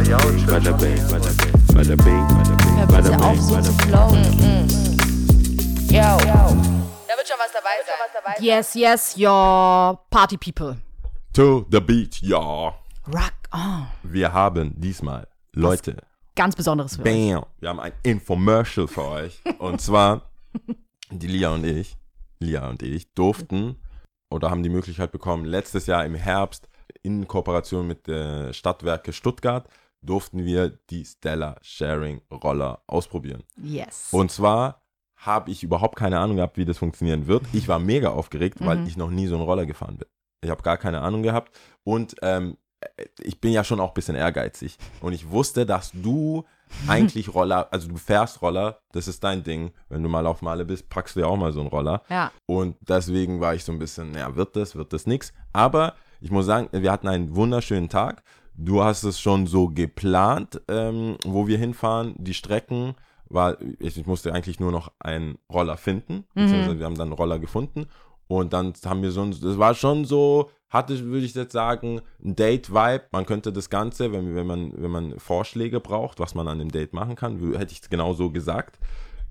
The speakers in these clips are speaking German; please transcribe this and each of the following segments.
Bada bing, bada bing, bada bing, auf, so zu bing. flowen. Yo. Da wird schon was dabei sein. Yes, yes, your party people. To the beat, ja. Rock on. Wir haben diesmal, Leute, Ganz Besonderes für euch. bam, wir haben ein Infomercial für euch. Und zwar, die Lia und ich, Lia und ich, durften oder haben die Möglichkeit bekommen, letztes Jahr im Herbst in Kooperation mit der Stadtwerke Stuttgart, durften wir die Stella Sharing Roller ausprobieren. Yes. Und zwar habe ich überhaupt keine Ahnung gehabt, wie das funktionieren wird. Ich war mega aufgeregt, Mhm. weil ich noch nie so einen Roller gefahren bin. Ich habe gar keine Ahnung gehabt. Und ähm, ich bin ja schon auch ein bisschen ehrgeizig. Und ich wusste, dass du eigentlich Roller, also du fährst Roller, das ist dein Ding. Wenn du mal auf Male bist, packst du ja auch mal so einen Roller. ja. Und deswegen war ich so ein bisschen, ja, wird das, wird das nix. Aber ich muss sagen, wir hatten einen wunderschönen Tag. Du hast es schon so geplant, ähm, wo wir hinfahren. Die Strecken war, ich, ich musste eigentlich nur noch einen Roller finden, beziehungsweise wir haben dann einen Roller gefunden. Und dann haben wir so, ein, das war schon so, hatte, würde ich jetzt sagen, ein Date-Vibe. Man könnte das Ganze, wenn, wenn, man, wenn man Vorschläge braucht, was man an dem Date machen kann, hätte ich es genau so gesagt.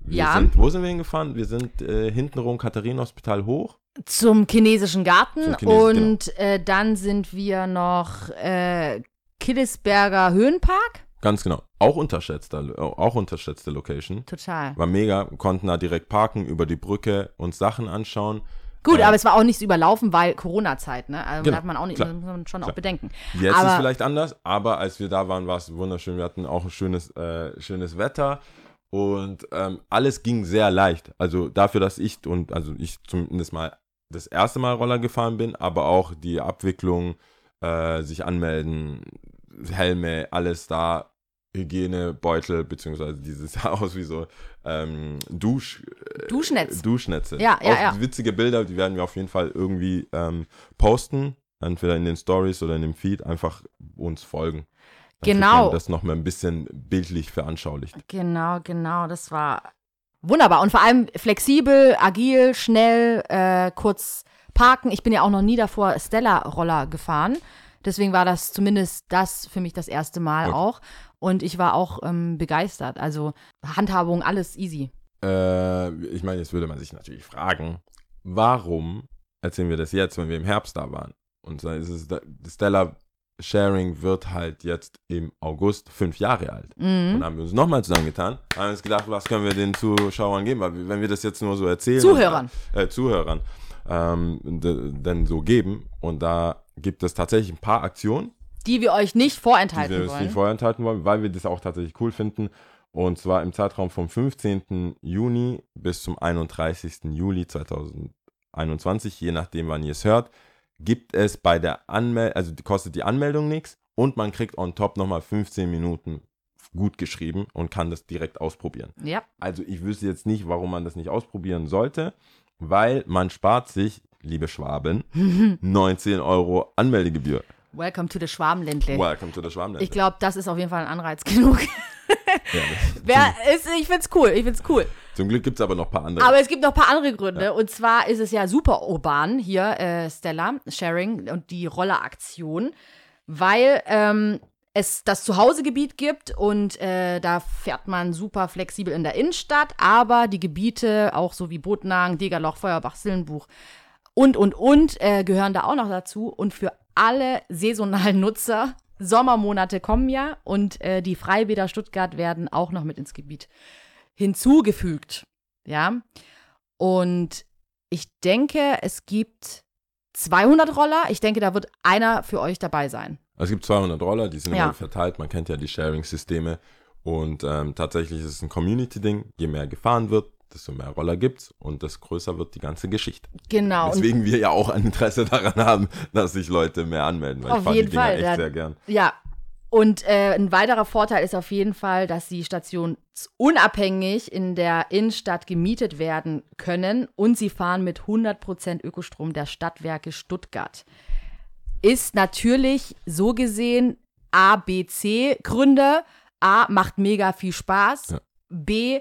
Wir Ja. Sind, wo sind wir hingefahren? Wir sind äh, hintenrum Katharinenhospital hoch. Zum chinesischen Garten Zum Chinesen- und äh, dann sind wir noch äh, Killesberger Höhenpark. Ganz genau. Auch unterschätzte, auch unterschätzte Location. Total. War mega. Konnten da direkt parken, über die Brücke uns Sachen anschauen. Gut, Äh, aber es war auch nicht so überlaufen, weil Corona-Zeit, ne? Also Genau, hat man auch nicht, klar, muss man schon klar. auch bedenken. Jetzt aber ist es vielleicht anders, aber als wir da waren, war es wunderschön. Wir hatten auch schönes, äh, schönes Wetter und ähm, alles ging sehr leicht. Also dafür, dass ich und also ich zumindest mal das erste Mal Roller gefahren bin, aber auch die Abwicklung, äh, sich anmelden, Helme, alles da, Hygienebeutel, beziehungsweise dieses sah aus wie so ähm, Dusch, Duschnetz. Duschnetze. Ja, ja, auch ja. Witzige Bilder, die werden wir auf jeden Fall irgendwie ähm, posten. Entweder in den Stories oder in dem Feed. Einfach uns folgen. Dann Genau. Das nochmal ein bisschen bildlich veranschaulicht. Genau, genau, das war wunderbar. Und vor allem flexibel, agil, schnell, äh, kurz parken. Ich bin ja auch noch nie davor Stella-Roller gefahren. Deswegen war das zumindest das für mich das erste Mal Okay. auch. Und ich war auch ähm, begeistert. Also Handhabung, alles easy. Äh, ich meine, jetzt würde man sich natürlich fragen, warum erzählen wir das jetzt, wenn wir im Herbst da waren? Und zwar ist es, Stella Sharing wird halt jetzt im August fünf Jahre alt. Und Mhm. dann haben wir uns nochmal zusammengetan, haben uns gedacht, was können wir den Zuschauern geben, weil wir- wenn wir das jetzt nur so erzählen. Zuhörern. Äh, Zuhörern ähm, d- denn so geben. Und da gibt es tatsächlich ein paar Aktionen, Die wir euch nicht die vorenthalten wir uns wollen. nicht vorenthalten wollen, weil wir das auch tatsächlich cool finden. Und zwar im Zeitraum vom 15. Juni bis zum 31. Juli 2021, je nachdem, wann ihr es hört, gibt es bei der Anmeldung, also kostet die Anmeldung nichts und man kriegt on top nochmal 15 Minuten gut geschrieben und kann das direkt ausprobieren. ja. Also ich wüsste jetzt nicht, warum man das nicht ausprobieren sollte, weil man spart sich, liebe Schwaben, 19 Euro Anmeldegebühr. Welcome to the Schwabenländle. Welcome to the Schwabenländle. Ich glaube, das ist auf jeden Fall ein Anreiz genug. Ja, Wer ist, ich find's cool, ich find's cool. Zum Glück gibt es aber noch ein paar andere. Aber es gibt noch ein paar andere Gründe. Und zwar ist es ja super urban hier, äh, Stella, Sharing und die Rolleraktion, weil ähm, es das Zuhausegebiet gibt und äh, da fährt man super flexibel in der Innenstadt, aber die Gebiete, auch so wie Botnagen, Degerloch, Feuerbach, Sillenbuch und, und, und, äh, gehören da auch noch dazu. Und für alle saisonalen Nutzer, Sommermonate kommen ja und äh, die Freibäder Stuttgart werden auch noch mit ins Gebiet hinzugefügt. Ja. Und ich denke, es gibt 200 Roller. Ich denke, da wird einer für euch dabei sein. es gibt 200 Roller, die sind Ja. immer verteilt. Man kennt ja die Sharing-Systeme. Und ähm, tatsächlich ist es ein Community-Ding. Je mehr gefahren wird, desto mehr Roller gibt's und desto größer wird die ganze Geschichte. Genau. Deswegen wir ja auch ein Interesse daran haben, dass sich Leute mehr anmelden. Weil Auf ich fahre jeden die Dinger Fall, echt ja. sehr gern. ja. Und äh, ein weiterer Vorteil ist auf jeden Fall, dass die stationsunabhängig in der Innenstadt gemietet werden können und sie fahren mit 100% Ökostrom der Stadtwerke Stuttgart. Ist natürlich so gesehen A, B, C Gründe. A, macht mega viel Spaß. Ja. B,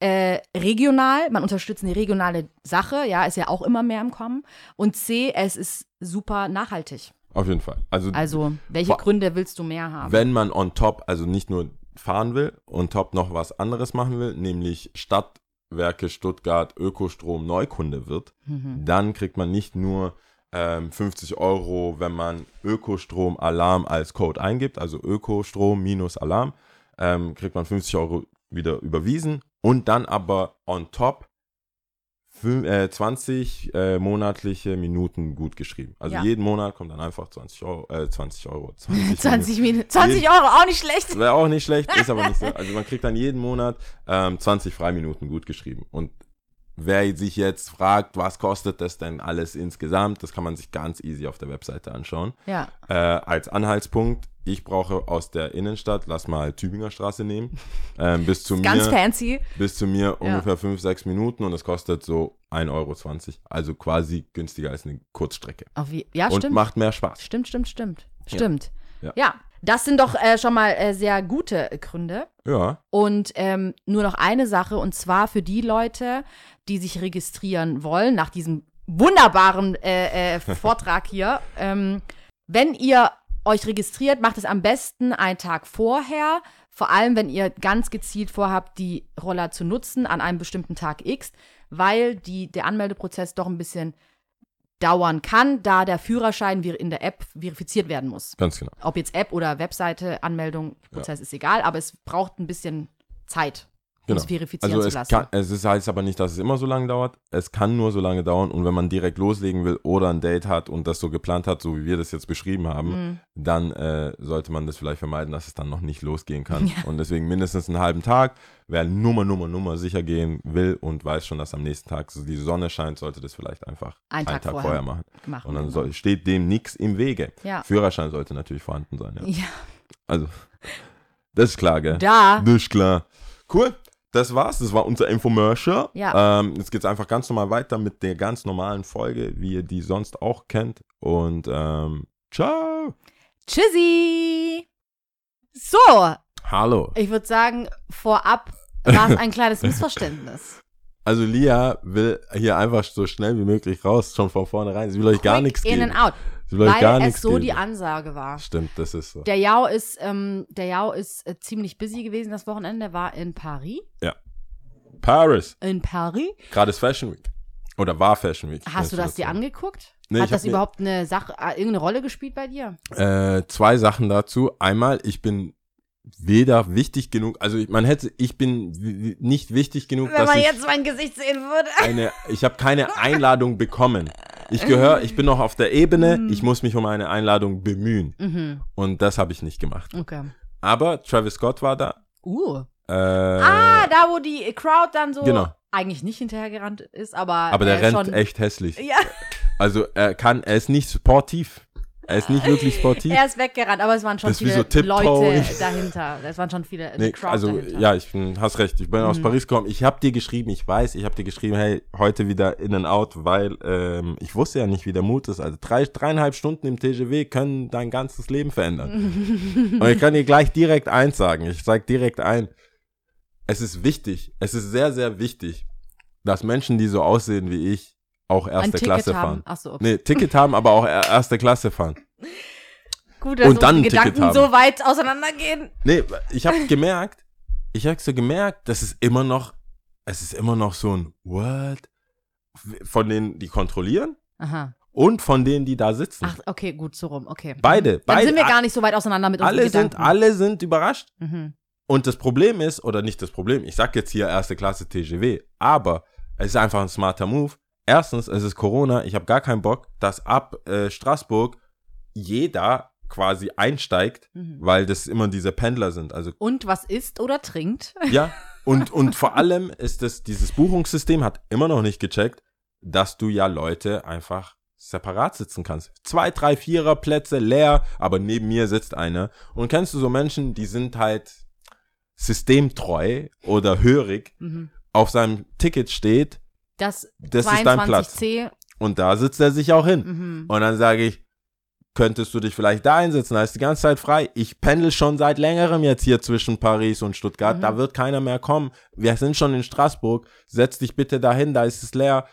äh, regional, man unterstützt eine regionale Sache, ja, ist ja auch immer mehr im Kommen. Und C, es ist super nachhaltig. Auf jeden Fall. Also, Also, welche Vor- Gründe willst du mehr haben? wenn man on top, also nicht nur fahren will, on top noch was anderes machen will, nämlich Stadtwerke Stuttgart Ökostrom Neukunde wird, Mhm. dann kriegt man nicht nur ähm, 50 Euro, wenn man Ökostrom Alarm als Code eingibt, also Ökostrom minus Alarm, ähm, kriegt man 50 Euro wieder überwiesen und dann aber on top äh, 20 äh, monatliche Minuten gut geschrieben. Also Ja. jeden Monat kommt dann einfach 20 Euro, äh, 20 Euro, 20, 20 Minuten. 20 Euro, auch nicht schlecht. Wäre auch nicht schlecht, ist aber nicht so. Also man kriegt dann jeden Monat ähm, 20 Freiminuten gut geschrieben. Und wer sich jetzt fragt, was kostet das denn alles insgesamt, das kann man sich ganz easy auf der Webseite anschauen. Ja. Äh, als Anhaltspunkt, ich brauche aus der Innenstadt, lass mal Tübinger Straße nehmen, ähm, bis zu Ganz mir, fancy. bis zu mir Ja. ungefähr 5, 6 Minuten und das kostet so 1,20 Euro. Also quasi günstiger als eine Kurzstrecke. Auf ja, und stimmt. macht mehr Spaß. Stimmt, stimmt, stimmt. Stimmt. Ja. Ja. Das sind doch äh, schon mal äh, sehr gute Gründe. Ja, Und ähm, nur noch eine Sache, und zwar für die Leute, die sich registrieren wollen, nach diesem wunderbaren äh, äh, Vortrag hier. Ähm, wenn ihr euch registriert, macht es am besten einen Tag vorher. Vor allem, wenn ihr ganz gezielt vorhabt, die Roller zu nutzen an einem bestimmten Tag X, weil die, der Anmeldeprozess doch ein bisschen dauern kann, da der Führerschein in der App verifiziert werden muss. Ganz genau. ob jetzt App oder Webseite, Anmeldung, Prozess ist egal, aber es braucht ein bisschen Zeit, Genau. es verifizieren Also zu es, lassen. kann, es ist heißt aber nicht, dass es immer so lange dauert. Es kann nur so lange dauern und wenn man direkt loslegen will oder ein Date hat und das so geplant hat, so wie wir das jetzt beschrieben haben, Mhm. dann äh, sollte man das vielleicht vermeiden, dass es dann noch nicht losgehen kann. Und deswegen mindestens einen halben Tag. Wer Nummer, Nummer, Nummer sicher gehen will und weiß schon, dass am nächsten Tag die Sonne scheint, sollte das vielleicht einfach Einen Tag vorher vorher machen. Gemacht, Und dann soll, steht dem nichts im Wege. Ja. Führerschein sollte natürlich vorhanden sein. Ja. ja, Also, das ist klar, gell? da. Das ist klar. Cool. Das war's. Das war unser Infomercial. Ja. Ähm, jetzt geht's einfach ganz normal weiter mit der ganz normalen Folge, wie ihr die sonst auch kennt. Und ähm, ciao. Tschüssi. So, Hallo. ich würde sagen, vorab war es ein kleines Missverständnis. Also Lia will hier einfach so schnell wie möglich raus, schon von vornherein. Sie will euch gar Quick nichts in geben. and out, Euch weil es so geben. die Ansage war. Stimmt, das ist so. Der Jao ist, ähm, der Jao ist äh, ziemlich busy gewesen das Wochenende, Er war in Paris. Paris. In Paris. Gerade ist Fashion Week. Oder war Fashion Week. Hast du das dir angeguckt? Nee, Hat das überhaupt eine Sache, äh, irgendeine Rolle gespielt bei dir? Äh, zwei Sachen dazu. Einmal, ich bin weder wichtig genug, also ich- man hätte, ich bin nicht wichtig genug, dass ich mein Gesicht sehen würde. eine, ich habe keine Einladung bekommen. Ich gehöre, ich bin noch auf der Ebene, ich muss mich um eine Einladung bemühen. Mhm. Und das habe ich nicht gemacht. Okay. Aber Travis Scott war da. Uh. Äh, ah, da wo die Crowd dann so Genau. eigentlich nicht hinterhergerannt ist, aber aber der rennt echt hässlich. Ja, Also er kann, er ist nicht sportiv. Er ist nicht wirklich sportiv. er ist weggerannt, aber es waren schon Das viele so. Leute dahinter. Es waren schon viele eine Nee, also dahinter. Mhm. ja, ich bin, hast recht. Ich bin aus Paris gekommen. Ich habe dir geschrieben, ich weiß, ich habe dir geschrieben, hey, heute wieder in and out, weil ähm, ich wusste ja nicht, wie der Mut ist. Also drei, dreieinhalb Stunden im TGW können dein ganzes Leben verändern. Und ich kann dir gleich direkt eins sagen. Ich sag direkt ein. Es ist wichtig, es ist sehr, sehr wichtig, dass Menschen, die so aussehen wie ich, auch Ein erste Ticket Klasse haben. fahren. Achso, okay. Nee, Ticket haben, aber auch er- erste Klasse fahren. Gut, dass Und dann ein Ticket Gedanken haben. so weit auseinandergehen. Nee, ich habe gemerkt, ich habe so gemerkt, das ist immer noch, es ist immer noch so ein What von denen, die kontrollieren Aha. und von denen, die da sitzen. Ach, okay, gut, so rum, okay. beide, Dann beide. sind wir gar nicht so weit auseinander mit unseren alle Gedanken. sind, alle sind überrascht. Mhm. Und das Problem ist, oder nicht das Problem, ich sag jetzt hier erste Klasse TGW, aber es ist einfach ein smarter Move. Erstens, es ist Corona, ich habe gar keinen Bock, dass ab äh, Straßburg jeder quasi einsteigt, Mhm. weil das immer diese Pendler sind. Also Und was isst oder trinkt? Ja, und, und vor allem ist es, dieses Buchungssystem hat immer noch nicht gecheckt, dass du ja Leute einfach separat sitzen kannst. Zwei, drei, vierer Plätze leer, aber neben mir sitzt einer. Und kennst du so Menschen, die sind halt systemtreu oder hörig, Mhm. auf seinem Ticket steht, Das, Das ist dein Platz. 22C. und da sitzt er sich auch hin. Mhm. Und dann sage ich, könntest du dich vielleicht da einsetzen, da ist die ganze Zeit frei. Ich pendel schon seit längerem jetzt hier zwischen Paris und Stuttgart, Mhm. da wird keiner mehr kommen. Wir sind schon in Straßburg, setz dich bitte dahin, da ist es leer.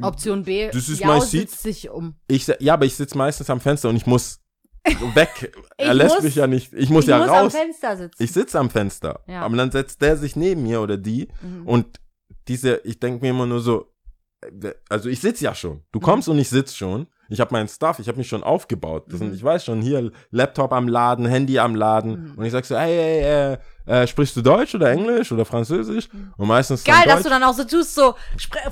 Option B, Das ist my seat. sitzt sich um. Ich, ja, aber ich sitze meistens am Fenster und ich muss weg. er lässt muss- mich ja nicht. Ich muss ich ja muss raus. am Fenster sitzen. Ich sitze am Fenster. Ja. Aber dann setzt der sich neben mir oder die. Mhm. Und diese, ich denke mir immer nur so, äh, also ich sitze ja schon. Mhm. Du kommst und ich sitze schon. Ich habe meinen Stuff, ich habe mich schon aufgebaut. Das Mhm. ich weiß schon, hier Laptop am Laden, Handy am Laden. Mhm. Und ich sag so, hey, hey, äh, äh, sprichst du Deutsch oder Englisch oder Französisch? Und meistens Mhm. Geil, dass Deutsch. du dann auch so tust, so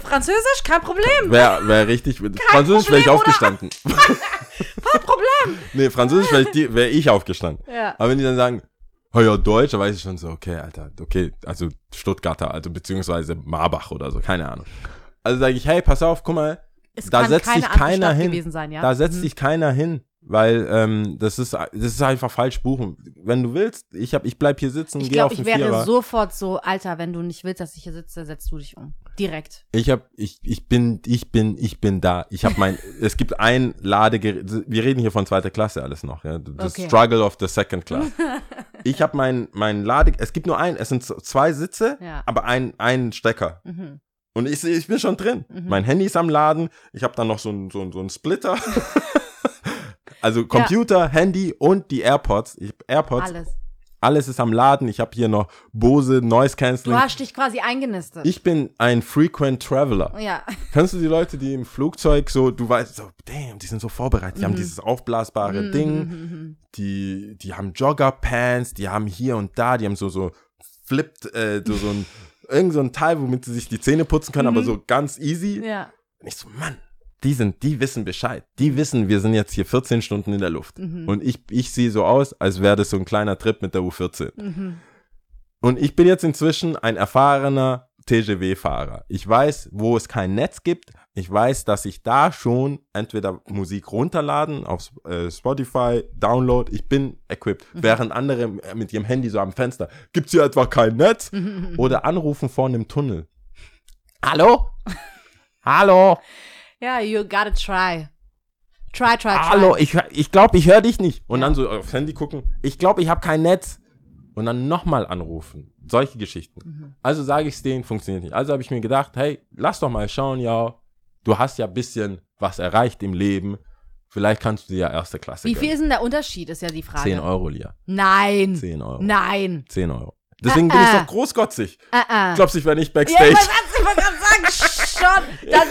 Französisch, kein Problem, Wäre wär richtig. Französisch wäre ich aufgestanden. kein Problem. nee, Französisch wäre ich, wär ich aufgestanden. Ja. Aber wenn die dann sagen, ja, Deutsch, dann weiß ich schon so, okay, Alter, okay, also Stuttgarter, also beziehungsweise Marbach oder so, keine Ahnung. Also sage ich, hey, pass auf, guck mal, Es da setzt sich keiner Stadt hin. sein, ja. Da setzt Mhm. sich keiner hin, weil ähm, das, ist, das ist einfach falsch buchen. Wenn du willst, ich, hab, ich bleib hier sitzen, Ich geh auf glaube, den ich wäre Vierer. sofort so, Alter, wenn du nicht willst, dass ich hier sitze, setzt du dich um. Direkt. Ich hab, ich, ich bin, ich bin, ich bin da. Ich habe mein, es gibt ein Ladegerät. Wir reden hier von zweiter Klasse alles noch. Ja, the Okay. Struggle of the Second Class. ich habe mein, mein Lade, es gibt nur ein, es sind zwei Sitze, Ja. aber ein, ein Stecker. Mhm. Und ich, ich bin schon drin. Mhm. Mein Handy ist am Laden. Ich habe dann noch so einen so einen- so einen Splitter. also Computer, Handy und die AirPods. Ich, AirPods, Alles. Alles ist am Laden. Ich habe hier noch Bose Noise Du Cancelling. hast dich quasi eingenistet. Ich bin ein Frequent Traveler. ja. Kennst du die Leute, die im Flugzeug so, du weißt, so, damn, die sind so vorbereitet, die haben Mhm. dieses aufblasbare Ding, Mhm. die, die haben Joggerpants, die haben hier und da, die haben so, so flippt, äh, so, so ein, irgend so ein Teil, womit sie sich die Zähne putzen können, aber so ganz easy. Ja. Und ich so, Mann, die sind, die wissen Bescheid. Die wissen, wir sind jetzt hier 14 Stunden in der Luft. Mhm. Und ich, ich sehe so aus, als wäre das so ein kleiner Trip mit der U14. Mhm. Und ich bin jetzt inzwischen ein erfahrener TGW-Fahrer. Ich weiß, wo es kein Netz gibt. Ich weiß, dass ich da schon entweder Musik runterladen auf äh, Spotify, Download. Ich bin equipped. Während andere mit ihrem Handy so am Fenster. Gibt's hier etwa kein Netz? Oder anrufen vor einem Tunnel. Hallo? Hallo? Ja, you gotta try. Try, try, try. Hallo, ich, hör- ich glaube, ich höre dich nicht. Und Ja. dann so aufs Handy gucken. Ich glaube, ich habe kein Netz. Und dann nochmal anrufen. Solche Geschichten. Mhm. Also sage ich es denen, funktioniert nicht. Also habe ich mir gedacht, hey, lass doch mal schauen, ja, du hast ja ein bisschen was erreicht im Leben. Vielleicht kannst du dir ja erste Klasse Wie viel ist denn der Unterschied, ist ja die Frage. 10 Euro, Lia. Nein. 10 Euro. Nein. 10 Euro. Deswegen bin ich Äh, doch großkotzig. Äh, äh. Glaubst du, ich wäre nicht Ja, Backstage? ich wollte ich wollte gerade sagen, schon. Das,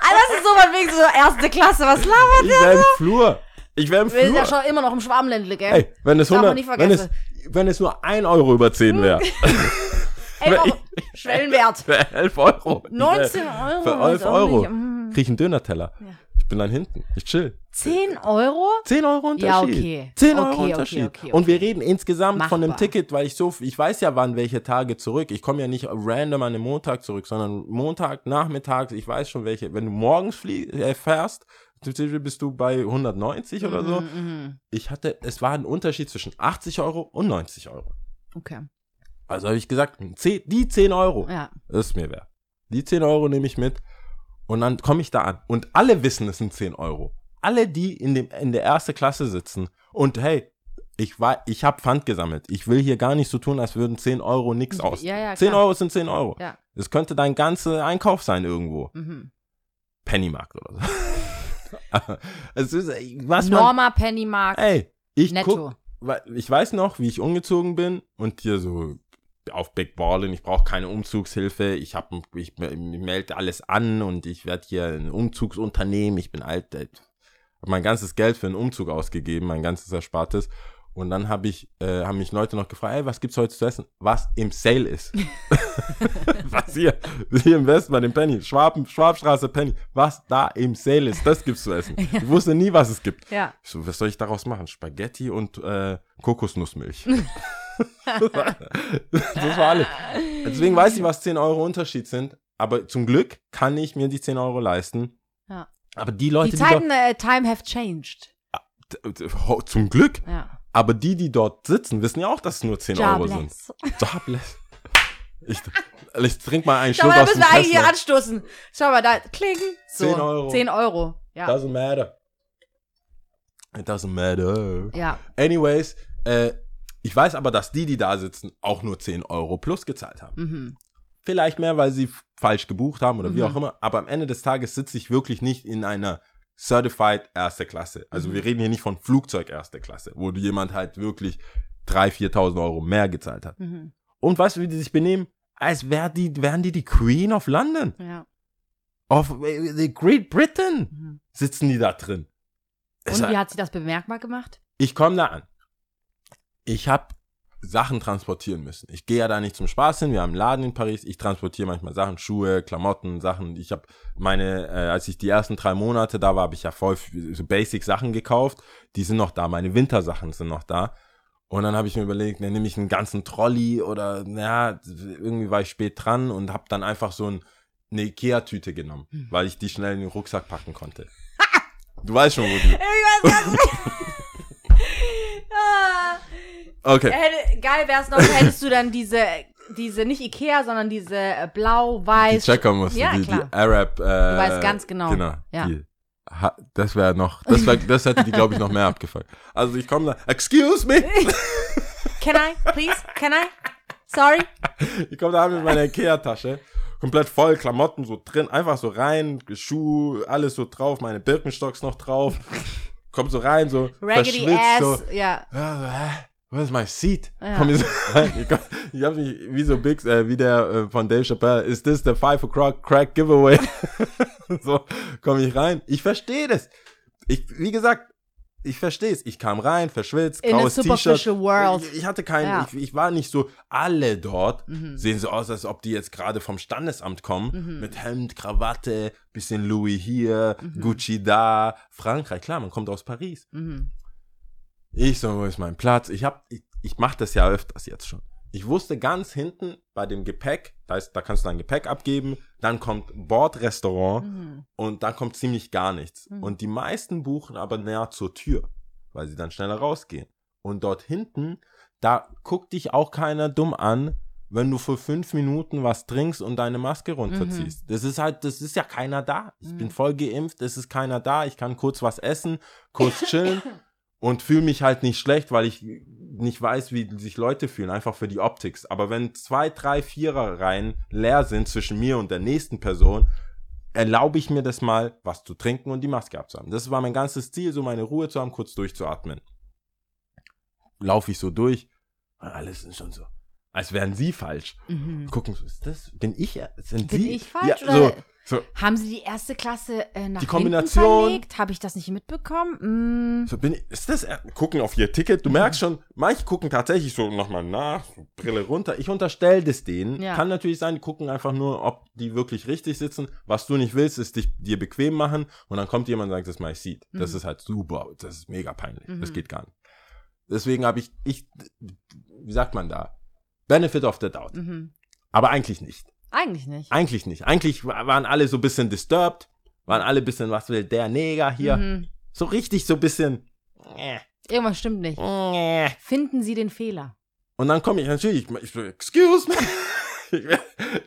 das ist so von wegen so erste Klasse. Was labert ich wäre im Flur. Ich wäre im Wir sind ja Flur. schon immer noch im Schwarmländle, gell? Hey, wenn es, Darf man 100, nicht wenn, es, vergessen. wenn es nur 1 Euro über 10 wäre. Ey, wenn auch Schwellenwert. Für 11 Euro. 19 Euro. Für weiß 11 auch Euro. Nicht. Mm. Krieg ich einen Dönerteller. Ja. Ich bin dann hinten. Ich chill. 10 Euro? 10 Euro Unterschied. Ja, okay. 10 Euro Okay, okay, Unterschied. okay, Und wir okay. reden insgesamt von einem Machbar. Ticket, weil ich so, ich weiß ja wann welche Tage zurück. Ich komme ja nicht random an einem Montag zurück, sondern Montag, Nachmittags, ich weiß schon welche. Wenn du morgens flie äh, fährst, bist du bei 190 oder so. Mhm. Ich hatte, es war ein Unterschied zwischen 80 Euro und 90 Euro. Okay. Also habe ich gesagt, 10, die 10 Euro, Ja. ist mir wert. Die 10 Euro nehme ich mit und dann komme ich da an. Und alle wissen, es sind 10 Euro. Alle, die in, dem, in der ersten Klasse sitzen und hey, ich, war, ich habe Pfand gesammelt. Ich will hier gar nicht so tun, als würden 10 Euro nichts aus. Ja, ja, 10 klar. Euro sind 10 Euro. Ja. Das könnte dein ganzer Einkauf sein irgendwo. Mhm. Pennymarkt oder so. Es ist, was man, Norma Pennymarkt. ey, ich Netto. guck, ich weiß noch, wie ich umgezogen bin und hier so auf Big Ballin, ich brauche keine Umzugshilfe, ich hab, ich, ich melde alles an und ich werde hier ein Umzugsunternehmen, ich bin alt, äh, hab mein ganzes Geld für einen Umzug ausgegeben, mein ganzes Erspartes und dann habe ich, äh, haben mich Leute noch gefragt, ey, was gibt's heute zu essen? Was im Sale ist. was hier, hier im Westen bei dem Penny, Schwab, Schwabstraße Penny, was da im Sale ist, das gibt's zu essen. Ich wusste nie, was es gibt. Ja. So, was soll ich daraus machen? Spaghetti und äh, Kokosnussmilch. Das war alles. Deswegen weiß ich, was 10 Euro Unterschied sind. Aber zum Glück kann ich mir die 10 Euro leisten. Ja. Aber die Leute, Die die, Zeiten, äh, time have changed. dort, ho- zum Glück, Ja. aber die, die dort sitzen, wissen ja auch, dass es nur 10 Euro sind. Jobless. Jobless. Ich, ich trink mal einen Schau Schluck mal, da müssen wir eigentlich hier anstoßen. Schau mal, da klingen. So. 10 Euro. 10 Euro. Ja. Doesn't matter. It doesn't matter. ja. Anyways, äh, ich weiß aber, dass die, die da sitzen, auch nur 10 Euro plus gezahlt haben. Mhm. Vielleicht mehr, weil sie falsch gebucht haben oder wie Mhm. auch immer. Aber am Ende des Tages sitze ich wirklich nicht in einer Certified erste Klasse. Also Mhm. wir reden hier nicht von Flugzeug erste Klasse, wo jemand halt wirklich 3.000, 4.000 Euro mehr gezahlt hat. Mhm. Und weißt du, wie die sich benehmen? Als wär die, wären die die Queen of London. Ja. Of äh, the Great Britain Mhm. sitzen die da drin. Und wie hat sie das bemerkbar gemacht? ich komme da an. Ich habe Sachen transportieren müssen. Ich gehe ja da nicht zum Spaß hin. Wir haben einen Laden in Paris. Ich transportiere manchmal Sachen, Schuhe, Klamotten, Sachen. Ich habe meine, äh, als ich die ersten drei Monate da war, habe ich ja voll so Basic Sachen gekauft. Die sind noch da. Meine Wintersachen sind noch da. Und dann habe ich mir überlegt, dann nehme ich einen ganzen Trolley oder, naja, irgendwie war ich spät dran und habe dann einfach so ein, eine Ikea-Tüte genommen, weil ich die schnell in den Rucksack packen konnte. Du weißt schon, wo die. Okay. Hätte, geil wär's noch, hättest du dann diese, diese, nicht Ikea, sondern diese äh, blau-weiß. die checker mussten, Ja, die, klar. die Arab. Äh, du weißt ganz genau. Genau. Ja. Die, ha, das wäre noch, das, wär, das hätte die, glaube ich, noch mehr abgefuckt. Also ich komme da, excuse me, Can I, please? Can I? Sorry? ich komme da mit meiner Ikea-Tasche, komplett voll, Klamotten so drin, einfach so rein, Schuh, alles so drauf, meine Birkenstocks noch drauf, komm so rein, so Raggedy verschwitzt, ass. so, Ja. Ist mein Seat? Ja. Komm ich. Ich, komm, ich hab mich wie so Big, äh, wie der äh, von Dave Chappelle, is this the five o'clock crack giveaway? so komme ich rein. Ich verstehe das. Ich, wie gesagt, ich verstehe es. Ich kam rein, verschwitzt, In graues T-Shirt. Ich, ich hatte keinen, Ja. ich, ich war nicht so, alle dort Mhm. sehen so aus, als ob die jetzt gerade vom Standesamt kommen, mit Hemd, Krawatte, bisschen Louis hier, Gucci da, Frankreich, klar, man kommt aus Paris. Mhm. Ich so, wo ist mein Platz? Ich hab, ich, ich mach das ja öfters jetzt schon. Ich wusste ganz hinten bei dem Gepäck, da, ist, da kannst du dein Gepäck abgeben, dann kommt Bordrestaurant Mhm. und dann kommt ziemlich gar nichts. Mhm. Und die meisten buchen aber näher zur Tür, weil sie dann schneller rausgehen. Und dort hinten, da guckt dich auch keiner dumm an, wenn du für fünf Minuten was trinkst und deine Maske runterziehst. Das ist halt, das ist ja keiner da. Ich bin Mhm. voll geimpft, es ist keiner da. Ich kann kurz was essen, kurz chillen und fühle mich halt nicht schlecht, weil ich nicht weiß, wie sich Leute fühlen, einfach für die Optik. Aber wenn zwei, drei, vierer Reihen leer sind zwischen mir und der nächsten Person, erlaube ich mir das mal, was zu trinken und die Maske abzuhaben. Das war mein ganzes Ziel, so meine Ruhe zu haben, kurz durchzuatmen. Laufe ich so durch, alles ist schon so, als wären sie falsch. Mhm. Gucken, so, ist das, bin ich, sind Bin sie? ich falsch Ja, so, so, Haben sie die erste Klasse äh, nach Die Kombination- verlegt? Habe ich das nicht mitbekommen? Mm. So bin ich, ist das, äh, gucken auf ihr Ticket, du merkst schon, manche gucken tatsächlich so nochmal nach, so Brille runter. Ich unterstelle das denen. Ja. Kann natürlich sein, die gucken einfach nur, ob die wirklich richtig sitzen. Was du nicht willst, ist dich dir bequem machen und dann kommt jemand und sagt, das ist mein Seat. Das Mhm. ist halt super, das ist mega peinlich. Das Mhm. geht gar nicht. Deswegen habe ich, ich, wie sagt man da? Benefit of the doubt. Mhm. Aber eigentlich nicht. Eigentlich nicht. Eigentlich nicht. Eigentlich wa- waren alle so ein bisschen disturbed, waren alle ein bisschen, was will der Neger hier? Mhm. So richtig so ein bisschen. äh, Irgendwas stimmt nicht. äh. Finden Sie den Fehler. Und dann komme ich natürlich, ich so, excuse me.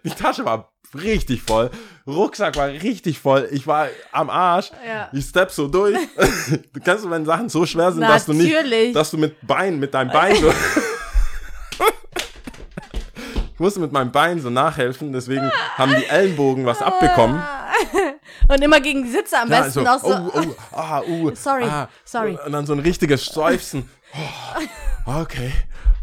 Die Tasche war richtig voll, Rucksack war richtig voll, ich war am Arsch. Ja. Ich step so durch. Du kennst, wenn Sachen so schwer sind, dass du nicht, dass du mit Bein, mit deinem Bein so. Ich musste mit meinem Bein so nachhelfen, deswegen haben die Ellenbogen was abbekommen. Und immer gegen die Sitze am Ja, besten auch so. oh, oh, ah, uh, Sorry, ah. sorry. Und dann so ein richtiges Seufzen. Oh, okay,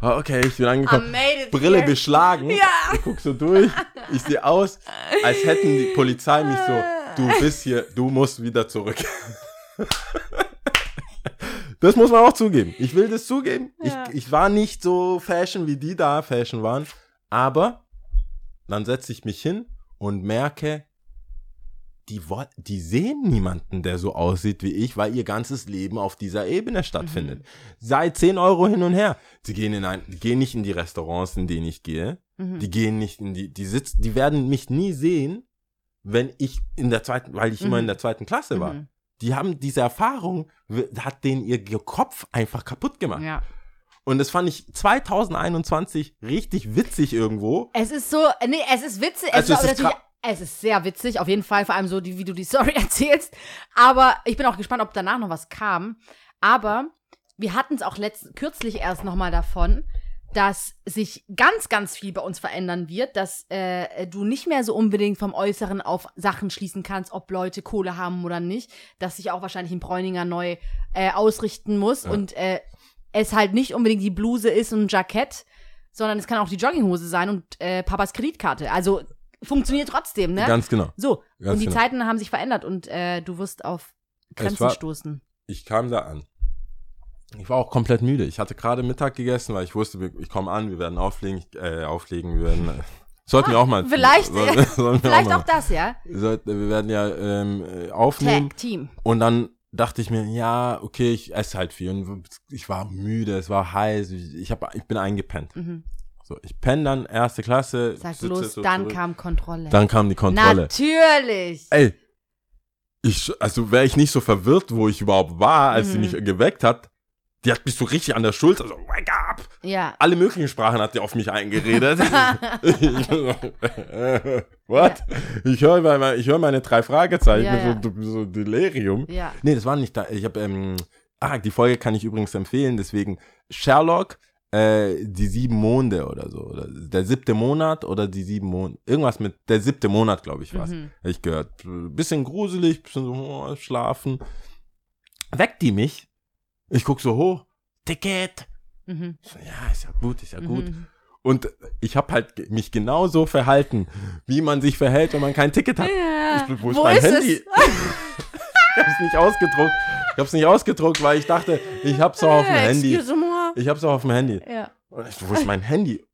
okay, ich bin angekommen. Brille here. beschlagen. Ja. Ich guck so durch. Ich sehe aus, als hätten die Polizei mich so, du bist hier, du musst wieder zurück. Das muss man auch zugeben. Ich will das zugeben. Ja. Ich, ich war nicht so Fashion, wie die da Fashion waren. Aber dann setze ich mich hin und merke, die, die sehen niemanden, der so aussieht wie ich, weil ihr ganzes Leben auf dieser Ebene stattfindet. Sei 10 Euro hin und her. Sie gehen, in ein, die gehen nicht in die Restaurants, in denen ich gehe. Mhm. Die gehen nicht in die, die sitzen, die werden mich nie sehen, wenn ich in der zweiten, weil ich immer Mhm. in der zweiten Klasse war. Mhm. Die haben diese Erfahrung, hat denen ihr Kopf einfach kaputt gemacht. Ja. Und das fand ich 2021 richtig witzig irgendwo. Es ist so, nee, es ist witzig. Also es, ist es ist sehr witzig, auf jeden Fall, vor allem so, die, wie du die Story erzählst. Aber ich bin auch gespannt, ob danach noch was kam. Aber wir hatten es auch letzt, kürzlich erst nochmal davon, dass sich ganz, ganz viel bei uns verändern wird, dass äh, du nicht mehr so unbedingt vom Äußeren auf Sachen schließen kannst, ob Leute Kohle haben oder nicht, dass sich auch wahrscheinlich ein Bräuninger neu äh, ausrichten muss Ja. und äh, es halt nicht unbedingt die Bluse ist und ein Jackett, sondern es kann auch die Jogginghose sein und äh, Papas Kreditkarte. Also funktioniert trotzdem, ne? Ganz genau. so, Ganz und die genau. Zeiten haben sich verändert und äh, du wirst auf Grenzen war- stoßen. Ich kam da an. Ich war auch komplett müde. Ich hatte gerade Mittag gegessen, weil ich wusste, ich komme an, wir werden auflegen, äh, auflegen, wir werden. Äh, sollten wir auch mal. vielleicht, sollten wir Vielleicht mal- auch das, ja? Sollten, wir werden ja ähm, äh, aufnehmen. Tag, Team. Und dann dachte ich mir, ja, okay, ich esse halt viel. Und ich war müde, es war heiß, ich, hab, ich bin eingepennt. Mhm. So, ich penne dann, erste Klasse. Sag bloß, so dann zurück. kam Kontrolle. Dann kam die Kontrolle. Natürlich. Ey, ich, also wäre ich nicht so verwirrt, wo ich überhaupt war, als sie Mhm. mich geweckt hat. Die hat mich so richtig an der Schulter, so, wake up! Ja. Alle möglichen Sprachen hat die auf mich eingeredet. what? Ich höre ich hör meine drei Fragezeichen, Ja, ja. So, so Delirium. Ja. Nee, das war nicht da. Ich habe, ähm, ah, die Folge kann ich übrigens empfehlen, deswegen Sherlock, äh, die sieben Monde oder so. Oder der siebte Monat oder die sieben Monde. Irgendwas mit der siebte Monat, glaube ich, was. Mhm. Hab ich gehört. Bisschen gruselig, bisschen so oh, schlafen. Weckt die mich. Ich guck so hoch. Ticket. Mhm. So, Ja, ist ja gut, ist ja gut. Mhm. Und ich habe halt mich genauso verhalten, wie man sich verhält, wenn man kein Ticket hat. Ja. Ich, wo ist Wo mein ist Handy? es? ich hab's nicht ausgedruckt. Ich hab's nicht ausgedruckt, weil ich dachte, ich hab's doch auf dem Handy. Ich hab's doch auf dem Handy. Ja. Und ich, wo ist mein Handy?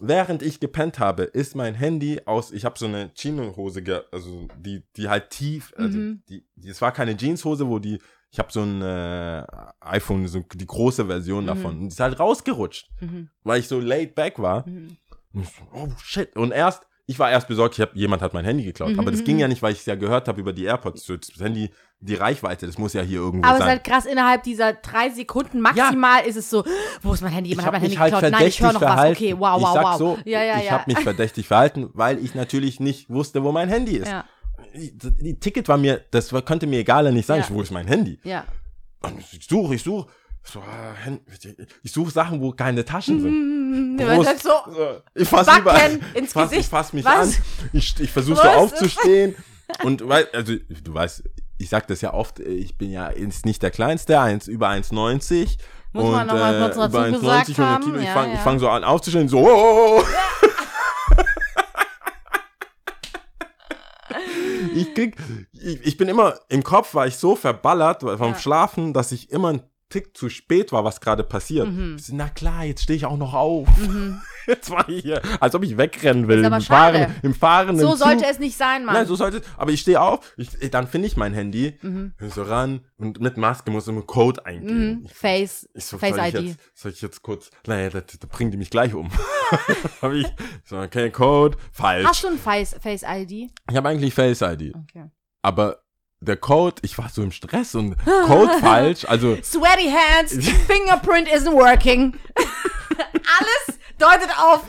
Während ich gepennt habe, ist mein Handy aus, ich habe so eine Chino-Hose, also die, die halt tief, also Mhm. die, die, es war keine Jeanshose, wo die, ich habe so ein äh, iPhone, so die große Version Mhm. davon. Und die ist halt rausgerutscht, Mhm. weil ich so laid back war. Mhm. Ich so, oh shit. Und erst, ich war erst besorgt, ich hab, jemand hat mein Handy geklaut. Mhm, Aber das mhm, ging mhm. ja nicht, weil ich es ja gehört habe über die AirPods. So, Das Handy, die Reichweite, das muss ja hier irgendwo Aber es ist sein. halt krass, innerhalb dieser drei Sekunden maximal ist es so, wo ist mein Handy? Jemand ich hat mein Handy halt geklaut. Nein, ich höre noch was. verhalten. Okay, wow, ich wow, sag wow. so, ja, ja, ich ja. habe mich verdächtig verhalten, weil ich natürlich nicht wusste, wo mein Handy ist. ja, Die, Ticket war mir, das war, könnte mir egal nicht sein. Ja. Ich, wo ist mein Handy? ja. Und ich suche, ich suche. So, ich suche Sachen, wo keine Taschen sind. Brust, halt so. Ich fass Backen überall. ins fass, Gesicht. Ich fass mich Was? an. Ich, ich versuche so aufzustehen. Und also du weißt, ich sag das ja oft, ich bin ja jetzt nicht der Kleinste, eins, über 1,90. Muss und, man noch mal äh, kurz dazu über 1,90 gesagt 100 haben, Kilo. Ich ja, fange ja. fang so an aufzustehen, so. Oh, oh, oh. Ich krieg, ich, ich bin immer, im Kopf war ich so verballert vom Ja. Schlafen, dass ich immer ein Tick zu spät war, was gerade passiert. Mhm. Na klar, jetzt stehe ich auch noch auf. Mhm. Jetzt war ich hier, als ob ich wegrennen will. Ist aber im, schade. Fahren, Im fahrenden So Zug. sollte es nicht sein, Mann. Nein, so sollte es. Aber ich stehe auf, ich, dann finde ich mein Handy, Mhm. so ran und mit Maske muss ich einen Code eingeben. Mhm. Ich, Face, ich so, Face soll ich ID. Jetzt, soll ich jetzt kurz, naja, da, da bringen die mich gleich um. Hab ich so, okay, Code, falsch. Hast du ein Face, Face ID? Ich habe eigentlich Face ID, Okay. aber der Code, ich war so im Stress und Code falsch, also Sweaty hands, fingerprint isn't working. Alles deutet auf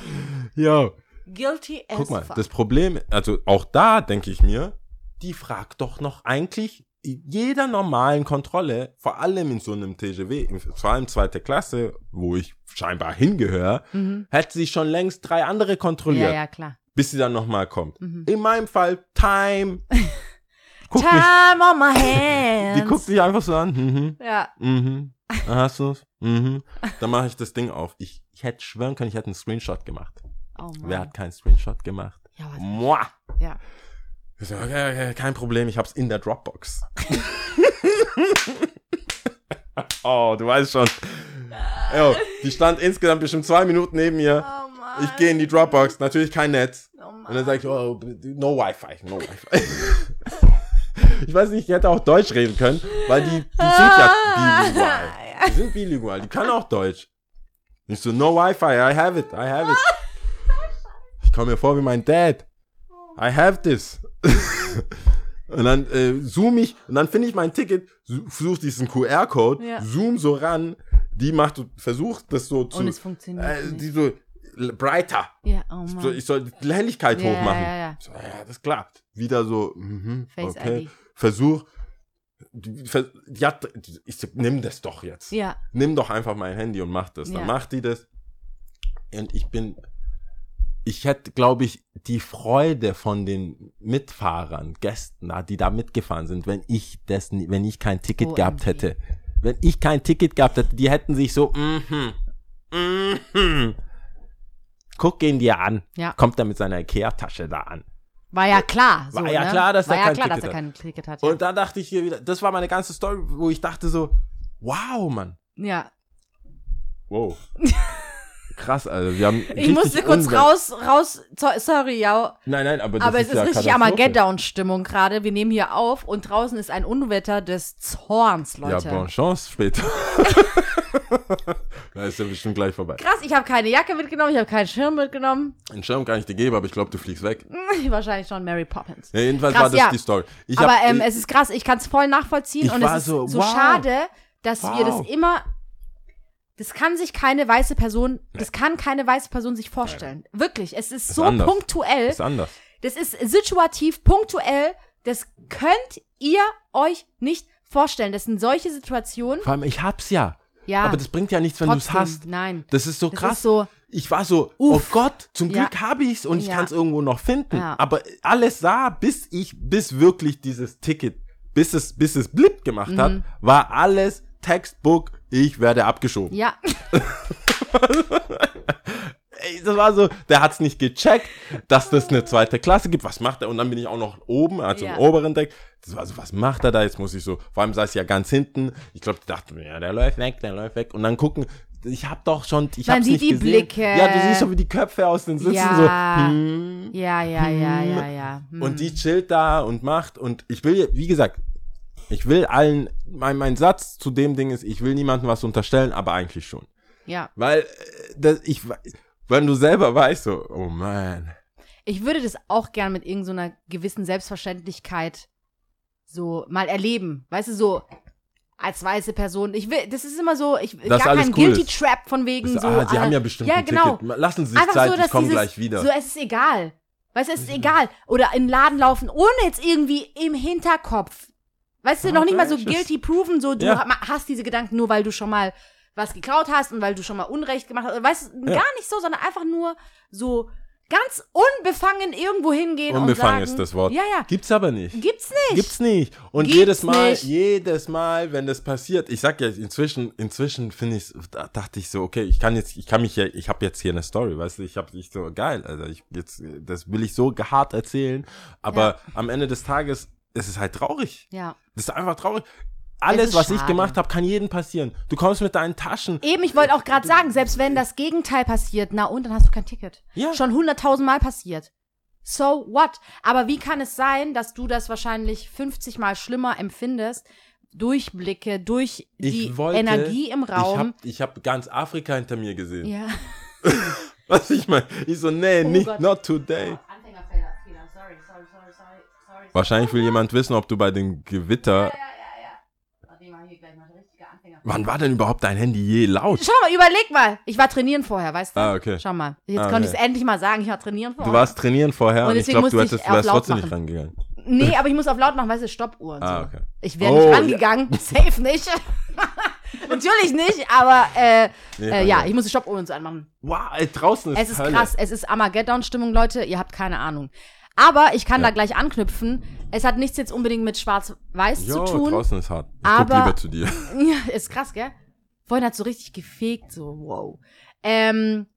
ja, guilty as guck mal, fuck. das Problem, also auch da denke ich mir, die fragt doch noch eigentlich jeder normalen Kontrolle, vor allem in so einem TGW, vor allem zweite Klasse, wo ich scheinbar hingehöre, mhm. hätte sie schon längst drei andere kontrolliert, Ja, ja, klar. bis sie dann nochmal kommt. Mhm. In meinem Fall, Time. Guck mich, Time on my hands. die guckt mich einfach so an. Mhm, ja. mhm. Hast du's? Mhm. Dann mache ich das Ding auf. Ich, ich hätte schwören können, ich hätte einen Screenshot gemacht. Oh Mann. Wer hat keinen Screenshot gemacht? Ja, was? Moi. Ja. Ich so, okay, okay, kein Problem, ich hab's in der Dropbox. oh, du weißt schon. Jo, die stand insgesamt bestimmt zwei Minuten neben mir. Oh. Ich gehe in die Dropbox, natürlich kein Netz. Oh. Und dann sage ich, oh, no Wi-Fi, no Wi-Fi. ich weiß nicht, ich hätte auch Deutsch reden können, weil die, die sind ja bilingual. Die sind bilingual, die kann auch Deutsch. Ich so, no Wi-Fi, I have it, I have it. Ich komme mir vor wie mein Dad. I have this. und dann äh, zoom ich, und dann finde ich mein Ticket, versuche diesen QR-Code, Ja. zoom so ran, die macht, versucht das so zu, Und es funktioniert äh, nicht. die so, brighter. Ja, oh Mann. So, ich soll die Helligkeit Ja, hochmachen. ja, ja. So, ja, das klappt. Wieder so, mhm, okay. ID. Versuch. Hat, ich nimm das doch jetzt. Ja. Nimm doch einfach mein Handy und mach das. Dann Ja. macht die das. und ich bin, ich hätte, glaube ich, die Freude von den Mitfahrern, Gästen, die da mitgefahren sind, wenn ich das, wenn ich kein Ticket OMG. gehabt hätte. Wenn ich kein Ticket gehabt hätte, die hätten sich so, mhm, mhm. Guck ihn dir an. Ja. Kommt er mit seiner Ikea-Tasche da an. War ja klar. So, War ja ne? klar, dass war er ja kein klar, Ticket dass er hat. kein Ticket hat. Ja. Und da dachte ich hier wieder, das war meine ganze Story, wo ich dachte so, wow, Mann. ja. Wow. Krass, also wir haben. Ich musste kurz raus, raus, so- sorry, ja. Nein, nein, aber das Aber es ist ja richtig. Armageddon-Stimmung gerade. Wir nehmen hier auf und draußen ist ein Unwetter des Zorns, Ja, Leute. bonne Chance später. da ist ja bestimmt gleich vorbei. Krass, ich habe keine Jacke mitgenommen, ich habe keinen Schirm mitgenommen. Einen Schirm kann ich dir geben, aber ich glaube, du fliegst weg. Wahrscheinlich schon Mary Poppins. Ja, jedenfalls Krass, war das ja. die Story. Ich Aber hab, ähm, ich, es ist krass, ich kann es voll nachvollziehen und es ist so, so, wow. schade, dass wir Wow. das immer. Das kann sich keine weiße Person, das kann keine weiße Person sich vorstellen. Wirklich, es ist, so anders. punktuell. ist anders. Das ist situativ, punktuell. Das könnt ihr euch nicht vorstellen. Das sind solche Situationen. Vor allem, ich hab's ja. Ja, Aber das bringt ja nichts, wenn du's trotzdem, hast. Nein. Das ist so Das krass. ist so, ich war so, Uff. oh Gott, zum Ja. Glück habe ich's und ich Ja. kann's irgendwo noch finden. Ja. Aber alles sah, bis ich, bis wirklich dieses Ticket, bis es, bis es blip gemacht Mhm. hat, war alles Textbook, ich werde abgeschoben. ja, Ey, das war so, der hat's nicht gecheckt, dass das eine zweite Klasse gibt. Was macht er? Und dann bin ich auch noch oben, also Ja. im oberen Deck. Das war so, was macht er da? Jetzt muss ich so, vor allem saß ich ja ganz hinten. Ich glaube, die dachten, ja, der läuft weg, der läuft weg. Und dann gucken, ich hab doch schon, ich sieht nicht die gesehen. Blicke. Ja, du siehst so, wie die Köpfe aus den Sitzen Ja. so. Hm, ja, ja, ja, ja, ja. Hm. und die chillt da und macht. Und ich will, wie gesagt, ich will allen, mein, mein Satz zu dem Ding ist, ich will niemandem was unterstellen, aber eigentlich schon. ja. Weil, äh, das, ich, wenn du selber weißt, so, oh man. Ich würde das auch gern mit irgendeiner gewissen Selbstverständlichkeit so mal erleben. Weißt du, so als weiße Person. Ich will, das ist immer so, ich Dass gar kein cool Guilty ist. Trap von wegen Das, so. ah, die ah, haben ja bestimmt ja, genau. Ticket. Lassen Sie sich Einfach Zeit, so, ich komme dieses, gleich wieder. Mhm. So, es ist egal. Weißt du, es ist egal. Oder in den Laden laufen, ohne jetzt irgendwie im Hinterkopf. Weißt du, Ja, noch nicht mal so guilty proven, so du Ja. ha- hast diese Gedanken nur, weil du schon mal was geklaut hast und weil du schon mal Unrecht gemacht hast. Weißt du, Ja. gar nicht so, sondern einfach nur so ganz unbefangen irgendwo hingehen Unbefangen und ist sagen, das Wort. Ja, ja. Gibt's aber nicht. Gibt's nicht. Gibt's nicht. Und Gibt's jedes Mal, nicht. jedes Mal, wenn das passiert, ich sag ja, inzwischen, inzwischen finde ich, da dachte ich so, okay, ich kann jetzt, ich kann mich ja, ich habe jetzt hier eine Story, weißt du, ich habe ich so geil, also ich jetzt, das will ich so hart erzählen, aber am Ende des Tages ist es halt traurig. Ja. Das ist einfach traurig. Alles, ist was ich schade. gemacht habe, kann jedem passieren. Du kommst mit deinen Taschen. Eben, ich wollte auch gerade sagen, selbst wenn das Gegenteil passiert, na und, dann hast du kein Ticket. Ja. Schon hunderttausend Mal passiert. So what? Aber wie kann es sein, dass du das wahrscheinlich 50 Mal schlimmer empfindest? Durchblicke, durch die Ich wollte, Energie im Ich Raum. habe ich hab ganz Afrika hinter mir gesehen. ja. Was ich meine? Ich so, nee, Oh nicht, Gott. not today. Anfängerfehler, Fehler. Sorry, sorry, sorry, sorry, sorry. Wahrscheinlich will jemand wissen, ob du bei den Gewitter. Anfänger. Wann war denn überhaupt dein Handy je laut? Schau mal, überleg mal. Ich war trainieren vorher, weißt du? Ah, okay. Schau mal. Jetzt Ah, konnte ich okay. es endlich mal sagen. Ich war trainieren vorher. Du warst trainieren vorher Und und, ich glaube, du ich hättest, wärst trotzdem nicht rangegangen. Nee, aber ich muss auf laut machen, weißt du, Stoppuhr und Ah, so. okay. Ich wäre Oh, nicht ja. rangegangen. Safe nicht. Natürlich nicht, aber äh, Nee, äh, ja, ich muss die Stoppuhr und so anmachen. Wow, draußen ist Es ist Hölle. krass, es ist Armageddon-Stimmung, Leute, ihr habt keine Ahnung. Aber ich kann Ja. da gleich anknüpfen. Es hat nichts jetzt unbedingt mit Schwarz-Weiß zu tun. draußen ist hart. Ich Aber- guck lieber zu dir. Ja, ist krass, gell? Vorhin hat so richtig gefegt, so, wow. Ähm,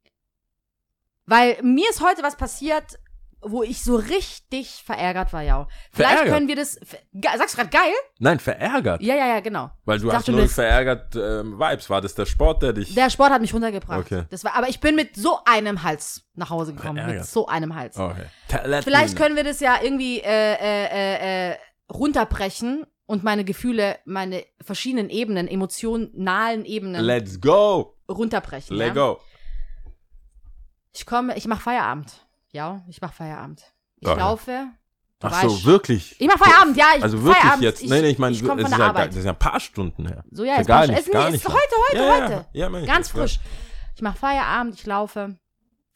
weil mir ist heute was passiert, wo ich so richtig verärgert war, ja. Vielleicht Verärgert? können wir das. Sagst du gerade geil? Nein, verärgert. Ja, ja, ja, genau. Weil du Ich hast nur verärgert ähm, Vibes. War das der Sport, der dich. Der Sport hat mich runtergebracht. Okay. Das war, aber ich bin mit so einem Hals nach Hause gekommen. Mit Verärgert. so einem Hals. Oh, okay. Ta- let Vielleicht können wir das ja irgendwie äh, äh, äh, äh, runterbrechen und meine Gefühle, meine verschiedenen Ebenen, emotionalen Ebenen Let's go. runterbrechen. Let ja? go. Ich komme, ich mache Feierabend. Ja, ich mache Feierabend. Ich Okay. laufe. Du Ach so, wirklich? Ich mache Feierabend, ja. Ich, Also wirklich Feierabend. jetzt? Ich, nee, nee, ich meine, ich es ist ja, gar- das ist ja ein paar Stunden her. So, ja, Ist ist gar nicht, ist, gar ist nicht heute, lang. heute, Ja, ja, heute. ja, mein ich, Ganz ist klar. frisch. Ich mache Feierabend, ich laufe.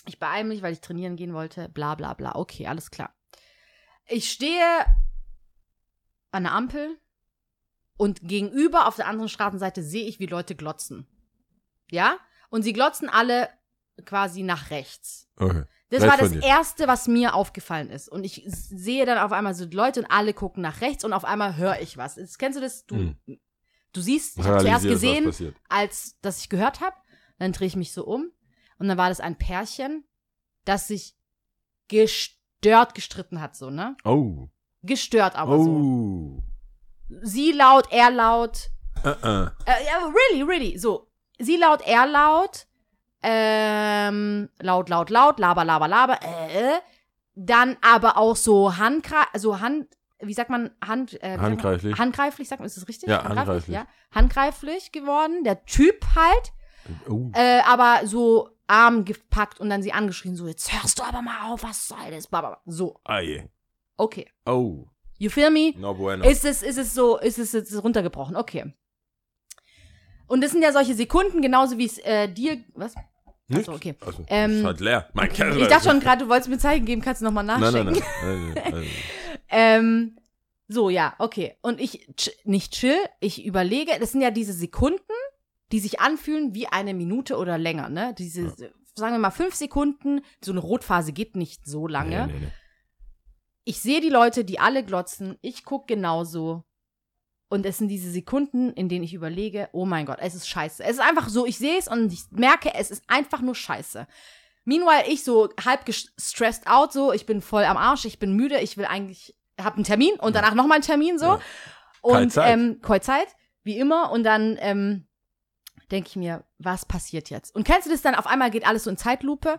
Ich beeile mich, weil ich trainieren gehen wollte. Bla, bla, bla. Okay, alles klar. Ich stehe an der Ampel und gegenüber auf der anderen Straßenseite sehe ich, wie Leute glotzen. Ja? Und sie glotzen alle quasi nach rechts. Okay. Das war das. Erste, was mir aufgefallen ist. Und ich sehe dann auf einmal so Leute und alle gucken nach rechts und auf einmal höre ich was. Das, kennst du das? Du, Hm. du siehst, ich habe zuerst gesehen, als dass ich gehört habe. Dann drehe ich mich so um und dann war das ein Pärchen, das sich gestört gestritten hat, so, ne? Oh. Gestört aber so. Oh. Sie laut, er laut. Äh, äh. Äh, ja, really, really. So. Sie laut, er laut. Ähm, laut, laut, laut, laber, laber, laber. Äh, dann aber auch so Handgreif, also Hand, wie sagt man, Hand, äh, man? Handgreiflich. Handgreiflich, sagt man, ist das richtig? Ja, handgreiflich. Ja, handgreiflich geworden. Der Typ halt, Oh. äh, aber so Arm gepackt und dann sie angeschrien, so, jetzt hörst du aber mal auf, was soll das? Blablabla. So, Ah, je. okay. Oh. You feel me? No bueno. Ist es, ist es so, ist es jetzt runtergebrochen? Okay. Und das sind ja solche Sekunden, genauso wie es äh, dir. Was? Achso, okay. Also, Ähm, ist halt leer. Mein Keller. Ich dachte schon gerade, du wolltest mir Zeichen geben, kannst du nochmal Nein, nachschicken. nein, nein. nein, nein, nein. Ähm, so, ja, okay. Und ich ch nicht chill, ich überlege, das sind ja diese Sekunden, die sich anfühlen wie eine Minute oder länger, ne? Diese, sagen wir mal, fünf Sekunden, so eine Rotphase geht nicht so lange. Nee, nee, nee. Ich sehe die Leute, die alle glotzen, ich gucke genauso. Und es sind diese Sekunden, in denen ich überlege, oh mein Gott, es ist scheiße. Es ist einfach so, ich sehe es und ich merke, es ist einfach nur scheiße. Meanwhile, ich so halb stressed out, so, ich bin voll am Arsch, ich bin müde, ich will eigentlich, hab einen Termin und danach nochmal einen Termin, so. Ja. Und, Kaltzeit. ähm, Zeit, wie immer. Und dann, ähm, denke ich mir, was passiert jetzt? Und kennst du das dann, auf einmal geht alles so in Zeitlupe.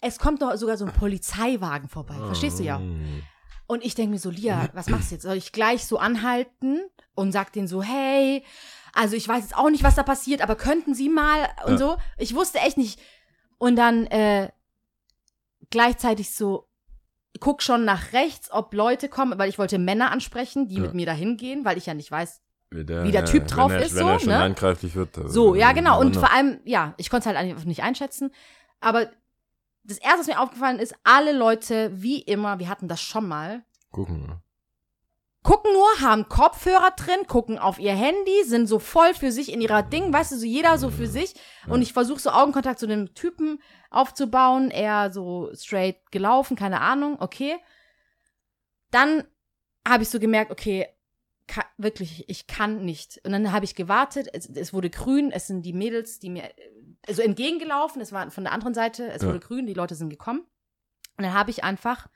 Es kommt noch sogar so ein Polizeiwagen vorbei, verstehst du ja? Und ich denke mir so, Lia, was machst du jetzt? Soll ich gleich so anhalten und sag denen so, hey, also ich weiß jetzt auch nicht, was da passiert, aber könnten Sie mal und Ja. so. Ich wusste echt nicht. Und dann äh, gleichzeitig so, guck schon nach rechts, ob Leute kommen, weil ich wollte Männer ansprechen, die Ja. mit mir dahin gehen, weil ich ja nicht weiß. Wie der, Wie der Typ drauf er, ist, wenn so, er ne? handgreiflich wird. also, So, ja, genau. Und vor allem, ja, ich konnte es halt einfach nicht einschätzen. Aber das erste, was mir aufgefallen ist, alle Leute, wie immer, wir hatten das schon mal, Gucken. ne? gucken nur, haben Kopfhörer drin, gucken auf ihr Handy, sind so voll für sich in ihrer Ding, weißt du, so jeder so für sich. Und ich versuche so Augenkontakt zu dem Typen aufzubauen, er so straight gelaufen, keine Ahnung, okay. Dann habe ich so gemerkt, okay, ka- wirklich, ich kann nicht. Und dann habe ich gewartet, es, es wurde grün, es sind die Mädels, die mir also entgegengelaufen, es war von der anderen Seite, es Ja. wurde grün, die Leute sind gekommen. Und dann habe ich einfach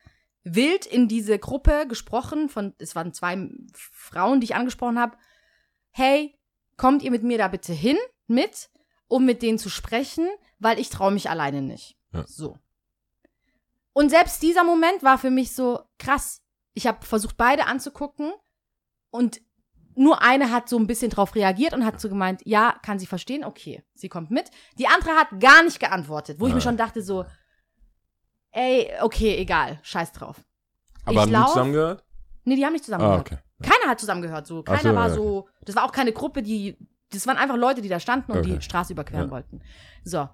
wild in diese Gruppe gesprochen, von, es waren zwei Frauen, die ich angesprochen habe. Hey, kommt ihr mit mir da bitte hin, mit, um mit denen zu sprechen, weil ich traue mich alleine nicht. Ja. So. Und selbst dieser Moment war für mich so krass. Ich habe versucht, beide anzugucken und nur eine hat so ein bisschen drauf reagiert und hat so gemeint, ja, kann sie verstehen, okay, sie kommt mit. Die andere hat gar nicht geantwortet, wo ich mir schon dachte so, ey, okay, egal, scheiß drauf. Aber ich haben die lauf- zusammengehört? Nee, die haben nicht Ah, zusammengehört. okay. Keiner hat zusammengehört, so. Keiner so, war ja, so, das war auch keine Gruppe, die, das waren einfach Leute, die da standen und Okay. die Straße überqueren Ja. wollten. So.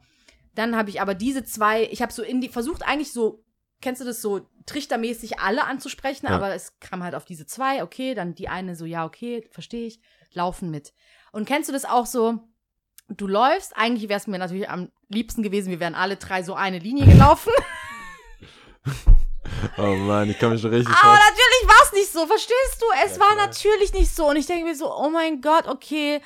Dann habe ich aber diese zwei, ich habe so in die, versucht eigentlich so, kennst du das so, trichtermäßig alle anzusprechen, Ja. aber es kam halt auf diese zwei, okay, dann die eine so, ja, okay, verstehe ich, laufen mit. Und kennst du das auch so, du läufst, eigentlich wäre es mir natürlich am liebsten gewesen, wir wären alle drei so eine Linie gelaufen. Oh Mann, ich kann mich schon richtig Aber natürlich war es nicht so, verstehst du? Es Ja, war klar. natürlich nicht so. Und ich denke mir so, oh mein Gott, okay.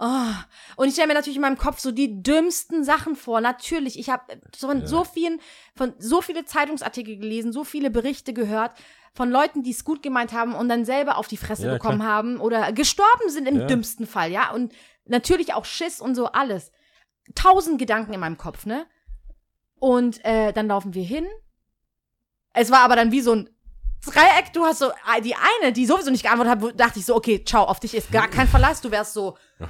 Oh. Und ich stelle mir natürlich in meinem Kopf so die dümmsten Sachen vor. Natürlich, ich habe von Ja. so vielen, von so viele Zeitungsartikel gelesen, so viele Berichte gehört von Leuten, die es gut gemeint haben und dann selber auf die Fresse Ja, bekommen klar. haben oder gestorben sind im Ja. dümmsten Fall, ja. Und natürlich auch Schiss und so alles. Tausend Gedanken in meinem Kopf, ne? Und äh, dann laufen wir hin. Es war aber dann wie so ein Dreieck. Du hast so äh, die eine, die sowieso nicht geantwortet hat, wo- dachte ich so, okay, ciao, auf dich ist gar kein Verlass. Du wärst so, gar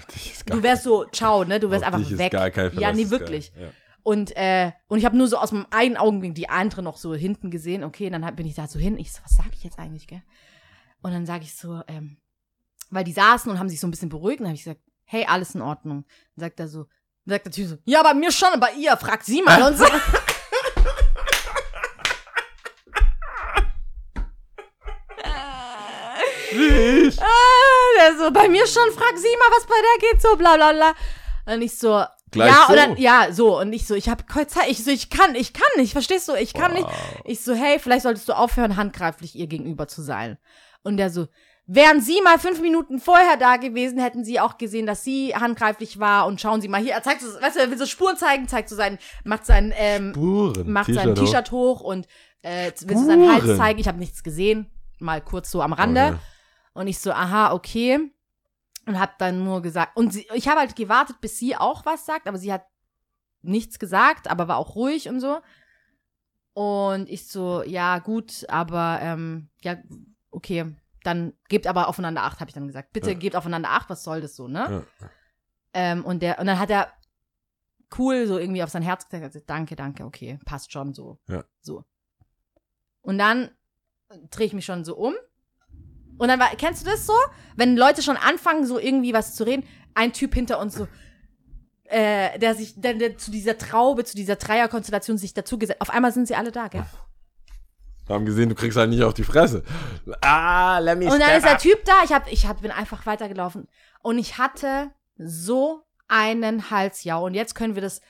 du wärst so, ciao, ne? Du wärst auf einfach dich weg. Ist gar kein ja, Verlass, nee, ist geil. wirklich. Ja. Und, äh, und ich habe nur so aus meinem einen Augenblick die andere noch so hinten gesehen. Okay, und dann bin ich da so hin. Ich so, was sage ich jetzt eigentlich, gell? Und dann sage ich so, ähm, weil die saßen und haben sich so ein bisschen beruhigt. Und dann habe ich gesagt, hey, alles in Ordnung. Dann sagt er so, sagt der Typ so, ja, bei mir schon, bei ihr, fragt sie mal. Und so. Süß. Ah, der so, bei mir schon, frag sie mal, was bei der geht, so bla bla bla. Und ich so, Gleich ja, so. oder ja, so und ich so, ich habe Zeit, ich so, ich kann, ich kann nicht, verstehst du? Ich kann nicht. Ich so, hey, vielleicht solltest du aufhören, handgreiflich ihr gegenüber zu sein. Und der so, wären Sie mal fünf Minuten vorher da gewesen, hätten Sie auch gesehen, dass sie handgreiflich war. Und schauen Sie mal hier, er zeigt so, weißt du, er will so Spuren zeigen, zeigt so sein, macht sein, ähm, Spuren. macht sein. T-Shirt hoch und äh, will so seinen Hals zeigen. Ich habe nichts gesehen, mal kurz so am Rande. Okay. Und ich so, aha, okay. Und hab dann nur gesagt, und sie, ich habe halt gewartet, bis sie auch was sagt, aber sie hat nichts gesagt, aber war auch ruhig und so. Und ich so, ja, gut, aber ähm, ja, okay, dann gebt aber aufeinander Acht, habe ich dann gesagt. Bitte Ja. gebt aufeinander Acht, was soll das so, ne? Ja. Ähm, und, der, und dann hat er cool so irgendwie auf sein Herz gesagt, also, danke, danke, okay, passt schon so. Ja. So. Und dann drehe ich mich schon so um. Und dann war, kennst du das so? Wenn Leute schon anfangen, so irgendwie was zu reden, ein Typ hinter uns so, äh, der sich, der, der zu dieser Traube, zu dieser Dreierkonstellation sich dazugesetzt. Auf einmal sind sie alle da, gell? Wir haben gesehen, du kriegst halt nicht auf die Fresse. Ah, let me Und dann ist der. Typ da, ich, hab, ich hab, bin einfach weitergelaufen. Und ich hatte so einen Halsjau. Und jetzt können wir das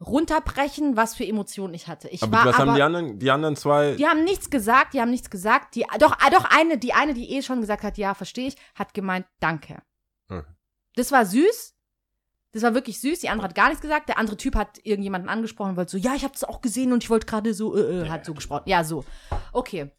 runterbrechen, was für Emotionen ich hatte. Ich Aber war was aber, haben die anderen, die anderen zwei? die haben nichts gesagt, die haben nichts gesagt. Die, doch, ah, doch eine, die eine, die eh schon gesagt hat, ja, verstehe ich, hat gemeint, danke. Okay. Das war süß. Das war wirklich süß. Die andere hat gar nichts gesagt. Der andere Typ hat irgendjemanden angesprochen und wollte so, ja, ich habe das auch gesehen und ich wollte gerade so, äh, äh, hat so gesprochen. Ja, so. Okay.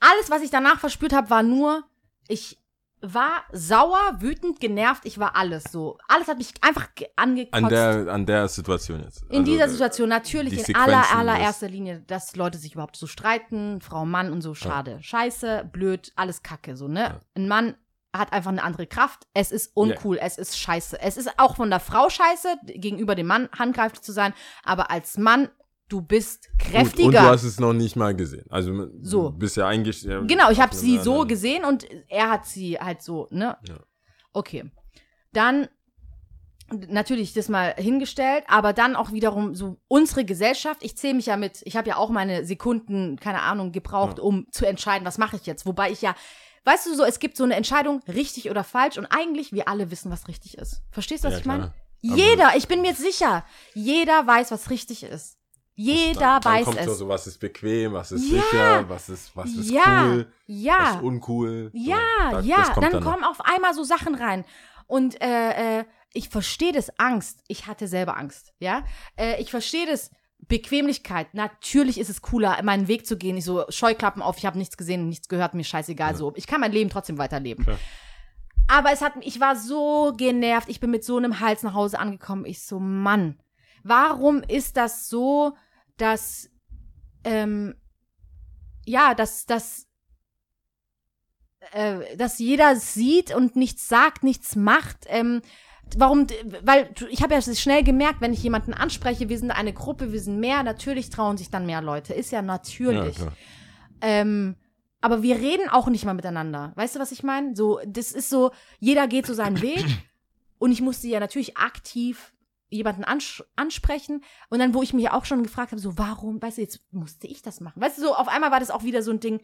Alles, was ich danach verspürt habe, war nur, ich war sauer, wütend, genervt. Ich war alles so. Alles hat mich einfach ge- angekotzt. An der, an der Situation jetzt. In Also, dieser Situation natürlich die in aller, allererster Linie, dass Leute sich überhaupt so streiten, Frau, Mann und so, schade. Scheiße, blöd, alles Kacke, so, ne? Ja. Ein Mann hat einfach eine andere Kraft. Es ist uncool, es ist scheiße. Es ist auch von der Frau scheiße, gegenüber dem Mann handgreiflich zu sein, aber als Mann, du bist Gut, kräftiger. und du hast es noch nicht mal gesehen. Also So. du bist ja eigentlich. ja, Genau, ich habe sie so gesehen und er hat sie halt so, ne? Ja. Okay. Dann natürlich das mal hingestellt, aber dann auch wiederum so unsere Gesellschaft. Ich zähle mich ja mit, ich habe ja auch meine Sekunden, keine Ahnung, gebraucht, Ja. um zu entscheiden, was mache ich jetzt. Wobei ich ja, weißt du so, es gibt so eine Entscheidung, richtig oder falsch und eigentlich wir alle wissen, was richtig ist. Verstehst du, was Ja, ich meine? Jeder, ich bin mir sicher, jeder weiß, was richtig ist. Jeder dann, dann weiß kommt es. So, was ist bequem, was ist Ja. sicher, was ist, was ist ja, cool, ja. was ist uncool. Ja, so, da- ja, dann, danach. kommen auf einmal so Sachen rein. Und äh, äh, ich verstehe das Angst. Ich hatte selber Angst, ja. Äh, ich verstehe das Bequemlichkeit. Natürlich ist es cooler, meinen Weg zu gehen. Ich so Scheuklappen auf, ich habe nichts gesehen, nichts gehört, mir scheißegal. So, ich kann mein Leben trotzdem weiterleben. Klar. Aber es hat, ich war so genervt. Ich bin mit so einem Hals nach Hause angekommen. Ich so, Mann, warum ist das so, dass, ähm, ja, dass, dass äh, dass jeder sieht und nichts sagt, nichts macht. Ähm, warum? Weil ich habe ja schnell gemerkt, wenn ich jemanden anspreche, wir sind eine Gruppe, wir sind mehr, natürlich trauen sich dann mehr Leute. Ist ja Ja, natürlich. klar. ähm, aber wir reden auch nicht mal miteinander. Weißt du, was ich meine? So, das ist so, jeder geht so seinen Weg. Und ich musste ja natürlich aktiv jemanden ans ansprechen. Und dann, wo ich mich auch schon gefragt habe, so, warum, weißt du, jetzt musste ich das machen. Weißt du, so, auf einmal war das auch wieder so ein Ding,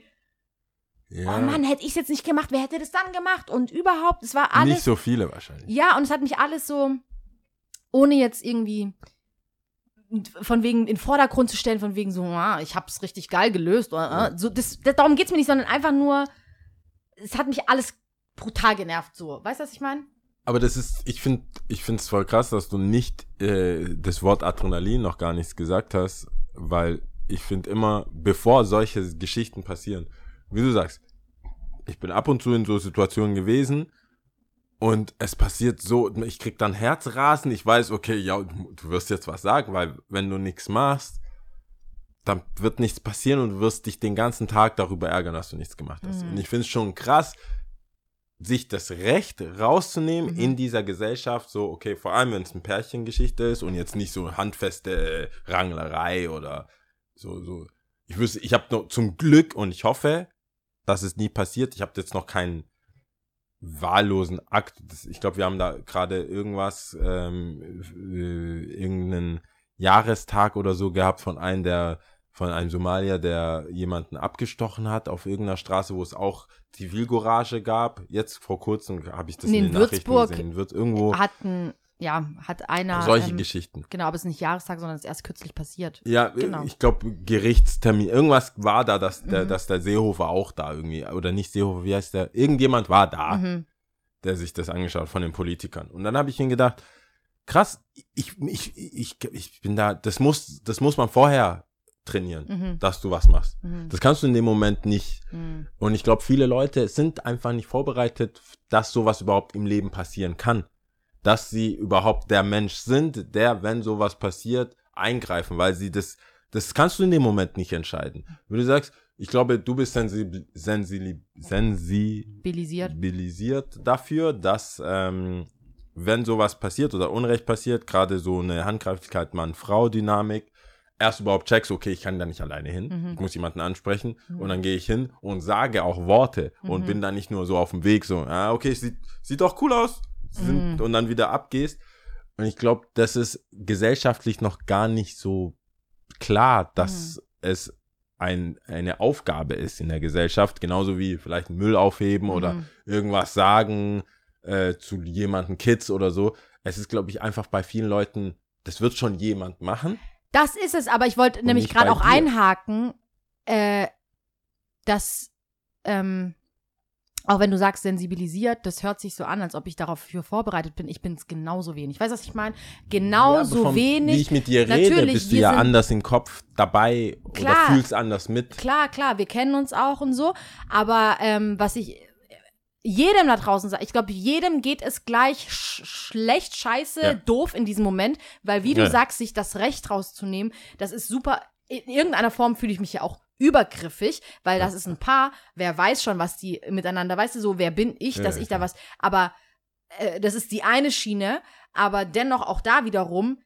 Ja, oh Mann, hätte ich es jetzt nicht gemacht, wer hätte das dann gemacht? Und überhaupt, es war alles. nicht so viele wahrscheinlich. Ja, und es hat mich alles so, ohne jetzt irgendwie von wegen in den Vordergrund zu stellen, von wegen so, ah, ich hab's richtig geil gelöst. Oder, ah, so, das, das, darum geht's mir nicht, sondern einfach nur, es hat mich alles brutal genervt, so. Weißt du, was ich meine? Aber das ist, ich finde, ich finde es voll krass, dass du nicht äh, das Wort Adrenalin noch gar nichts gesagt hast, weil ich finde immer, bevor solche Geschichten passieren, wie du sagst, ich bin ab und zu in so Situationen gewesen und es passiert so, ich krieg dann Herzrasen, ich weiß, okay, ja, du wirst jetzt was sagen, weil wenn du nichts machst, dann wird nichts passieren und du wirst dich den ganzen Tag darüber ärgern, dass du nichts gemacht hast. Mhm. Und ich finde es schon krass, sich das Recht rauszunehmen Mhm. in dieser Gesellschaft, so, okay, vor allem wenn es eine Pärchengeschichte ist und jetzt nicht so handfeste Ranglerei oder so, so. Ich wüsste, ich habe noch zum Glück und ich hoffe, dass es nie passiert. Ich habe jetzt noch keinen wahllosen Akt. Das, ich glaube, wir haben da gerade irgendwas, ähm, äh, irgendeinen Jahrestag oder so gehabt von einem, der von einem Somalier, der jemanden abgestochen hat auf irgendeiner Straße, wo es auch Zivilcourage gab. Jetzt vor kurzem habe ich das In in, den den Nachrichten Würzburg gesehen. Wird irgendwo Hat ein ja, hat einer. Solche ähm, Geschichten. Genau, aber es ist nicht Jahrestag, sondern es ist erst kürzlich passiert. Ja, Genau. ich glaube, Gerichtstermin. Irgendwas war da, dass Mhm. der, dass der Seehofer auch da irgendwie, oder nicht Seehofer, wie heißt der? Irgendjemand war da, Mhm. der sich das angeschaut hat von den Politikern. Und dann habe ich mir gedacht, krass, ich, ich, ich, ich bin da, das muss, das muss man vorher trainieren, Mhm. dass du was machst. Mhm. Das kannst du in dem Moment nicht. Mhm. Und ich glaube, viele Leute sind einfach nicht vorbereitet, dass sowas überhaupt im Leben passieren kann. Dass sie überhaupt der Mensch sind, der, wenn sowas passiert, eingreifen, weil sie das, das kannst du in dem Moment nicht entscheiden. Wenn du sagst, ich glaube, du bist sensibil, sensibil, Bilisiert. sensibilisiert dafür, dass ähm, wenn sowas passiert oder Unrecht passiert, gerade so eine Handgreiflichkeit Mann-Frau-Dynamik, erst überhaupt checkst, okay, ich kann da nicht alleine hin, Mhm. ich muss jemanden ansprechen und dann gehe ich hin und sage auch Worte und Mhm. bin dann nicht nur so auf dem Weg so, ah, okay, sieht, sieht doch cool aus sind, Mhm. und dann wieder abgehst. Und ich glaube, das ist gesellschaftlich noch gar nicht so klar, dass Mhm. es ein, eine Aufgabe ist in der Gesellschaft, genauso wie vielleicht Müll aufheben oder Mhm. irgendwas sagen äh, zu jemandem Kids oder so. Es ist, glaube ich, einfach bei vielen Leuten, das wird schon jemand machen. Das ist es, aber ich wollte nämlich gerade auch dir. einhaken, äh, dass, ähm, auch wenn du sagst sensibilisiert, das hört sich so an, als ob ich darauf für vorbereitet bin. Ich bin es genauso wenig. Weißt du, was ich meine? Genauso Ja, vom- wenig. Wie ich mit dir rede, bist du ja anders im Kopf dabei oder Klar. fühlst anders mit. Klar, klar, wir kennen uns auch und so. Aber ähm, was ich jedem da draußen ich glaube, jedem geht es gleich sch schlecht, scheiße, Ja. doof in diesem Moment, weil wie du Ja. sagst, sich das Recht rauszunehmen, das ist super. In irgendeiner Form fühle ich mich ja auch übergriffig, weil das ist ein Paar, wer weiß schon, was die miteinander, weißt du, so, wer bin ich, dass Ja, ich da was, aber äh, das ist die eine Schiene, aber dennoch auch da wiederum,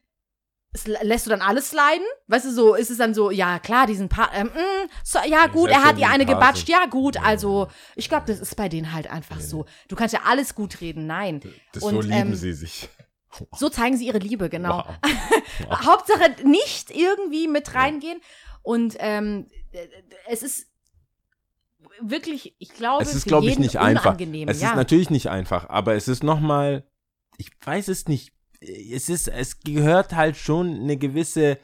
lässt du dann alles leiden? Weißt du, so ist es dann so, ja klar, diesen Paar, ähm, mm, so, ja gut, er hat ihr eine gebatscht, ja gut, also ich glaube, das ist bei denen halt einfach so. Du kannst ja alles gut reden, nein. Das Und, so lieben ähm, sie sich. So zeigen sie ihre Liebe, genau. Wow. Hauptsache nicht irgendwie mit reingehen. Und ähm, äh, es ist wirklich, ich glaube, Es ist, glaube ich, nicht einfach. unangenehm. Es ja. ist natürlich nicht einfach, aber es ist nochmal, ich weiß es nicht. Es ist, es gehört halt schon eine gewisse,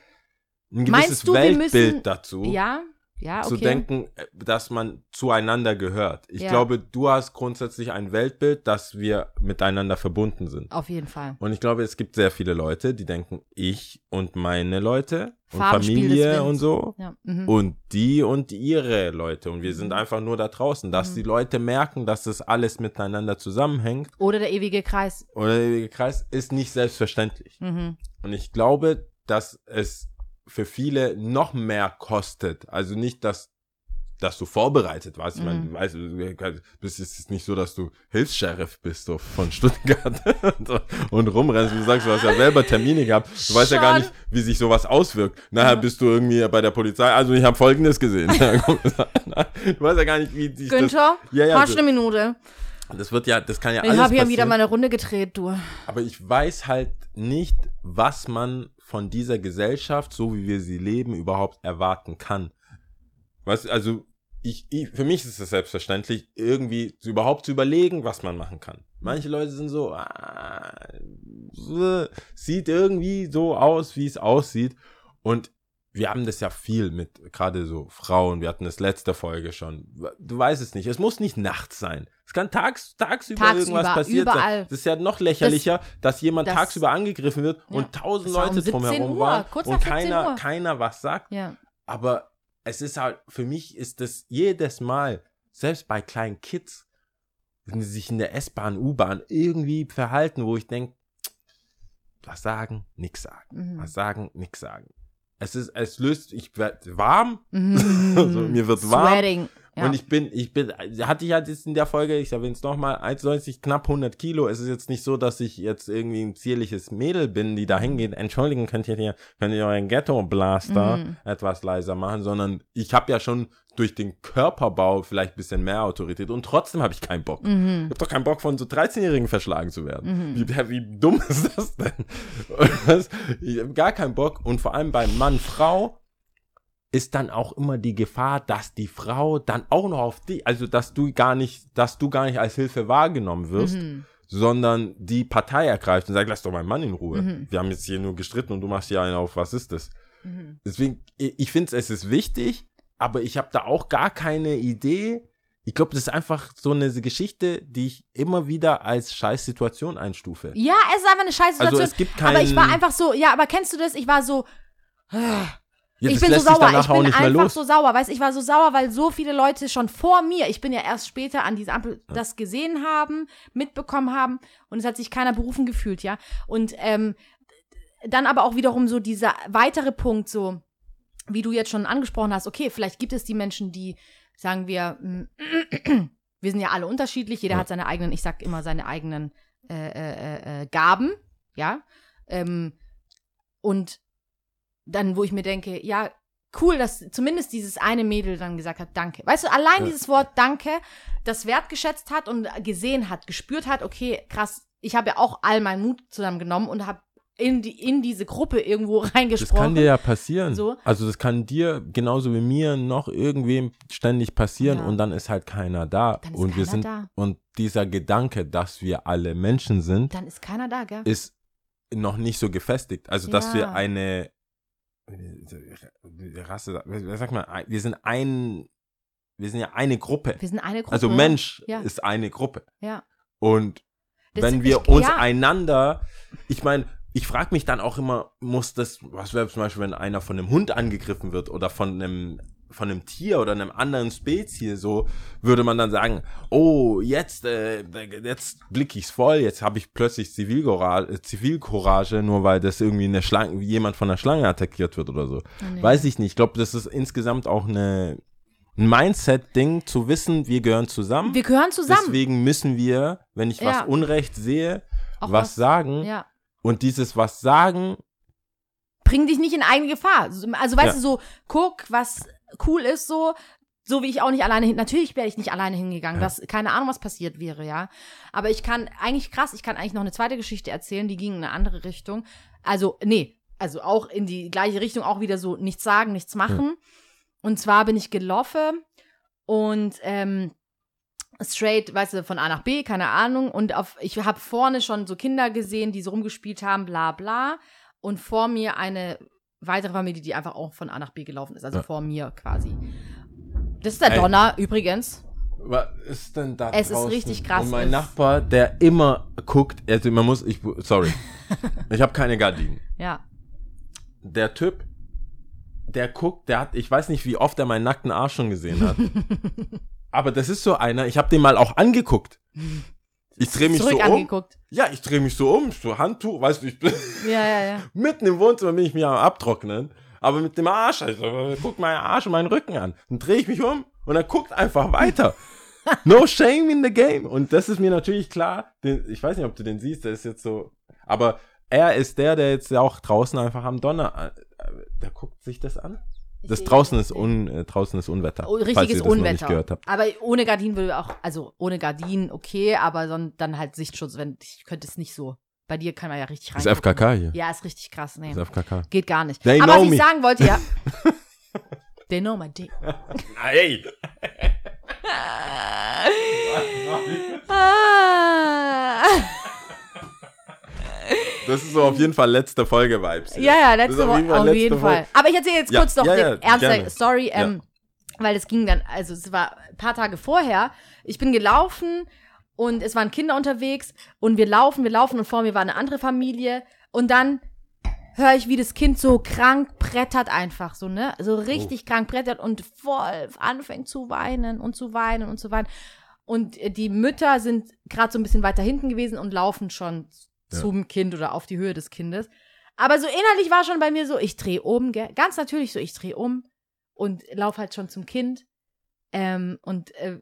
ein Meinst gewisses du, wir Weltbild müssen- dazu. ja, ja, okay. zu denken, äh, dass man zueinander gehört. Ich Ja. glaube, du hast grundsätzlich ein Weltbild, dass wir miteinander verbunden sind. Auf jeden Fall. Und ich glaube, es gibt sehr viele Leute, die denken, ich und meine Leute und Farbenspiel Familie und so Ja. Mhm. und die und ihre Leute und wir sind einfach nur da draußen, dass Mhm. die Leute merken, dass das alles miteinander zusammenhängt Oder der ewige Kreis. oder der ewige Kreis ist nicht selbstverständlich. Mhm. Und ich glaube, dass es für viele noch mehr kostet. Also nicht, dass, dass du vorbereitet warst. Ich meine, Mhm. du weißt, du bist es ist nicht so, dass du Hilfs-Sheriff bist so von Stuttgart und, rumrennst. Du sagst, du hast ja selber Termine gehabt. Du weißt ja gar Schon. nicht, wie sich sowas auswirkt. Nachher bist du irgendwie bei der Polizei. Also ich habe Folgendes gesehen. du weißt ja gar nicht, wie sich Günther, Ja, ja, hast du eine Minute? das, das wird ja, das kann ja Ich alles habe hier passieren. wieder meine Runde gedreht, du. Aber ich weiß halt nicht, was man von dieser Gesellschaft, so wie wir sie leben, überhaupt erwarten kann. Was, also, ich, ich, für mich ist es selbstverständlich, irgendwie zu, überhaupt zu überlegen, was man machen kann. Manche Leute sind so, ah, sieht irgendwie so aus, wie es aussieht. Und wir haben das ja viel mit gerade so Frauen. Wir hatten das letzte Folge schon. Du weißt es nicht. Es muss nicht nachts sein. Es kann tags, tagsüber, Tagsüber, irgendwas passiert überall. sein. Das ist ja noch lächerlicher, dass jemand das- tagsüber angegriffen wird Ja. und tausend Das um Leute 17 drumherum Uhr, waren und nach 17 keiner, Uhr. keiner was sagt. Ja. Aber es ist halt, für mich ist das jedes Mal, selbst bei kleinen Kids, wenn sie sich in der S-Bahn, U-Bahn irgendwie verhalten, wo ich denke, was sagen, nix sagen. Mhm. Was sagen, nix sagen. Es ist, es löst, ich werde warm, Mhm. Also, mir wird warm. Sweating. Ja. und ich bin, ich bin, hatte ich halt jetzt in der Folge, ich erwähne es nochmal, 1,90, knapp 100 Kilo. Es ist jetzt nicht so, dass ich jetzt irgendwie ein zierliches Mädel bin, die da hingeht. Entschuldigen, könnt ihr hier, könnt ihr euren Ghetto-Blaster Mhm. etwas leiser machen, sondern ich habe ja schon durch den Körperbau vielleicht ein bisschen mehr Autorität und trotzdem habe ich keinen Bock. Mhm. Ich habe doch keinen Bock, von so 13-Jährigen verschlagen zu werden. Wie, wie dumm ist das denn? Ich habe gar keinen Bock. Und vor allem bei Mann, Frau ist dann auch immer die Gefahr, dass die Frau dann auch noch auf dich, also dass du gar nicht, dass du gar nicht als Hilfe wahrgenommen wirst, Mhm. sondern die Partei ergreift und sagt, lass doch meinen Mann in Ruhe. Mhm. Wir haben jetzt hier nur gestritten und du machst hier einen auf, was ist das? Mhm. Deswegen, ich, finde es ist wichtig, aber ich habe da auch gar keine Idee. Ich glaube, das ist einfach so eine Geschichte, die ich immer wieder als Scheißsituation einstufe. Ja, es ist einfach eine scheiß Situation. Also es gibt keinen. aber ich war einfach so, ja, aber kennst du das? Ich war so, ja, ich bin so sauer. Ich bin einfach so sauer. Weißt ich war so sauer, weil so viele Leute schon vor mir, ich bin ja erst später an diese Ampel, das gesehen haben, mitbekommen haben und es hat sich keiner berufen gefühlt, ja. Und ähm, dann aber auch wiederum so dieser weitere Punkt, so wie du jetzt schon angesprochen hast, okay, vielleicht gibt es die Menschen, die, sagen wir, mm, wir sind ja alle unterschiedlich, jeder Ja. hat seine eigenen, ich sag immer seine eigenen äh, äh, äh, Gaben, ja. Ähm, und dann, wo ich mir denke, ja, cool, dass zumindest dieses eine Mädel dann gesagt hat, danke. Weißt du, allein Ja. dieses Wort danke, das wertgeschätzt hat und gesehen hat, gespürt hat, okay, krass, ich habe ja auch all meinen Mut zusammengenommen und habe in, die, in diese Gruppe irgendwo Das reingesprochen. kann dir ja passieren. So. Also das kann dir genauso wie mir noch irgendwem ständig passieren Ja. und dann ist halt keiner da. Dann ist und wir keiner sind da. und dieser Gedanke, dass wir alle Menschen sind, Dann ist keiner da, gell? ist noch nicht so gefestigt. Also dass Ja. wir eine Rasse, was sagt man, wir sind ein, wir sind ja eine Gruppe. Wir sind eine Gruppe. Also Mensch Ja. ist eine Gruppe. Ja. Und Das- wenn wir ich- uns ja. einander, ich meine, ich frage mich dann auch immer, muss das, was wäre zum Beispiel, wenn einer von einem Hund angegriffen wird oder von einem, von einem Tier oder einem anderen Spezies, so würde man dann sagen, oh, jetzt, äh, jetzt blick ich's voll, jetzt habe ich plötzlich Zivilcourage, äh, Zivilcourage, nur weil das irgendwie eine Schlange, jemand von einer Schlange attackiert wird oder so. Oh, nee. Weiß ich nicht. Ich glaube, das ist insgesamt auch eine, ein Mindset-Ding, zu wissen, wir gehören zusammen. Wir gehören zusammen. Deswegen müssen wir, wenn ich was Ja. Unrecht sehe, Auch was, sagen. Ja. Und dieses was sagen, bring dich nicht in eigene Gefahr. Also weißt Ja. du, so, guck, was cool ist, so, so wie ich auch nicht alleine hin. Natürlich wäre ich nicht alleine hingegangen. Ja. Das, keine Ahnung, was passiert wäre, ja. Aber ich kann eigentlich krass, ich kann eigentlich noch eine zweite Geschichte erzählen, die ging in eine andere Richtung. Also, nee, also auch in die gleiche Richtung, auch wieder so nichts sagen, nichts machen. Und zwar bin ich gelaufen und ähm, straight, weißt du, von A nach B, keine Ahnung. Und auf, ich habe vorne schon so Kinder gesehen, die so rumgespielt haben, bla bla. Und vor mir eine weitere Familie, die einfach auch von A nach B gelaufen ist, also Ja. vor mir quasi. Das ist der Ey. Donner übrigens. was ist denn da Es ist draußen? richtig krass. Und mein Nachbar, der immer guckt, also man muss, ich, sorry, ich habe keine Gardinen. Ja. Der Typ, der guckt, der hat, ich weiß nicht, wie oft er meinen nackten Arsch schon gesehen hat. Aber das ist so einer, ich habe den mal auch angeguckt. Ich drehe mich Zurück so um. angeguckt. Ja, ich drehe mich so um, so Handtuch, weißt du, ich bin Ja, ja, ja. mitten im Wohnzimmer bin ich mir am abtrocknen, aber mit dem Arsch, also guck meinen Arsch und meinen Rücken an. Dann drehe ich mich um und er guckt einfach weiter. No shame in the game. Und das ist mir natürlich klar. Den, ich weiß nicht, ob du den siehst, der ist jetzt so. Aber er ist der, der jetzt auch draußen einfach am Donner. äh, Der guckt sich das an. Das draußen ist, un, äh, draußen ist Unwetter. Oh, falls richtiges ihr das noch nicht Unwetter. gehört habt. Aber ohne Gardinen würde auch, also ohne Gardinen okay, aber son, dann halt Sichtschutz, wenn ich könnte es nicht so. Bei dir kann man ja richtig rein. Das ist FKK hier. Ja, ist richtig krass. Nee. Das ist FKK. Geht gar nicht. They aber was ich me. sagen wollte, ja. They know my dick. Hey! Ah. Das ist so auf jeden Fall letzte Folge-Vibes. Ja, ja, letzte Woche, auf jeden Folge. Fall. Aber ich erzähle jetzt Ja, kurz noch ja, ja, ernste. Story, ähm, weil es ging dann, also es war ein paar Tage vorher. Ich bin gelaufen und es waren Kinder unterwegs und wir laufen, wir laufen und vor mir war eine andere Familie und dann höre ich, wie das Kind so krank brettert einfach so, ne? So richtig Oh. krank brettert und voll anfängt zu weinen und zu weinen und zu weinen. Und die Mütter sind gerade so ein bisschen weiter hinten gewesen und laufen schon Ja. zum Kind oder auf die Höhe des Kindes. Aber so innerlich war schon bei mir so, ich drehe um, gell? ganz natürlich so, ich drehe um und laufe halt schon zum Kind. Ähm, und äh,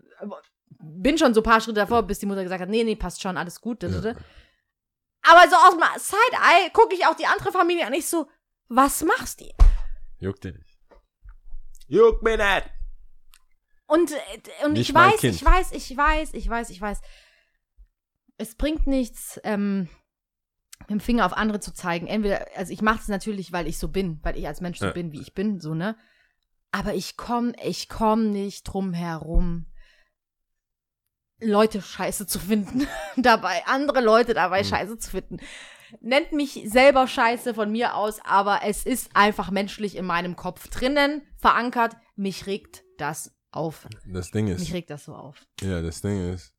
bin schon so ein paar Schritte davor, bis die Mutter gesagt hat, nee, nee, passt schon, alles gut. da. Aber so aus dem Side-Eye gucke ich auch die andere Familie an, ich so, was machst du? Juckt dir nicht. Juckt mir nicht. Und, äh, und Nicht ich weiß, Kind. ich weiß, ich weiß, ich weiß, ich weiß. Es bringt nichts, ähm, mit dem Finger auf andere zu zeigen. Entweder, also ich mache es natürlich, weil ich so bin, weil ich als Mensch so Ja. bin, wie ich bin, so, ne? Aber ich komm, ich komm nicht drum herum, Leute scheiße zu finden. dabei, andere Leute dabei Hm. scheiße zu finden. Nennt mich selber scheiße von mir aus, aber es ist einfach menschlich in meinem Kopf drinnen verankert. Mich regt das auf. Das Ding ist, Mich regt das so auf. ja, das Ding ist,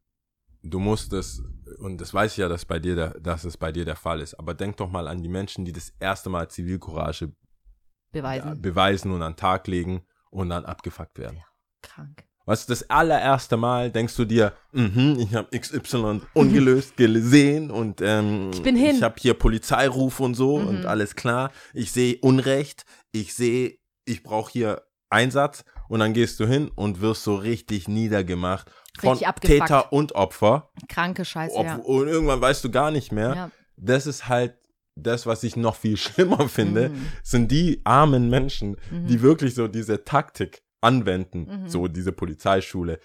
du musst es, und das weiß ich ja, dass bei dir, der, dass es bei dir der Fall ist, aber denk doch mal an die Menschen, die das erste Mal Zivilcourage Beweisen. ja, beweisen und an den Tag legen und dann abgefuckt werden. Krank. Weißt du, das allererste Mal denkst du dir, mhm, ich habe XY ungelöst gesehen und ähm, Ich bin hin. Mhm. ich habe hier Polizeiruf und so und alles klar. Ich sehe Unrecht, ich sehe, ich brauche hier Einsatz und dann gehst du hin und wirst so richtig niedergemacht von. Täter und Opfer. Kranke Scheiße, Ob, ja. Und irgendwann weißt du gar nicht mehr. ja. Das ist halt das, was ich noch viel schlimmer finde, Mhm. sind die armen Menschen, die wirklich so diese Taktik anwenden, Mhm. so diese Polizeischule.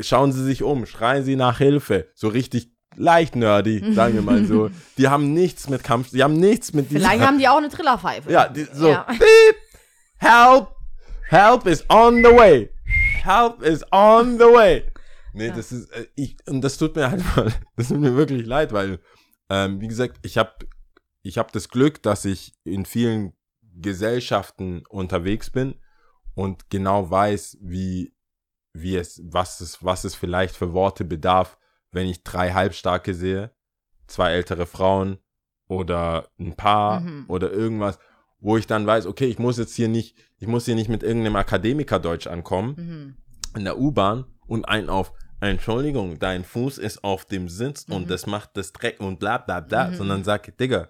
Schauen Sie sich um, schreien Sie nach Hilfe, so richtig leicht nerdy, sagen wir mal so. Die haben nichts mit Kampf, die haben nichts mit dieser, Vielleicht haben die auch eine Trillerpfeife. ja, die, so, Ja. beep, help, help is on the way, help is on the way. Nee, Ja. das ist, äh, ich, und das tut mir einfach, das tut mir wirklich leid, weil, ähm, wie gesagt, ich habe ich hab das Glück, dass ich in vielen Gesellschaften unterwegs bin und genau weiß, wie, wie es, was es, was es vielleicht für Worte bedarf, wenn ich drei Halbstarke sehe, zwei ältere Frauen oder ein Paar Mhm. oder irgendwas, wo ich dann weiß, okay, ich muss jetzt hier nicht, ich muss hier nicht mit irgendeinem Akademikerdeutsch ankommen Mhm. in der U-Bahn und einen auf Entschuldigung, dein Fuß ist auf dem Sitz Mhm. und das macht das Dreck und bla bla bla, sondern sag, Digga,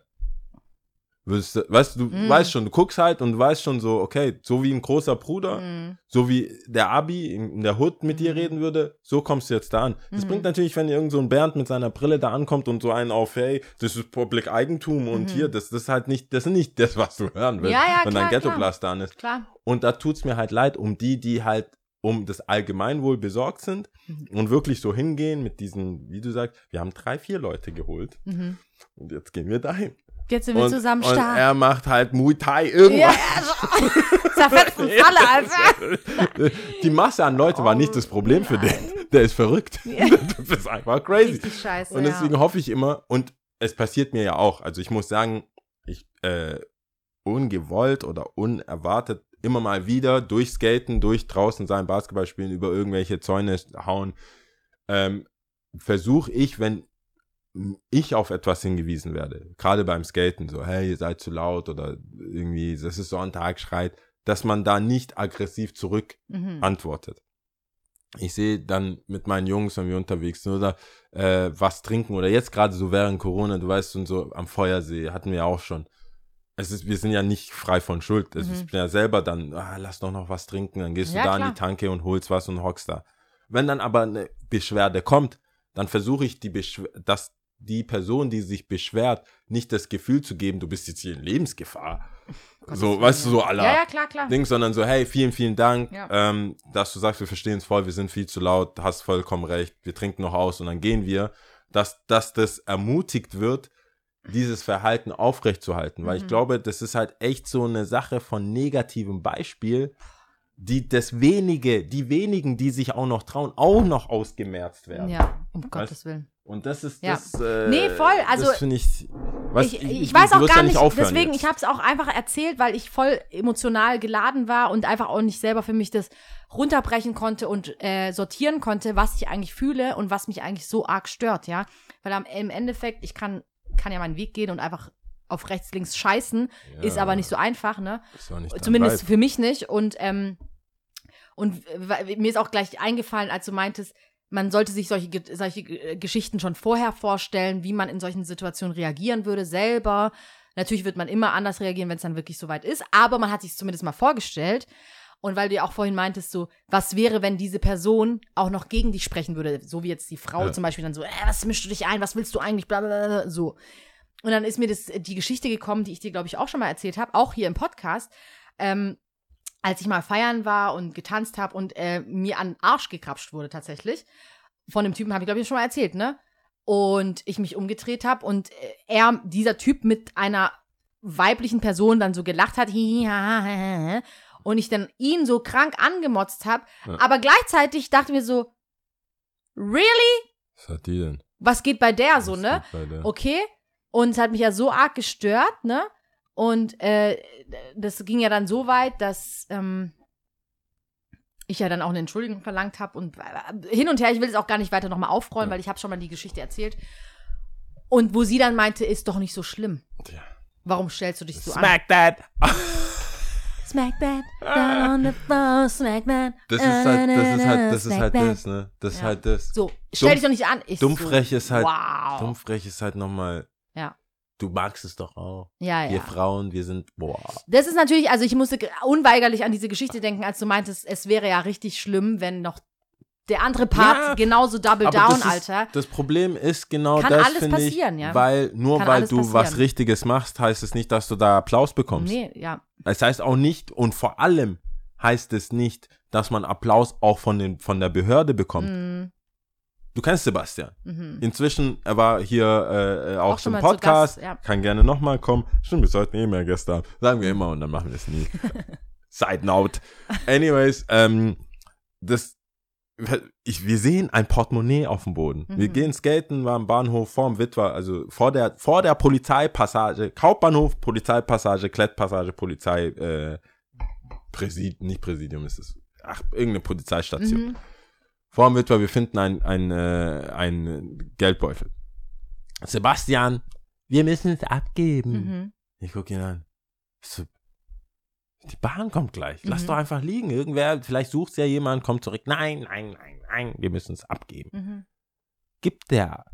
wirst du, weißt du, Mhm. weißt schon, du guckst halt und weißt schon so, okay, so wie ein großer Bruder, Mhm. so wie der Abi in der Hood mit dir reden würde, so kommst du jetzt da an. Das Mhm. bringt natürlich, wenn irgend so ein Bernd mit seiner Brille da ankommt und so einen auf, hey, das ist Public Eigentum und hier, das, das ist halt nicht, das ist nicht das, was du hören willst, Mhm. Ja, ja, wenn klar, dein. Ghetto-Blast da ist. Klar. Und da tut's mir halt leid um die, die halt um das Allgemeinwohl besorgt sind Mhm. und wirklich so hingehen mit diesen, wie du sagst, wir haben drei, vier Leute geholt Mhm. und jetzt gehen wir dahin. Jetzt sind wir Und, zusammen und stark. er macht halt Muay Thai Ja, irgendwas. zerfetzen Falle, Alter. Die Masse an Leute war nicht das Problem für den. Der ist verrückt. Das ist einfach crazy. Scheiße, Und deswegen ja. hoffe ich immer, und es passiert mir ja auch, also ich muss sagen, ich, äh, ungewollt oder unerwartet immer mal wieder durch Skaten, durch draußen sein, Basketball spielen, über irgendwelche Zäune hauen, ähm, versuche ich, wenn ich auf etwas hingewiesen werde, gerade beim Skaten, so, hey, ihr seid zu laut oder irgendwie, das ist Sonntag, schreit, dass man da nicht aggressiv zurück Mhm. antwortet. Ich sehe dann mit meinen Jungs, wenn wir unterwegs sind oder äh, was trinken oder jetzt gerade so während Corona, du weißt, und so am Feuersee hatten wir auch schon. Es ist, wir sind ja nicht frei von Schuld. Also Mhm. Ich bin ja selber dann, ah, lass doch noch was trinken, dann gehst Ja, du da klar. an die Tanke und holst was und hockst da. Wenn dann aber eine Beschwerde kommt, dann versuche ich die Beschw dass die Person, die sich beschwert, nicht das Gefühl zu geben, du bist jetzt hier in Lebensgefahr. so, weißt du, so aller Ja, ja, klar, klar. Ding, sondern so, hey, vielen, vielen Dank, Ja. ähm, dass du sagst, wir verstehen es voll, wir sind viel zu laut, hast vollkommen recht, wir trinken noch aus und dann gehen wir, dass, dass das ermutigt wird, dieses Verhalten aufrechtzuerhalten, weil ich Mhm. glaube, das ist halt echt so eine Sache von negativem Beispiel, die das wenige, die wenigen, die sich auch noch trauen, auch noch ausgemerzt werden. Ja, um Gottes Willen. Und das ist Ja. das. Äh, Nee, voll, also- das finde ich, weißt, ich, ich, weiß du auch wirst gar nicht, aufhören deswegen, jetzt. ich habe es auch einfach erzählt, weil ich voll emotional geladen war und einfach auch nicht selber für mich das runterbrechen konnte und äh, sortieren konnte, was ich eigentlich fühle und was mich eigentlich so arg stört, ja. Weil am, im Endeffekt, ich kann, kann ja meinen Weg gehen und einfach auf rechts, links scheißen, ist aber nicht so einfach, ne? Ist auch nicht Zumindest für mich nicht. Und, ähm, und mir ist auch gleich eingefallen, als du meintest, man sollte sich solche, solche äh, Geschichten schon vorher vorstellen, wie man in solchen Situationen reagieren würde, selber. Natürlich wird man immer anders reagieren, wenn es dann wirklich soweit ist, aber man hat sich zumindest mal vorgestellt. Und weil du ja auch vorhin meintest, so, was wäre, wenn diese Person auch noch gegen dich sprechen würde, so wie jetzt die Frau Ja. zum Beispiel dann so, äh, was mischst du dich ein, was willst du eigentlich, bla bla bla, so. Und dann ist mir das, die Geschichte gekommen, die ich dir, glaube ich, auch schon mal erzählt habe, auch hier im Podcast, ähm, als ich mal feiern war und getanzt habe und äh, mir an den Arsch gekrapscht wurde tatsächlich. Von dem Typen habe ich, glaube ich, schon mal erzählt, ne? Und ich mich umgedreht habe und äh, er, dieser Typ mit einer weiblichen Person dann so gelacht hat, hihi, ha, ha, ha, ha, und ich dann ihn so krank angemotzt habe, Ja. aber gleichzeitig dachte mir so, really? Was hat die denn? Was geht bei der so, Was ne? bei der? Okay. Und es hat mich ja so arg gestört, ne? Und äh, das ging ja dann so weit, dass ähm, ich ja dann auch eine Entschuldigung verlangt habe und äh, hin und her, ich will es auch gar nicht weiter nochmal aufrollen, Ja. weil ich habe schon mal die Geschichte erzählt. Und wo sie dann meinte, ist doch nicht so schlimm. Tja. Warum stellst du dich so an? Smack that! Smack that, down on the floor, smack that. Das ist halt, das ist halt, das ist halt das, ne? Das ist halt das. So, stell Dumm- dich doch nicht an. Ich Dummfrech so, ist halt, Wow. dummfrech ist halt nochmal, Ja. du magst es doch auch. Ja, Wir ja. Frauen, wir sind, boah. Das ist natürlich, also ich musste unweigerlich an diese Geschichte denken, als du meintest, es wäre ja richtig schlimm, wenn noch der andere Part Ja, genauso double down, das ist, Alter. Das Problem ist genau Kann das, alles finde ich, passieren, ja. weil nur Kann weil du was passieren. Richtiges machst, heißt es nicht, dass du da Applaus bekommst. Nee, ja. Es heißt auch nicht und vor allem heißt es nicht, dass man Applaus auch von, den, von der Behörde bekommt. Mhm. Du kennst Sebastian. Mhm. Inzwischen, er war hier äh, äh, auch, Auch schon zum Podcast, Gast, ja. kann gerne nochmal kommen. Stimmt, wir sollten eh mehr Gäste haben. Sagen wir immer und dann machen wir es nie. Side note. Anyways, ähm, das, ich, wir sehen ein Portemonnaie auf dem Boden. Wir Mhm. gehen skaten, war am Bahnhof vorm Witwer, also vor der, vor der Polizeipassage, Hauptbahnhof, Polizeipassage, Klettpassage, Polizei, äh, Präsidium, nicht Präsidium ist es. Ach, irgendeine Polizeistation. Mhm. Vor dem Witwer, wir finden ein, ein, äh, ein Geldbeutel. Sebastian, wir müssen es abgeben. Mhm. Ich gucke ihn an. So, die Bahn kommt gleich. Lass Mhm. doch einfach liegen. Irgendwer, vielleicht sucht ja jemand, kommt zurück. Nein, nein, nein, nein, wir müssen es abgeben. Mhm. Gibt der.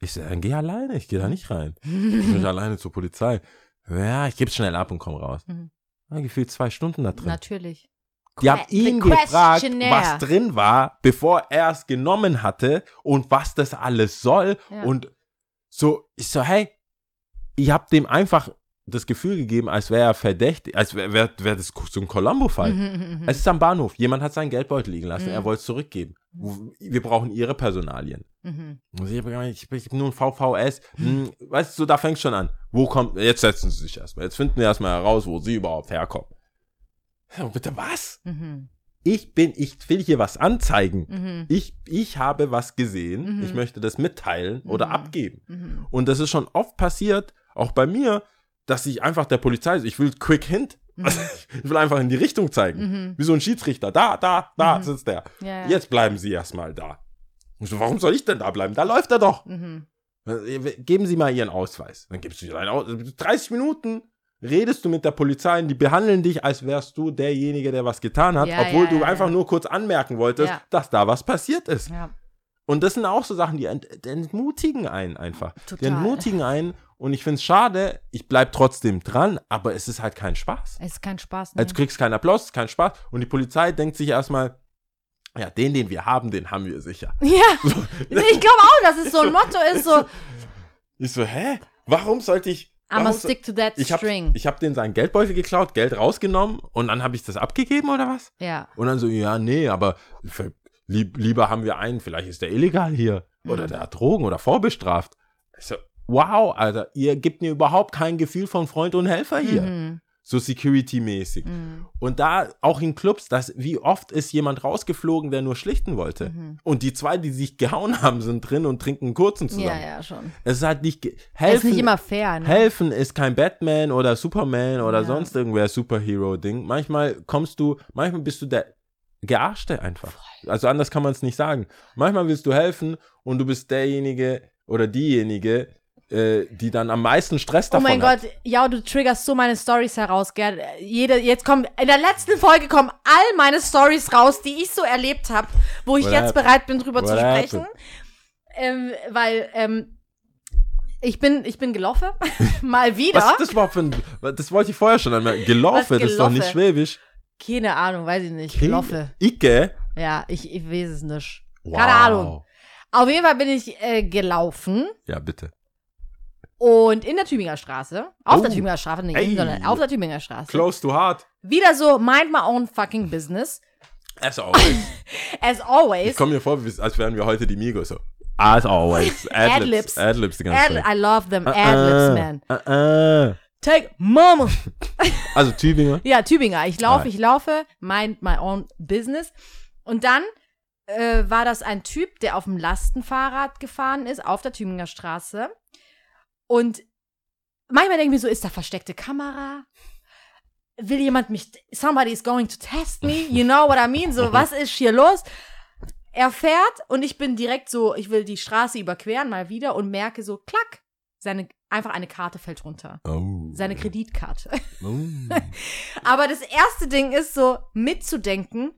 Ich so, dann geh alleine, ich gehe da nicht rein. Ich bin alleine zur Polizei. Ja, ich geb's schnell ab und komm raus. Mhm. Ja, gefühlt zwei Stunden da drin. Natürlich. Die haben ihn gefragt, was drin war, bevor er es genommen hatte und was das alles soll. Ja. Und so, ich so, hey, ich habe dem einfach das Gefühl gegeben, als wäre er verdächtig, als wäre wär, wär das so ein Columbo-Fall. Mhm, mhm, Es ist am Bahnhof, jemand hat seinen Geldbeutel liegen lassen, Mhm. er wollte es zurückgeben. Wir brauchen ihre Personalien. mhm. Ich habe habe nur ein VVS. Hm, weißt du, da fängt schon an. Wo kommt, jetzt setzen sie sich erstmal. Jetzt finden wir erstmal heraus, wo sie überhaupt herkommen. Ja, bitte was? Mhm. Ich bin, ich will hier was anzeigen. Mhm. Ich, ich habe was gesehen. Mhm. Ich möchte das mitteilen oder Mhm. abgeben. Mhm. Und das ist schon oft passiert, auch bei mir, dass ich einfach der Polizei, ich will Quick Hint. Ich will einfach in die Richtung zeigen. Mhm. Wie so ein Schiedsrichter. Da, da, da Mhm. sitzt der. Ja, ja. Jetzt bleiben Sie erstmal da. So, warum soll ich denn da bleiben? Da läuft er doch. Mhm. Geben Sie mal Ihren Ausweis. Dann gibst du dir deinen Ausweis. 30 Minuten redest du mit der Polizei und die behandeln dich, als wärst du derjenige, der was getan hat, Ja, obwohl du einfach nur kurz anmerken wolltest, dass da was passiert ist. Ja. Und das sind auch so Sachen, die ent entmutigen einen einfach. Die Total. entmutigen einen und ich finde es schade, ich bleib trotzdem dran, aber es ist halt kein Spaß. Es ist kein Spaß. Ne? Also du kriegst keinen Applaus, es ist kein Spaß und die Polizei denkt sich erstmal, ja, den, den wir haben, den haben wir sicher. ja, ich glaube auch, dass es so ein Motto ist, so, Ich so, hä? Warum sollte ich. Warum so- stick to that ich hab, string. ich hab den seinen Geldbeutel geklaut, Geld rausgenommen und dann habe ich das abgegeben oder was? ja. Und dann so, ja, nee, aber lieb, lieber haben wir einen, vielleicht ist der illegal hier oder der hat Drogen oder vorbestraft. Ich so, wow, Alter, ihr gebt mir überhaupt kein Gefühl von Freund und Helfer hier. Mhm. So Security-mäßig. Mhm. Und da auch in Clubs, das, wie oft ist jemand rausgeflogen, der nur schlichten wollte. Mhm. Und die zwei, die sich gehauen haben, sind drin und trinken einen kurzen zusammen. Ja, ja, schon. Es ist halt nicht. Helfen, ist nicht immer fair, ne? helfen ist kein Batman oder Superman oder Ja. sonst irgendwer Superhero-Ding. Manchmal kommst du, manchmal bist du der Gearschte einfach. Also anders kann man es nicht sagen. Manchmal willst du helfen und du bist derjenige oder diejenige, äh, die dann am meisten Stress Oh davon mein hat. Gott, ja, du triggerst so meine Stories heraus, Gerd. Jede, jetzt kommen, in der letzten Folge kommen all meine Stories raus, die ich so erlebt habe, wo ich What jetzt happened? bereit bin, drüber What zu sprechen. Ähm, weil, ähm, ich bin, ich bin gelaufen. Mal wieder. Was ist das überhaupt für ein. Das wollte ich vorher schon einmal. Gelaufe, Was, das ist doch nicht schwäbisch. Keine Ahnung, weiß ich nicht. Gelaufen. Icke. Ja, ich, ich weiß es nicht. Wow. Keine Ahnung. Auf jeden Fall bin ich äh, gelaufen Ja, bitte. und in der Tübinger Straße, auf Oh. der Tübinger Straße, nicht in, sondern auf der Tübinger Straße. Close to heart. Wieder so, mind my own fucking business. As always. As always. Ich komme mir vor, als wären wir heute die Migos. So. As always. Adlibs. Adlibs. Adlibs die ganze Ad, Zeit. I love them Adlibs, äh, man. äh, äh. Take mama. Also Tübinger. Ja, Tübinger. Ich laufe, Ah. ich laufe, mind my own business. Und dann äh, war das ein Typ, der auf dem Lastenfahrrad gefahren ist, auf der Tübinger Straße. Und manchmal denke ich mir so, ist da versteckte Kamera? Will jemand mich, somebody is going to test me, you know what I mean? So, was ist hier los? Er fährt und ich bin direkt so, ich will die Straße überqueren mal wieder und merke so, klack, seine, einfach eine Karte fällt runter. Oh. Seine Kreditkarte. Oh. Aber das erste Ding ist so, mitzudenken,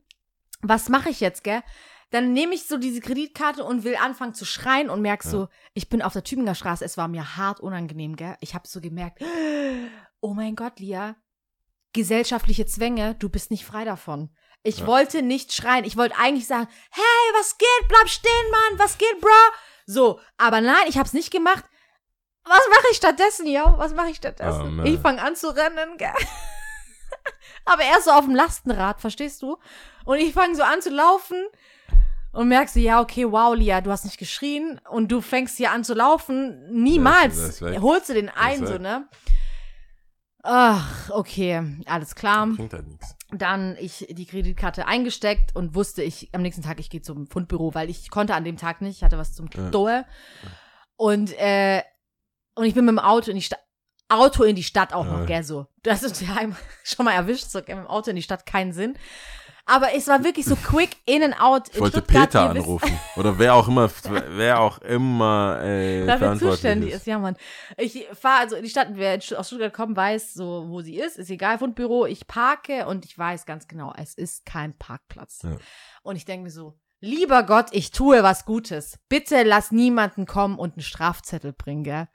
was mache ich jetzt, gell? Dann nehme ich so diese Kreditkarte und will anfangen zu schreien und merk so, ich bin auf der Tübinger Straße, es war mir hart unangenehm, gell? Ich habe so gemerkt, oh mein Gott, Lia, gesellschaftliche Zwänge, du bist nicht frei davon. Ich wollte nicht schreien, ich wollte eigentlich sagen, hey, was geht? Bleib stehen, Mann, was geht, bro? So, aber nein, ich hab's nicht gemacht. Was mache ich stattdessen, ja? Was mache ich Oh, stattdessen? man. ich fange an zu rennen, gell? aber er ist so auf dem Lastenrad, verstehst du? Und ich fange so an zu laufen und merkst du, ja, okay, wow, Lia, du hast nicht geschrien und du fängst hier an zu laufen. Niemals weg. holst du den ein, so, ne? Ach, okay, alles klar. Halt nichts. Dann ich die Kreditkarte eingesteckt und wusste ich am nächsten Tag, ich gehe zum Fundbüro, weil ich konnte an dem Tag nicht, ich hatte was zum Ja. Dohe. Und, äh, und ich bin mit dem Auto in die Stadt, Auto in die Stadt auch Ja. noch, gell, so. Das ist ja schon mal erwischt, so, gell, mit dem Auto in die Stadt keinen Sinn. Aber es war wirklich so quick in and out. Ich in wollte Stuttgart, Peter anrufen. Oder wer auch immer, wer auch immer äh, dafür zuständig ist. ist. Ja, Mann. Ich fahre also in die Stadt, wer aus Stuttgart kommt, weiß so, wo sie ist. Ist egal, Fundbüro. Ich parke und ich weiß ganz genau, es ist kein Parkplatz. Ja. Und ich denke mir so, lieber Gott, ich tue was Gutes. Bitte lass niemanden kommen und einen Strafzettel bringen, gell?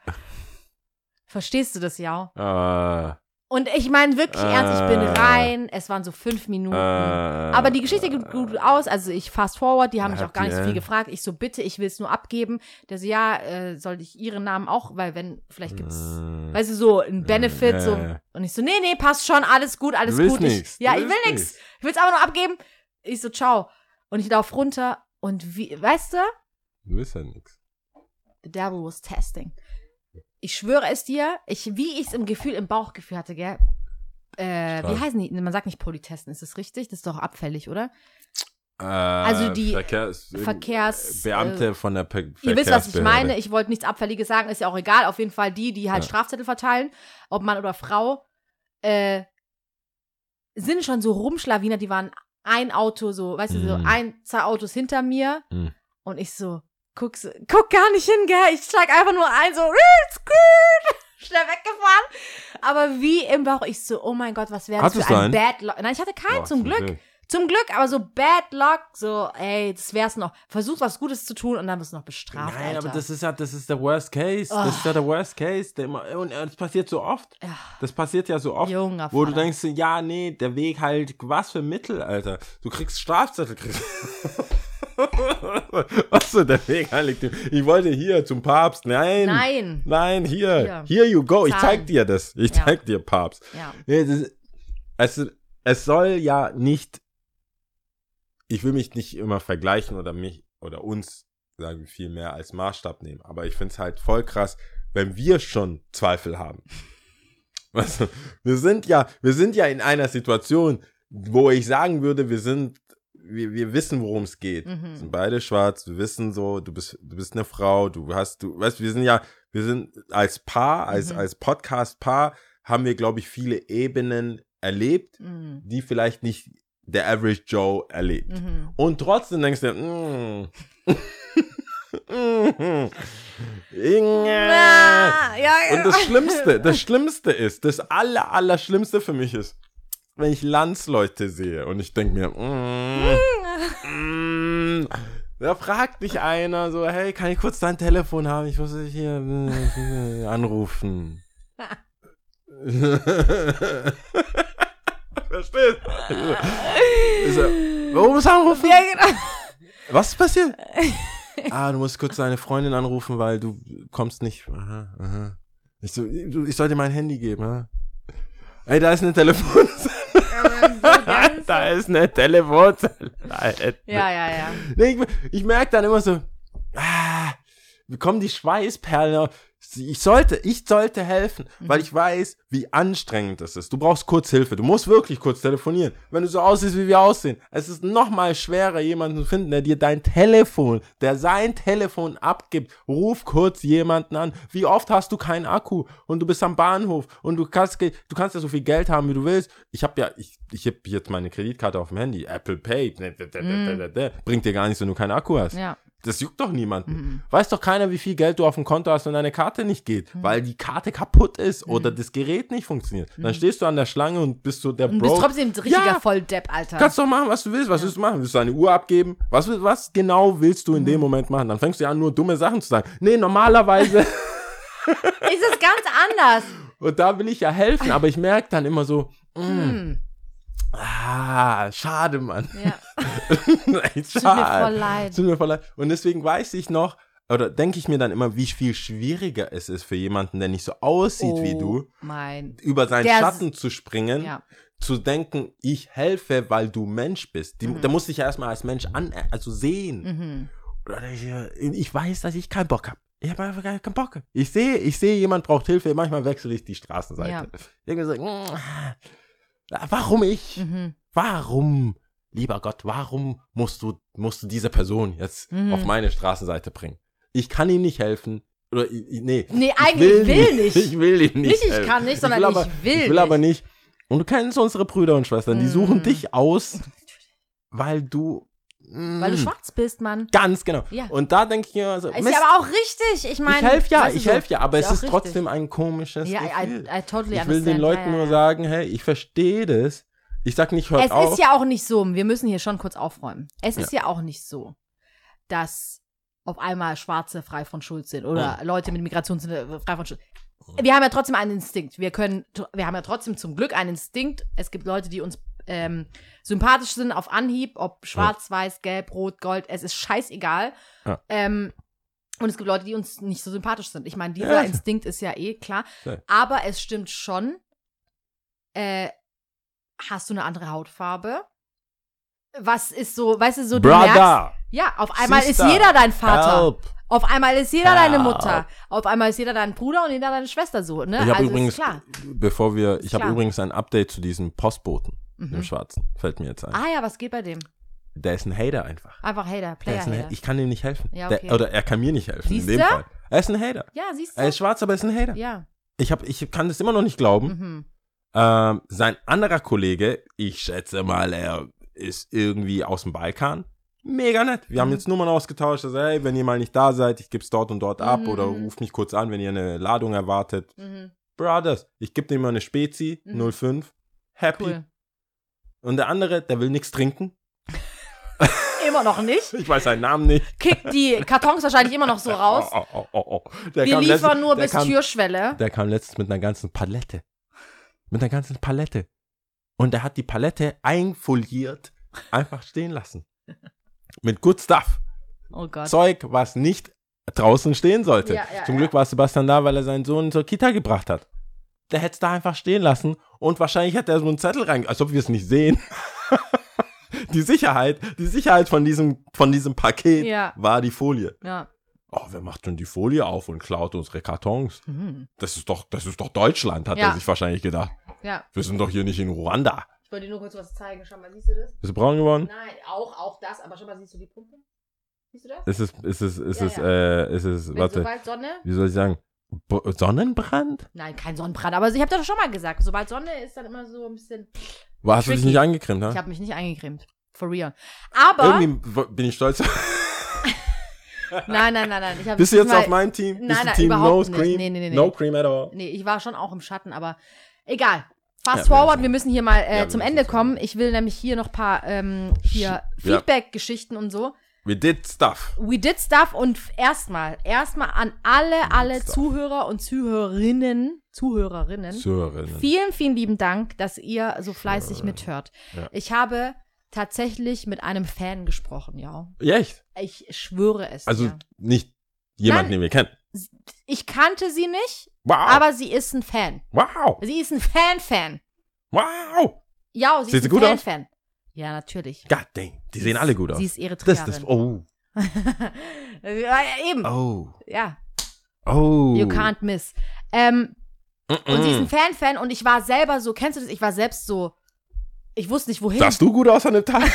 Verstehst du das, ja? Ah, Und ich meine wirklich ernst, ich bin Äh. rein. Es waren so fünf Minuten. äh, Aber die Geschichte geht gut aus. Also ich fast forward, die haben mich auch gar nicht so viel gefragt. Ich so, bitte, ich will es nur abgeben. Der so, ja, äh, soll ich ihren Namen auch, weil wenn, vielleicht gibt's, äh, weißt du, so ein Benefit, so. Und ich so, nee, nee, passt schon, alles gut, alles gut. Ich, ja, ich will nix. Ich will's aber nur abgeben. Ich so, ciao. Und ich lauf runter und wie, weißt du, Du bist ja nix. the devil was testing. Ich schwöre es dir, ich, wie ich es im Gefühl, im Bauchgefühl hatte, gell? Äh, wie heißen die? Man sagt nicht Politesten, ist das richtig? Das ist doch abfällig, oder? Äh, Also die Verkehrs, Verkehrs- Beamte von der Pe Ihr wisst, was ich meine. Ich wollte nichts Abfälliges sagen, ist ja auch egal. Auf jeden Fall die, die halt Ja. Strafzettel verteilen, ob Mann oder Frau, äh, sind schon so Rumschlawiner, die waren ein Auto so, weißt du, so Mhm. ein, zwei Autos hinter mir Mhm. und ich so, guck, so, guck gar nicht hin, gell? Ich steig einfach nur ein, so, schnell weggefahren. Aber wie im Bauch, ich so, oh mein Gott, was wäre das Hattest für du ein einen? Bad Luck. Nein, ich hatte keinen, Boah, zum Glück. Zum Glück, aber so Bad Luck, so, ey, das wär's noch. Versuch was Gutes zu tun und dann wirst du noch bestraft. Nein, Alter. aber das ist ja, das ist der Worst Case. Das ist ja der Worst Case. Der immer, und äh, das passiert so oft. Ja. Das passiert ja so oft, Junger wo du Vater. denkst, ja, nee, der Weg halt, was für Mittel, Alter. Du kriegst Strafzettel. Kriegst. was für der Weg heiligt. Ich wollte hier zum Papst. Nein. Nein. Nein, hier. Hier. Here you go. Ich Zahlen. zeig dir das. Ich Ja. zeig dir, Papst. Ja. Nee, das, es, es soll ja nicht, ich will mich nicht immer vergleichen oder mich oder uns, sagen wir viel mehr, als Maßstab nehmen. Aber ich finde es halt voll krass, wenn wir schon Zweifel haben. Weißt du, wir sind ja, wir sind ja in einer Situation, wo ich sagen würde, wir sind, wir, wir wissen, worum es geht. Mhm. Wir sind beide schwarz, wir wissen so, du bist, du bist eine Frau, du hast, du, weißt, wir sind ja, wir sind als Paar, als, Mhm. als Podcast-Paar, haben wir, glaube ich, viele Ebenen erlebt, Mhm. die vielleicht nicht der Average Joe erlebt. Mhm. Und trotzdem denkst du, mm, mm, ja, ja. Und das Schlimmste, das Schlimmste ist, das aller, aller Schlimmste für mich ist, wenn ich Landsleute sehe und ich denke mir, mm, mm, da fragt mich einer so, hey, kann ich kurz dein Telefon haben? Ich muss dich hier äh, anrufen. Verstehst du? Ist Warum muss anrufen? ja, genau. Was ist passiert? ah, du musst kurz deine Freundin anrufen, weil du kommst nicht. Aha, aha. Ich, so, ich soll dir mein Handy geben. Ha? Ey, da ist eine Telefonzelle. da ist eine Telefonzelle. Ja, ja, ja. Ich, ich merke dann immer so, ah, wie kommen die Schweißperlen. Ich sollte, ich sollte helfen, weil ich weiß, wie anstrengend das ist. Du brauchst kurz Hilfe. Du musst wirklich kurz telefonieren. Wenn du so aussiehst, wie wir aussehen. Es ist noch mal schwerer, jemanden zu finden, der dir dein Telefon, der sein Telefon abgibt. Ruf kurz jemanden an. Wie oft hast du keinen Akku und du bist am Bahnhof und du kannst, du kannst ja so viel Geld haben, wie du willst. Ich habe ja, ich, ich habe jetzt meine Kreditkarte auf dem Handy. Apple Pay. Bringt dir gar nichts, wenn du keinen Akku hast. Ja. Das juckt doch niemanden. Weiß doch keiner, wie viel Geld du auf dem Konto hast, wenn deine Karte nicht geht, weil die Karte kaputt ist oder das Gerät nicht funktioniert. Dann stehst du an der Schlange und bist so der Bro. bist trotzdem ein richtiger Ja. Volldepp, Alter. Kannst doch machen, was du willst. Was willst du machen? Willst du deine Uhr abgeben? Was, was genau willst du in dem Moment machen? Dann fängst du an, nur dumme Sachen zu sagen. Nee, normalerweise. ist es ganz anders. und da will ich ja helfen, aber ich merke dann immer so, mm. Ah, schade, Mann. Ja. Echt Tut mir schade. voll leid. Tut mir voll leid. Und deswegen weiß ich noch, oder denke ich mir dann immer, wie viel schwieriger es ist für jemanden, der nicht so aussieht wie du, Mein. über seinen Der Schatten zu springen, Ja. zu denken, ich helfe, weil du Mensch bist. Die, Mhm. Der muss dich ja erstmal als Mensch an, also sehen. Mhm. Oder ich, ich weiß, dass ich keinen Bock habe. Ich habe einfach keinen Bock. Ich sehe, ich sehe, jemand braucht Hilfe. Manchmal wechsle ich die Straßenseite. Ja. Irgendwie so, mm, warum ich? Mhm. Warum, lieber Gott, warum musst du, musst du diese Person jetzt Mhm. auf meine Straßenseite bringen? Ich kann ihm nicht helfen. Oder, ich- ich- nee. Nee, ich eigentlich will nicht. Ich will ihm nicht. Nicht, ich helfen. kann nicht, sondern will ich aber, will Ich will aber nicht. nicht. Und du kennst unsere Brüder und Schwestern, die suchen Mm. dich aus, weil du. Weil du mm, schwarz bist, Mann. Ganz genau. Ja. Und da denke ich mir so, Ist Mist, ja aber auch richtig. Ich meine. ich helfe ja, ich helfe ja, aber ist es ist richtig. trotzdem ein komisches Ja, I, Gefühl. I totally ich will den Leuten ja, nur sagen, hey, ich verstehe das. Ich sag nicht, hört Es auf. ist ja auch nicht so, wir müssen hier schon kurz aufräumen. Es ist ja auch nicht so, dass auf einmal Schwarze frei von Schuld sind oder Leute mit Migration sind äh, frei von Schuld. Wir haben ja trotzdem einen Instinkt. Wir können, wir haben ja trotzdem zum Glück einen Instinkt. Es gibt Leute, die uns ähm, sympathisch sind auf Anhieb, ob schwarz, weiß, gelb, rot, gold, es ist scheißegal. Ja. Ähm, und es gibt Leute, die uns nicht so sympathisch sind. Ich meine, dieser Ja. Instinkt ist ja eh klar. Ja. Aber es stimmt schon. Äh, hast du eine andere Hautfarbe? Was ist so, weißt du, so du merkst, Brother, ja, auf einmal Sister, ist jeder dein Vater. help. Auf einmal ist jeder deine. Mutter. Auf einmal ist jeder dein Bruder und jeder deine Schwester so, ne? Ich habe also übrigens, bevor wir, ich habe klar. übrigens ein Update zu diesem Postboten, Mhm. dem Schwarzen. Fällt mir jetzt ein. Ah ja, was geht bei dem? Der ist ein Hater einfach. Einfach Hater, Der Player Hater. Ha- ich kann ihm nicht helfen. Ja, Der- okay. oder er kann mir nicht helfen. in dem Siehste? Fall. Er ist ein Hater. Ja, siehst Er du? ist schwarz, aber er ist ein Hater. Ja. Ich, hab, ich kann das immer noch nicht glauben. Mhm. Ähm, sein anderer Kollege, ich schätze mal, er ist irgendwie aus dem Balkan. Mega nett. Wir haben Mhm. jetzt Nummern ausgetauscht. Also, hey, wenn ihr mal nicht da seid, ich gebe es dort und dort ab Mhm. oder ruft mich kurz an, wenn ihr eine Ladung erwartet. Mhm. Brothers, ich gebe dem mal eine Spezi, Mhm. 05. Happy. Cool. Und der andere, der will nichts trinken. Immer noch nicht. Ich weiß seinen Namen nicht. Kickt die Kartons wahrscheinlich immer noch so raus. Oh, oh, oh, oh, oh. Der Wir liefern letztens- nur bis kam, Türschwelle. Der kam letztens mit einer ganzen Palette. Mit einer ganzen Palette. Und er hat die Palette einfoliert, einfach stehen lassen. Mit Good Stuff. Oh Gott. Zeug, was nicht draußen stehen sollte. Ja, ja, Zum ja. Glück war Sebastian da, weil er seinen Sohn zur Kita gebracht hat. Der hätte es da einfach stehen lassen und wahrscheinlich hätte er so einen Zettel rein, als ob wir es nicht sehen. die Sicherheit, die Sicherheit von diesem, von diesem Paket Ja. war die Folie. Ja. Oh, wer macht denn die Folie auf und klaut unsere Kartons? Mhm. Das ist doch, das ist doch Deutschland, hat Ja. er sich wahrscheinlich gedacht. Ja. Wir sind doch hier nicht in Ruanda. Ich wollte dir nur kurz was zeigen. Schau mal, siehst du das? Ist es braun geworden? Nein, auch, auch das. Aber schau mal, siehst du die Pumpe? Siehst du das? Ist es, ist es, ist Ja, es, ja. äh, ist es, Wenn warte, sobald Sonne. wie soll ich sagen? Bo Sonnenbrand? Nein, kein Sonnenbrand. Aber ich habe doch schon mal gesagt, sobald Sonne ist, dann immer so ein bisschen. War, hast du dich nicht angecremt, Ich ha? habe mich nicht eingecremt. For real. Aber. Irgendwie bin ich stolz. Nein, nein, nein, nein. Ich Bist du jetzt diesmal- auf mein Team? Nein, nein, Team überhaupt No nicht. Cream? Nee, nee, nee. No Cream at all. Nee, ich war schon auch im Schatten, aber egal. Fast Ja, forward, wir müssen hier mal äh, Ja, zum Ende kommen. Ich will nämlich hier noch ein paar ähm, hier Ja. Feedback-Geschichten und so. We did stuff. We did stuff und erstmal, erstmal an alle, alle stuff. Zuhörer und Zuhörerinnen, Zuhörerinnen. Zuhörerinnen. Vielen, vielen lieben Dank, dass ihr so fleißig mithört. Ja. Ich habe tatsächlich mit einem Fan gesprochen, ja. Ja, echt? Ich schwöre es. Also dir. nicht jemand, Nein. den wir kennen. Ich kannte sie nicht, Wow. aber sie ist ein Fan. wow. Sie ist ein Fan-Fan. Wow. Ja, sie Sieht ist ein? Fan-Fan. Ja, natürlich. God dang. Die sehen alle gut aus. Sie ist das, Eritreerin. das, oh. ja, eben, Oh. ja, Oh. you can't miss. Ähm, und sie ist ein Mm. Fan-Fan und ich war selber so, kennst du das? Ich war selbst so, ich wusste nicht wohin. Sahst du gut aus an dem Tag?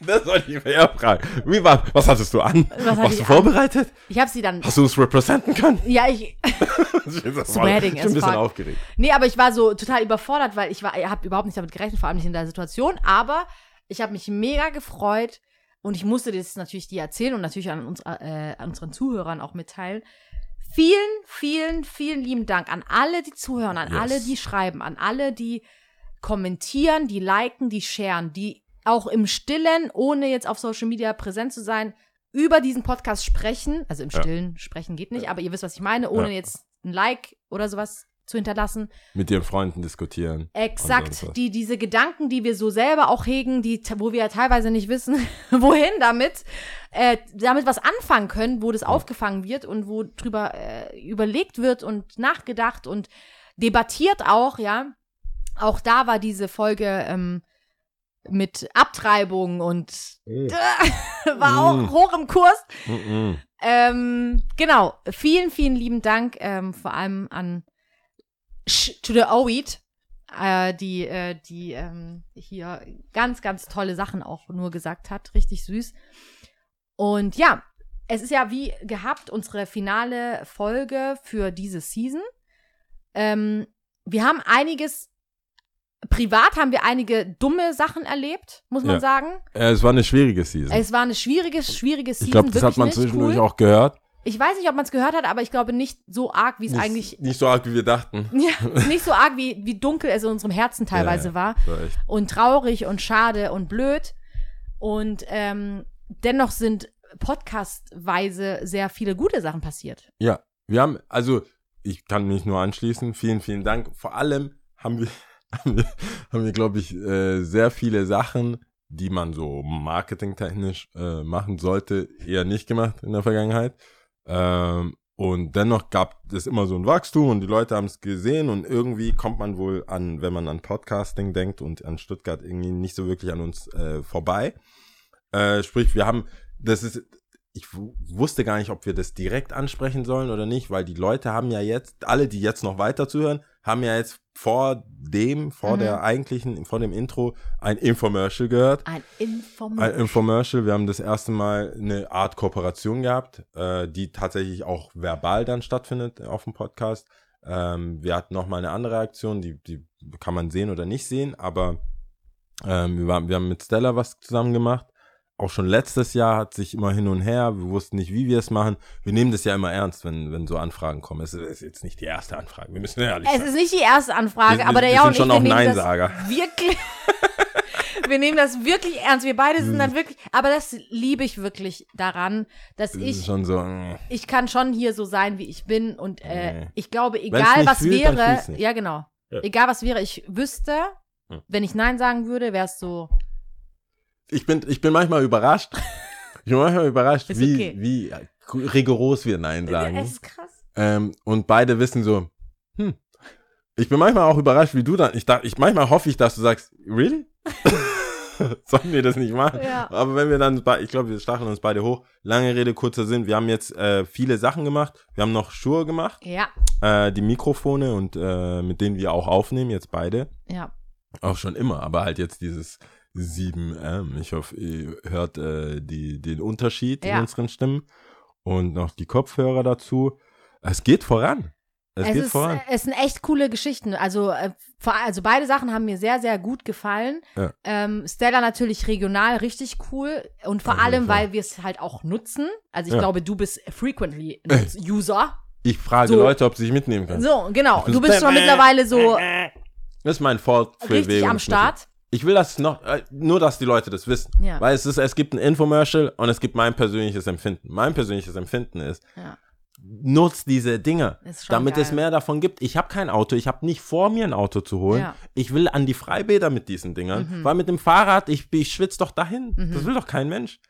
das wollte ich mir eher fragen. Wie war, was hattest du an? Was hatte Warst ich du an? vorbereitet? Ich habe sie dann, Hast du es representen können? ja, ich, Ich bin Sweating ein as bisschen fuck. aufgeregt. nee, aber ich war so total überfordert, weil ich war, ich habe überhaupt nicht damit gerechnet, vor allem nicht in der Situation, aber ich habe mich mega gefreut und ich musste das natürlich dir erzählen und natürlich an, uns, äh, an unseren Zuhörern auch mitteilen. Vielen, vielen, vielen lieben Dank an alle, die zuhören, an Yes. alle, die schreiben, an alle, die kommentieren, die liken, die sharen, die auch im Stillen, ohne jetzt auf Social Media präsent zu sein, über diesen Podcast sprechen. Also im Ja. Stillen sprechen geht nicht, aber ihr wisst, was ich meine, ohne Ja. jetzt ein Like oder sowas zu hinterlassen. Mit ihren Freunden diskutieren. Exakt, die, diese Gedanken, die wir so selber auch hegen, die, wo wir ja teilweise nicht wissen, wohin damit, äh, damit was anfangen können, wo das aufgefangen wird und wo drüber äh, überlegt wird und nachgedacht und debattiert auch, ja. Auch da war diese Folge ähm, mit Abtreibung und war auch Mm. hoch im Kurs. Mhm. Ähm, genau, vielen, vielen lieben Dank, ähm, vor allem an Sh to the Oweed, äh, die, äh, die ähm, hier ganz, ganz tolle Sachen auch nur gesagt hat. Richtig süß. Und ja, es ist ja wie gehabt unsere finale Folge für diese Season. Ähm, wir haben einiges, privat haben wir einige dumme Sachen erlebt, muss man Ja. sagen. Äh, es war eine schwierige Season. Es war eine schwierige, schwierige Season. ich glaube, das hat man zwischendurch cool. auch gehört. Ich weiß nicht, ob man es gehört hat, aber ich glaube nicht so arg, wie es eigentlich. nicht so arg, wie wir dachten. Ja, nicht so arg, wie, wie dunkel es in unserem Herzen teilweise Ja, war. War. Und traurig und schade und blöd. Und ähm, dennoch sind podcastweise sehr viele gute Sachen passiert. Ja, wir haben, also ich kann mich nur anschließen. Vielen, vielen Dank. Vor allem haben wir, haben wir, glaube ich, äh, sehr viele Sachen, die man so marketingtechnisch äh, machen sollte, eher nicht gemacht in der Vergangenheit. Ähm, und dennoch gab es immer so ein Wachstum und die Leute haben es gesehen und irgendwie kommt man wohl an, wenn man an Podcasting denkt und an Stuttgart irgendwie nicht so wirklich an uns äh, vorbei. Äh, sprich, wir haben, das ist, ich wusste gar nicht, ob wir das direkt ansprechen sollen oder nicht, weil die Leute haben ja jetzt, alle, die jetzt noch weiter zuhören, haben ja jetzt vor dem, vor Mhm. der eigentlichen, vor dem Intro ein Infomercial gehört. Ein Ein Informat. Infomercial. Wir haben das erste Mal eine Art Kooperation gehabt, äh, die tatsächlich auch verbal dann stattfindet auf dem Podcast. Ähm, wir hatten noch mal eine andere Aktion, die, die kann man sehen oder nicht sehen, aber ähm, wir, waren, wir haben mit Stella was zusammen gemacht. Auch schon letztes Jahr hat sich immer hin und her, wir wussten nicht, wie wir es machen. Wir nehmen das ja immer ernst, wenn, wenn so Anfragen kommen. Es ist jetzt nicht die erste Anfrage, wir müssen ehrlich Es sein. ist nicht die erste Anfrage, Wir- aber der sind und ich, schon wir auch nehmen das Neinsager. wirklich. wir nehmen das wirklich ernst. Wir beide sind dann wirklich. Aber das liebe ich wirklich daran, dass Das ist ich schon so, äh, ich kann schon hier so sein, wie ich bin. Und äh, Nee. ich glaube, egal was fühlt, wäre, ja genau, Ja. egal was wäre, ich wüsste, Hm. wenn ich Nein sagen würde, wäre es so, ich bin, ich bin manchmal überrascht. Ich bin manchmal überrascht, Ist wie, okay. wie rigoros wir Nein sagen. es ist krass. Ähm, und beide wissen so, hm. Ich bin manchmal auch überrascht, wie du dann. Ich, da, ich manchmal hoffe ich, dass du sagst, really? Sollen wir das nicht machen? Ja. Aber wenn wir dann, ich glaube, wir stacheln uns beide hoch. Lange Rede, kurzer Sinn. Wir haben jetzt äh, viele Sachen gemacht. Wir haben noch Schuhe gemacht, Ja, äh, die Mikrofone und äh, mit denen wir auch aufnehmen, jetzt beide. ja. Auch schon immer, aber halt jetzt dieses 7M. Ich hoffe, ihr hört äh, die, den Unterschied in Ja. unseren Stimmen. Und noch die Kopfhörer dazu. Es geht voran. Es, Es, geht ist, voran. es sind echt coole Geschichten. Also, äh, also beide Sachen haben mir sehr, sehr gut gefallen. Ja. Ähm, Stella natürlich regional richtig cool und vor Auf allem, weil wir es halt auch nutzen. Also ich Ja. glaube, du bist frequently. User. Ich frage so. Leute, ob sie sich mitnehmen können. So, genau. Du bist schon mittlerweile so Das ist mein für richtig am Start. Ich will das noch, äh, nur dass die Leute das wissen. Ja. Weil es ist, es gibt ein Infomercial und es gibt mein persönliches Empfinden. Mein persönliches Empfinden ist, Ja. nutzt diese Dinge, damit es geil. mehr davon gibt. Ich habe kein Auto, ich habe nicht vor, mir ein Auto zu holen. Ja. Ich will an die Freibäder mit diesen Dingern, Mhm. weil mit dem Fahrrad, ich, ich schwitze doch dahin. Das will doch kein Mensch.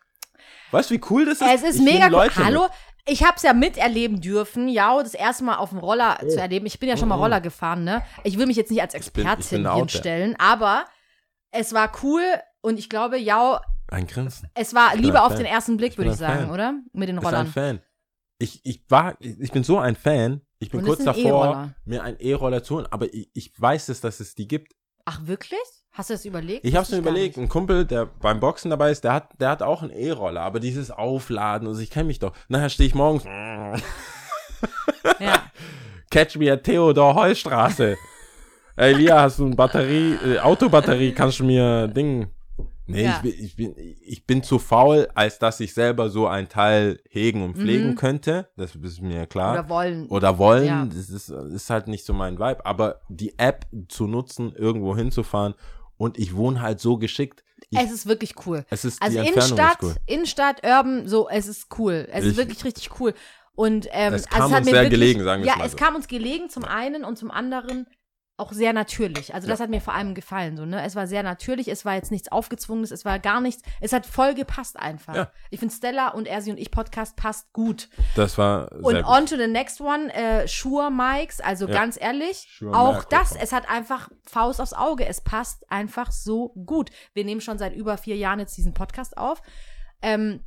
Weißt du, wie cool das ist? Es ist Ich mega cool. Hallo, ich habe es ja miterleben dürfen, ja, das erste Mal auf dem Roller Oh. zu erleben. Ich bin ja schon mal Roller gefahren, ne? Ich will mich jetzt nicht als bin- ich Expertin bin out there. hinstellen, aber es war cool und ich glaube, ja, Ein Grinsen. Es war bin Liebe ein auf Fan. den ersten Blick, würde ich ein sagen, Fan. oder? Mit den Ich bin ein Rollern. Fan. Ich, ich war, ich bin so ein Fan. Ich bin Und kurz davor, E-Roller. mir einen E-Roller zu holen, aber ich, ich weiß es, dass es die gibt. Ach, wirklich? Hast du das überlegt? Ich habe es Wusste mir überlegt. Ein Kumpel, der beim Boxen dabei ist, der hat, der hat auch einen E-Roller, aber dieses Aufladen, also ich kenne mich doch. Nachher stehe ich morgens, Ja. catch me at Theodor Heustraße. Ey, Lia, hast du eine Batterie, äh, Autobatterie, kannst du mir Ding. Nee, Ja. ich, bin, ich, bin, ich bin zu faul, als dass ich selber so ein Teil hegen und pflegen Mhm. könnte. Das ist mir klar. Oder wollen. oder wollen, Ja. das ist, ist halt nicht so mein Vibe. Aber die App zu nutzen, irgendwo hinzufahren und ich wohne halt so geschickt. Ich, es ist wirklich cool. es ist Also die Entfernung Innenstadt, ist cool. Innenstadt, Urban, so, es ist cool. Es Ich- ist wirklich richtig cool. Und ähm, Es also kam hat uns mir sehr wirklich, gelegen, sagen wir Ja, es mal es so. kam uns gelegen zum einen und zum anderen auch sehr natürlich. Also das Ja. hat mir vor allem gefallen. So, ne? Es war sehr natürlich, es war jetzt nichts Aufgezwungenes, es war gar nichts. Es hat voll gepasst einfach. Ja. Ich finde Stella und Er, sie und ich Podcast passt gut. Das war Und sehr gut. on to the next one, äh, Shure Mikes, also Ja. ganz ehrlich, Shure auch das, es hat einfach Faust aufs Auge, es passt einfach so gut. Wir nehmen schon seit über vier Jahren jetzt diesen Podcast auf. Ähm,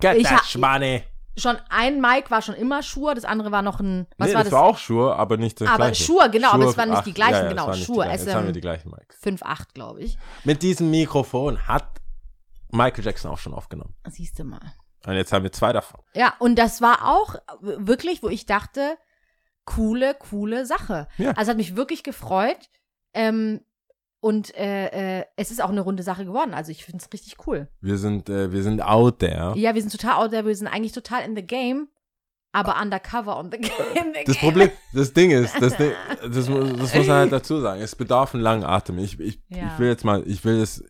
Get ich that ha- money. Schon ein Mic war schon immer Shure, das andere war noch ein, was nee, war das, war auch Schuhe, aber nicht das Aber gleiche. Shure, genau, aber es waren nicht die gleichen, ja, ja, genau, es waren nicht die Shure, gleichen. Jetzt haben wir SM. die gleichen Mics. 5.8, glaube ich. Mit diesem Mikrofon hat Michael Jackson auch schon aufgenommen. Siehst du mal. Und jetzt haben wir zwei davon. Ja, und das war auch wirklich, wo ich dachte, coole, coole Sache. Ja. Also hat mich wirklich gefreut. Ähm, und äh, äh, es ist auch eine runde Sache geworden. Also ich finde es richtig cool. Wir sind, äh, wir sind out there. Ja, wir sind total out there, wir sind eigentlich total in the game, aber undercover on the game. Das Problem, das Ding ist, das, Ding, das, das muss man halt dazu sagen, es bedarf einen langen Atem. Ich, ich, Ja. ich will jetzt mal, ich will es,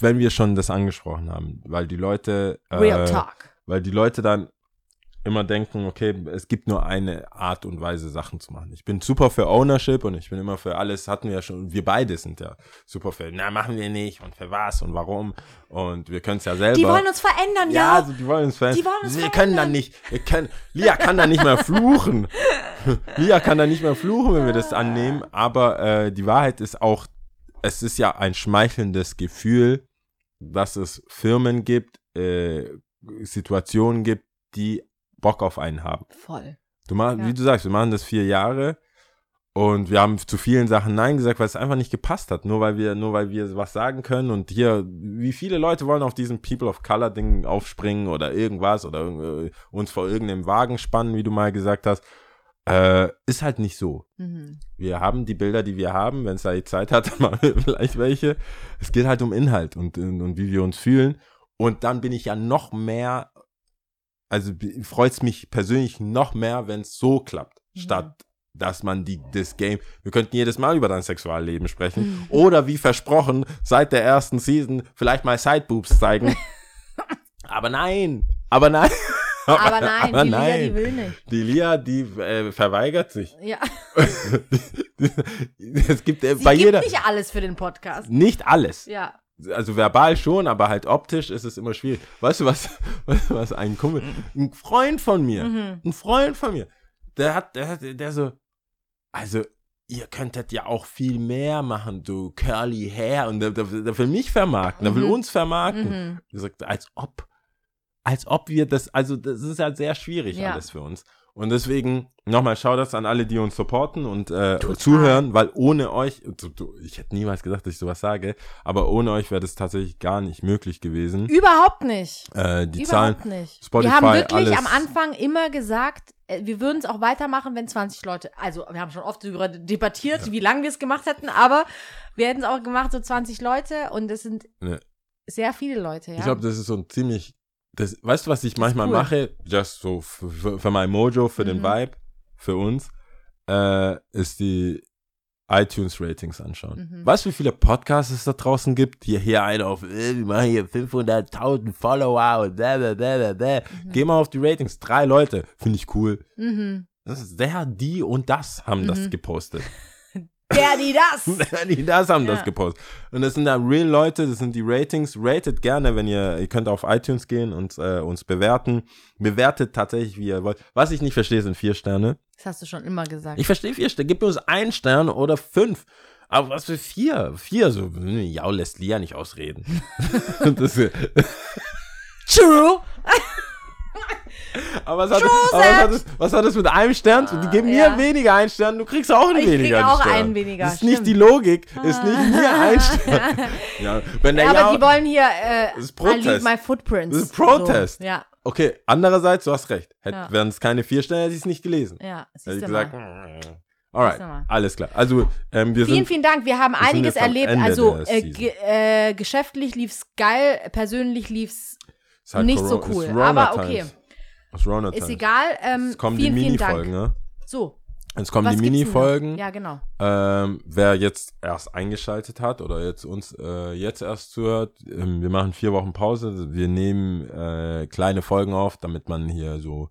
wenn wir schon das angesprochen haben, weil die Leute, Real äh, Talk. weil die Leute dann immer denken, okay, es gibt nur eine Art und Weise, Sachen zu machen. Ich bin super für Ownership und ich bin immer für alles, hatten wir ja schon, wir beide sind ja super für, na, machen wir nicht und für was und warum und wir können es ja selber. Die wollen uns verändern, ja, ja. also die wollen uns verändern. Die wollen uns wir können verändern. dann nicht, wir können, Lia kann dann nicht mehr fluchen. Lia kann dann nicht mehr fluchen, wenn wir das annehmen, aber äh, die Wahrheit ist auch, es ist ja ein schmeichelndes Gefühl, dass es Firmen gibt, äh, Situationen gibt, die Bock auf einen haben. Voll. Du mach, Ja. Wie du sagst, wir machen das vier Jahre und wir haben zu vielen Sachen Nein gesagt, weil es einfach nicht gepasst hat. Nur weil wir, nur weil wir was sagen können und hier, wie viele Leute wollen auf diesem People of Color Ding aufspringen oder irgendwas oder äh, uns vor irgendeinem Wagen spannen, wie du mal gesagt hast. Äh, ist halt nicht so. Mhm. Wir haben die Bilder, die wir haben. Wenn Said Zeit hat, dann machen wir vielleicht welche. Es geht halt um Inhalt und, und wie wir uns fühlen. Und dann bin ich ja noch mehr, also freut es mich persönlich noch mehr, wenn es so klappt, Mhm. statt dass man die, das Game, wir könnten jedes Mal über dein Sexualleben sprechen. Mhm. Oder wie versprochen, seit der ersten Season vielleicht mal Sideboobs zeigen. aber nein, aber nein. Aber nein, aber die Lia, nein. die will nicht. Die Lia, die äh, verweigert sich. Ja. es gibt äh, bei gibt jeder. nicht alles für den Podcast. Nicht alles. Ja. Also verbal schon, aber halt optisch ist es immer schwierig. Weißt du was, was ein Kumpel, ein Freund von mir, Mhm. ein Freund von mir, der hat, der hat, der so, also ihr könntet ja auch viel mehr machen, du curly hair und der, der, der will mich vermarkten, der will Mhm. uns vermarkten. Mhm. Ich sagte, als ob, als ob wir das, also das ist halt sehr schwierig Ja. alles für uns. Und deswegen nochmal Shoutouts an alle, die uns supporten und äh, zuhören, weil ohne euch, ich hätte niemals gedacht, dass ich sowas sage, aber ohne euch wäre das tatsächlich gar nicht möglich gewesen. Überhaupt nicht. Äh, die Zahlen, Überhaupt nicht. Spotify, wir haben wirklich alles- am Anfang immer gesagt, äh, wir würden es auch weitermachen, wenn 20 Leute, also wir haben schon oft darüber debattiert, wie lange wir es gemacht hätten, aber wir hätten es auch gemacht, so 20 Leute und es sind Ne. sehr viele Leute, ja. ich glaube, das ist so ein ziemlich, das, weißt du, was ich manchmal cool. mache, just so für, mein Mojo, für den Mhm. Vibe, für uns, äh, ist die iTunes-Ratings anschauen. Mhm. Weißt du, wie viele Podcasts es da draußen gibt? Hier, hier einer auf, äh, wir machen hier 500.000 Follower und blah, blah, blah, blah, blah. Geh mal auf die Ratings. Drei Leute. Finde ich cool. mhm. Das ist der, die und das haben das Mhm. gepostet. Der, die, das. die das haben Ja. das gepostet. Und das sind da real Leute, das sind die Ratings. Ratet gerne, wenn ihr, ihr könnt auf iTunes gehen und äh, uns bewerten. Bewertet tatsächlich, wie ihr wollt. Was ich nicht verstehe, sind vier Sterne. Das hast du schon immer gesagt. Ich verstehe vier Sterne. Gib uns einen Stern oder fünf. Aber was für vier? Vier, so, ja, lässt Lia nicht ausreden. das, True. Aber was hat, aber was, hat das, was hat das mit einem Stern zu Die geben mir ja. weniger einen Stern, du kriegst auch einen Ich krieg weniger auch Stern. einen weniger, Das ist nicht stimmt. die Logik, ist nicht mir ein Stern. Ja, wenn der Ja, aber ja, die wollen hier äh, Das ist I leave Protest. my footprints. Das ist Protest. So. Ja, Okay, andererseits, du hast recht. Ja. Wären es keine vier Sterne, hätte ich es nicht gelesen. ja. Hätte ich gesagt, mal. mm, alright, alles klar. Also, ähm, wir Vielen, sind, vielen Dank. Wir haben sind einiges erlebt. Ende Also äh, äh, geschäftlich lief's geil, persönlich lief's halt nicht so Corona- cool. ist Rona Aber okay. Times. Ist egal. Ähm, Jetzt kommen vielen, die. Mini-Folgen, ne? So, Jetzt kommen was die? Mini-Folgen. Ja, genau. Ähm, wer jetzt erst eingeschaltet hat oder jetzt uns äh, jetzt erst zuhört, ähm, wir machen vier Wochen Pause. Wir nehmen äh, kleine Folgen auf, damit man hier so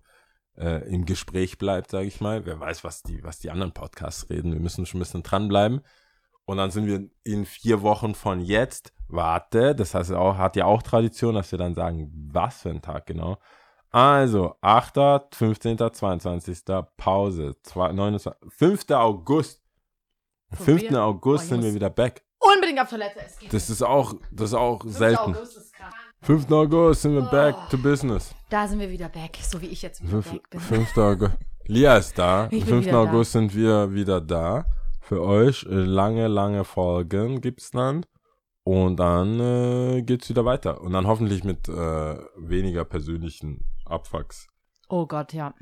äh, im Gespräch bleibt, sage ich mal. Wer weiß, was die, was die anderen Podcasts reden. Wir müssen schon ein bisschen dranbleiben. Und dann sind wir in vier Wochen von jetzt. Warte, das heißt auch, hat ja auch Tradition, dass wir dann sagen, was für ein Tag genau. Also, 8., 15., 22. Pause, 2, 29, 5. August. Am So 5. wir- August Oh, sind wir wieder back. Unbedingt auf Toilette. Es geht. Das ist auch, das ist auch 5. selten. August ist krank. 5. August sind wir back Oh. to business. Da sind wir wieder back, so wie ich jetzt wieder 5. back bin. 5. August. Lia ist da. Am Ich bin 5. wieder da. August sind wir wieder da. Für euch äh, lange, lange Folgen gibt's dann. Und dann äh, geht's wieder weiter. Und dann hoffentlich mit äh, weniger persönlichen Abfucks. Oh Gott, ja.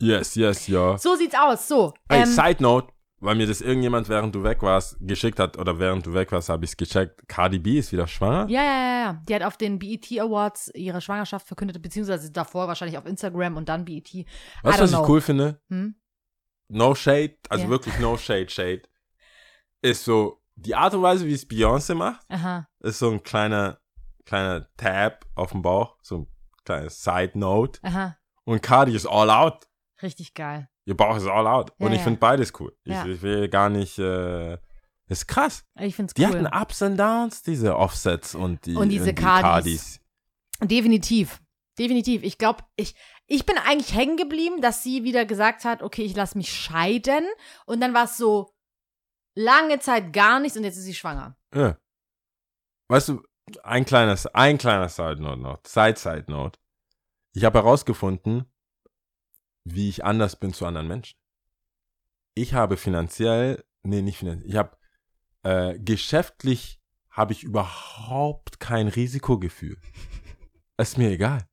Yes, yes, ja. So sieht's aus. So. Hey, ähm, Side Note, weil mir das irgendjemand, während du weg warst, geschickt hat, oder während du weg warst, habe ich's gecheckt. Cardi B ist wieder schwanger. ja, ja, ja, ja. Die hat auf den BET Awards ihre Schwangerschaft verkündet, beziehungsweise davor wahrscheinlich auf Instagram und dann BET. Weißt du, was know. ich cool finde? Hm? No Shade, also Ja. wirklich No Shade, Shade. Ist so, die Art und Weise, wie es Beyoncé macht, Aha. ist so ein kleiner, kleiner Tab auf dem Bauch, so ein kleines Side Note. Aha. Und Cardi ist all out. Richtig geil. Ihr Bauch ist all out. Ja, und ich ja. finde beides cool. Ich, Ja. ich will gar nicht, äh, ist krass. Ich find's Die cool. hatten Ups and Downs, diese Offsets und die, Und diese die Cardis. Definitiv. Definitiv. Ich glaube, ich, ich bin eigentlich hängen geblieben, dass sie wieder gesagt hat, okay, ich lasse mich scheiden. Und dann war es so lange Zeit gar nichts und jetzt ist sie schwanger. Ja. Weißt du, ein kleines, ein kleiner Side Note noch, Side Side Note. Ich habe herausgefunden, wie ich anders bin zu anderen Menschen. Ich habe finanziell, nee, nicht finanziell, ich habe äh, geschäftlich habe ich überhaupt kein Risikogefühl. Ist mir egal.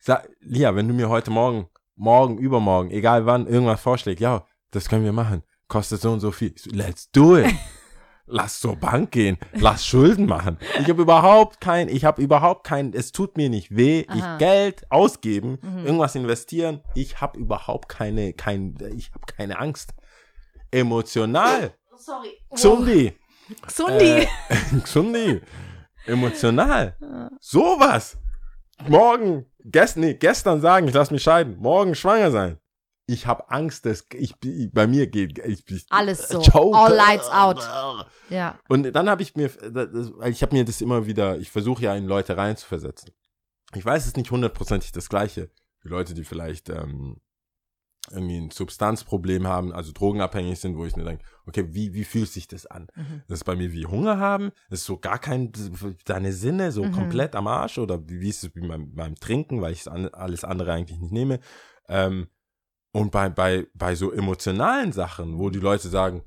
Sag, Lia, wenn du mir heute Morgen, morgen, übermorgen, egal wann, irgendwas vorschlägst, ja, das können wir machen, kostet so und so viel. Let's do it. Lass zur Bank gehen, lass Schulden machen. Ich habe überhaupt kein, ich habe überhaupt kein, es tut mir nicht weh, Aha. ich Geld ausgeben, Mhm. irgendwas investieren. Ich habe überhaupt keine, kein, ich habe keine Angst. Emotional, Sorry. Zundi, Xundi. äh, Zundi, emotional, sowas. Morgen, gestern, nee, gestern sagen, ich lass mich scheiden, morgen schwanger sein. Ich habe Angst, dass ich, bei mir geht, ich, ich Alles so. choke. All lights out. ja. Und dann habe ich mir, ich habe mir das immer wieder, ich versuche ja in Leute reinzuversetzen. Ich weiß, es ist nicht hundertprozentig das Gleiche. Die Leute, die vielleicht ähm, irgendwie ein Substanzproblem haben, also drogenabhängig sind, wo ich mir denke, okay, wie, wie fühlt sich das an? Mhm. Das ist bei mir wie Hunger haben, das ist so gar kein, deine Sinne so Mhm. komplett am Arsch oder wie, wie ist es beim, beim Trinken, weil ich an, alles andere eigentlich nicht nehme. Ähm, und bei, bei, bei so emotionalen Sachen, wo die Leute sagen,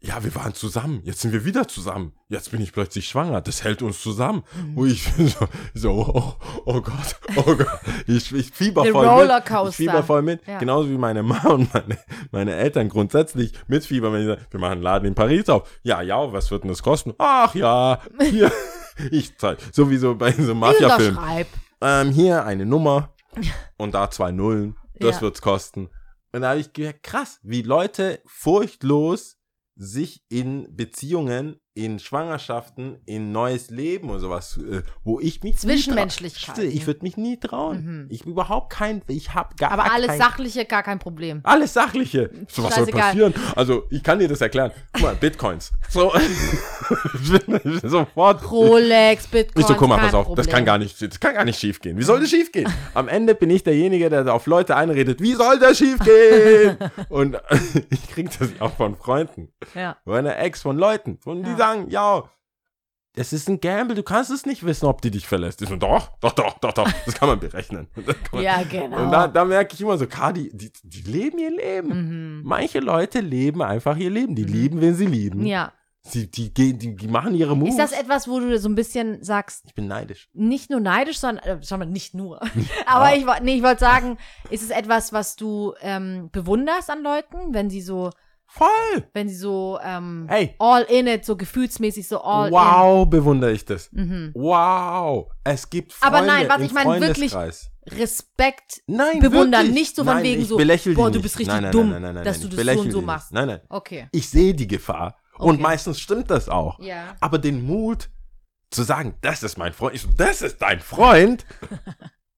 ja, wir waren zusammen, jetzt sind wir wieder zusammen, jetzt bin ich plötzlich schwanger, das hält uns zusammen. Mhm. Und ich bin so, so oh, oh Gott, oh Gott, ich, ich fieber The voll mit. Ich fieber voll mit, Ja. genauso wie meine Mama und meine, meine Eltern grundsätzlich mitfiebern, wenn ich sage, wir machen einen Laden in Paris auf. Ja, ja, was wird denn das kosten? Ach ja, hier, ich zeig, sowieso bei so einem Mafia-Film. Ähm, hier eine Nummer und da zwei Nullen, das Ja. wird's kosten. Und da habe ich gedacht, krass, wie Leute furchtlos sich in Beziehungen in Schwangerschaften, in neues Leben und sowas, äh, wo ich mich Zwischenmenschlichkeit. Ich würde mich nie trauen. Ich überhaupt kein, ich habe gar Aber alles kein, Sachliche, gar kein Problem. alles Sachliche. So, was soll passieren? Also, ich kann dir das erklären. Guck mal, Bitcoins. So, sofort. Rolex, Bitcoin. Ich so, guck mal, pass auf, Problem. das kann gar nicht, das kann gar nicht schief gehen. Wie soll das schief gehen? Am Ende bin ich derjenige, der auf Leute einredet, wie soll das schief gehen? Und ich krieg das auch von Freunden, Ja. von einer Ex, von Leuten, die Ja. Sagen, ja, es ist ein Gamble, du kannst es nicht wissen, ob die dich verlässt. Ich so, doch, doch, doch, doch, doch, das kann man berechnen. Kann man. Ja, genau. Und da, da merke ich immer so, Kadi, die, die leben ihr Leben. Mhm. Manche Leute leben einfach ihr Leben. Die lieben, wen sie lieben. Ja. Sie, die, gehen, die, die machen ihre Moves. Ist das etwas, wo du so ein bisschen sagst, ich bin neidisch. nicht nur neidisch, sondern, äh, schau mal, nicht nur. Aber ich, woll- nee, ich wollte sagen, ist es etwas, was du ähm, bewunderst an Leuten, wenn sie so, Voll! Wenn sie so ähm, hey. all in it, so gefühlsmäßig so all wow, in. Wow, bewundere ich das. Mhm. Wow, es gibt Freunde Aber nein, was ich meine, wirklich Respekt nein, bewundern. Wirklich? Nicht so von nein, wegen so, boah, du bist richtig nein, nein, dumm, dass du das so und so machst. Nein, nein. Okay. Ich sehe die Gefahr. Okay. Und meistens stimmt das auch. Ja. Aber den Mut zu sagen, das ist mein Freund, ich so, das ist dein Freund,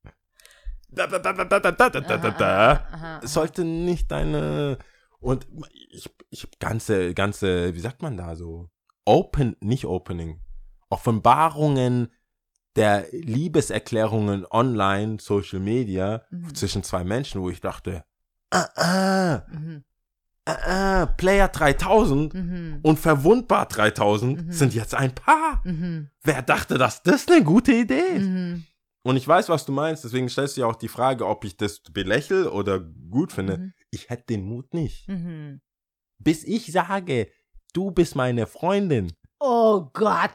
da, da, da, aha, aha, aha, sollte nicht deine und ich, ich ganze, ganze, wie sagt man da so, Open, nicht Opening, Offenbarungen der Liebeserklärungen online, Social Media Mhm. zwischen zwei Menschen, wo ich dachte, ah, ah, Mhm. ah, ah, Player 3000 Mhm. und Verwundbar 3000 Mhm. sind jetzt ein Paar. Mhm. Wer dachte, dass das eine gute Idee ist? Mhm. Und ich weiß, was du meinst, deswegen stellst du ja auch die Frage, ob ich das belächel oder gut finde. Mhm. Ich hätte den Mut nicht. Mhm. Bis ich sage, du bist meine Freundin, Oh Gott.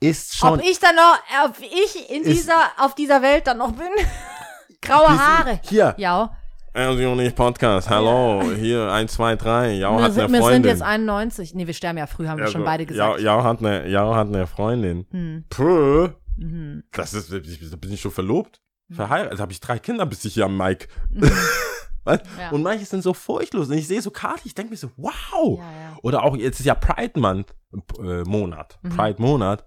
ist schon. Ob ich dann noch, ob ich in Ist- dieser, auf dieser Welt dann noch bin? Graue bis- Haare. Hier, Ja, also nicht Podcast, hallo, hier, 1, 2, 3, Jau wir, hat sind, eine wir Freundin. sind jetzt 91. Nee, wir sterben ja früh, haben wir schon beide gesagt. Jau, Jau, hat eine, Jau hat eine Freundin. Hm. Puh, Mhm. das ist, da bin ich schon verlobt. Verheiratet, habe ich drei Kinder, bis ich hier am Mike. Was? Ja. Und manche sind so furchtlos. Und ich sehe so Karte, ich denke mir so, wow. Ja. Oder auch, jetzt ist ja Pride Month, äh, Monat, Mhm. Pride Monat.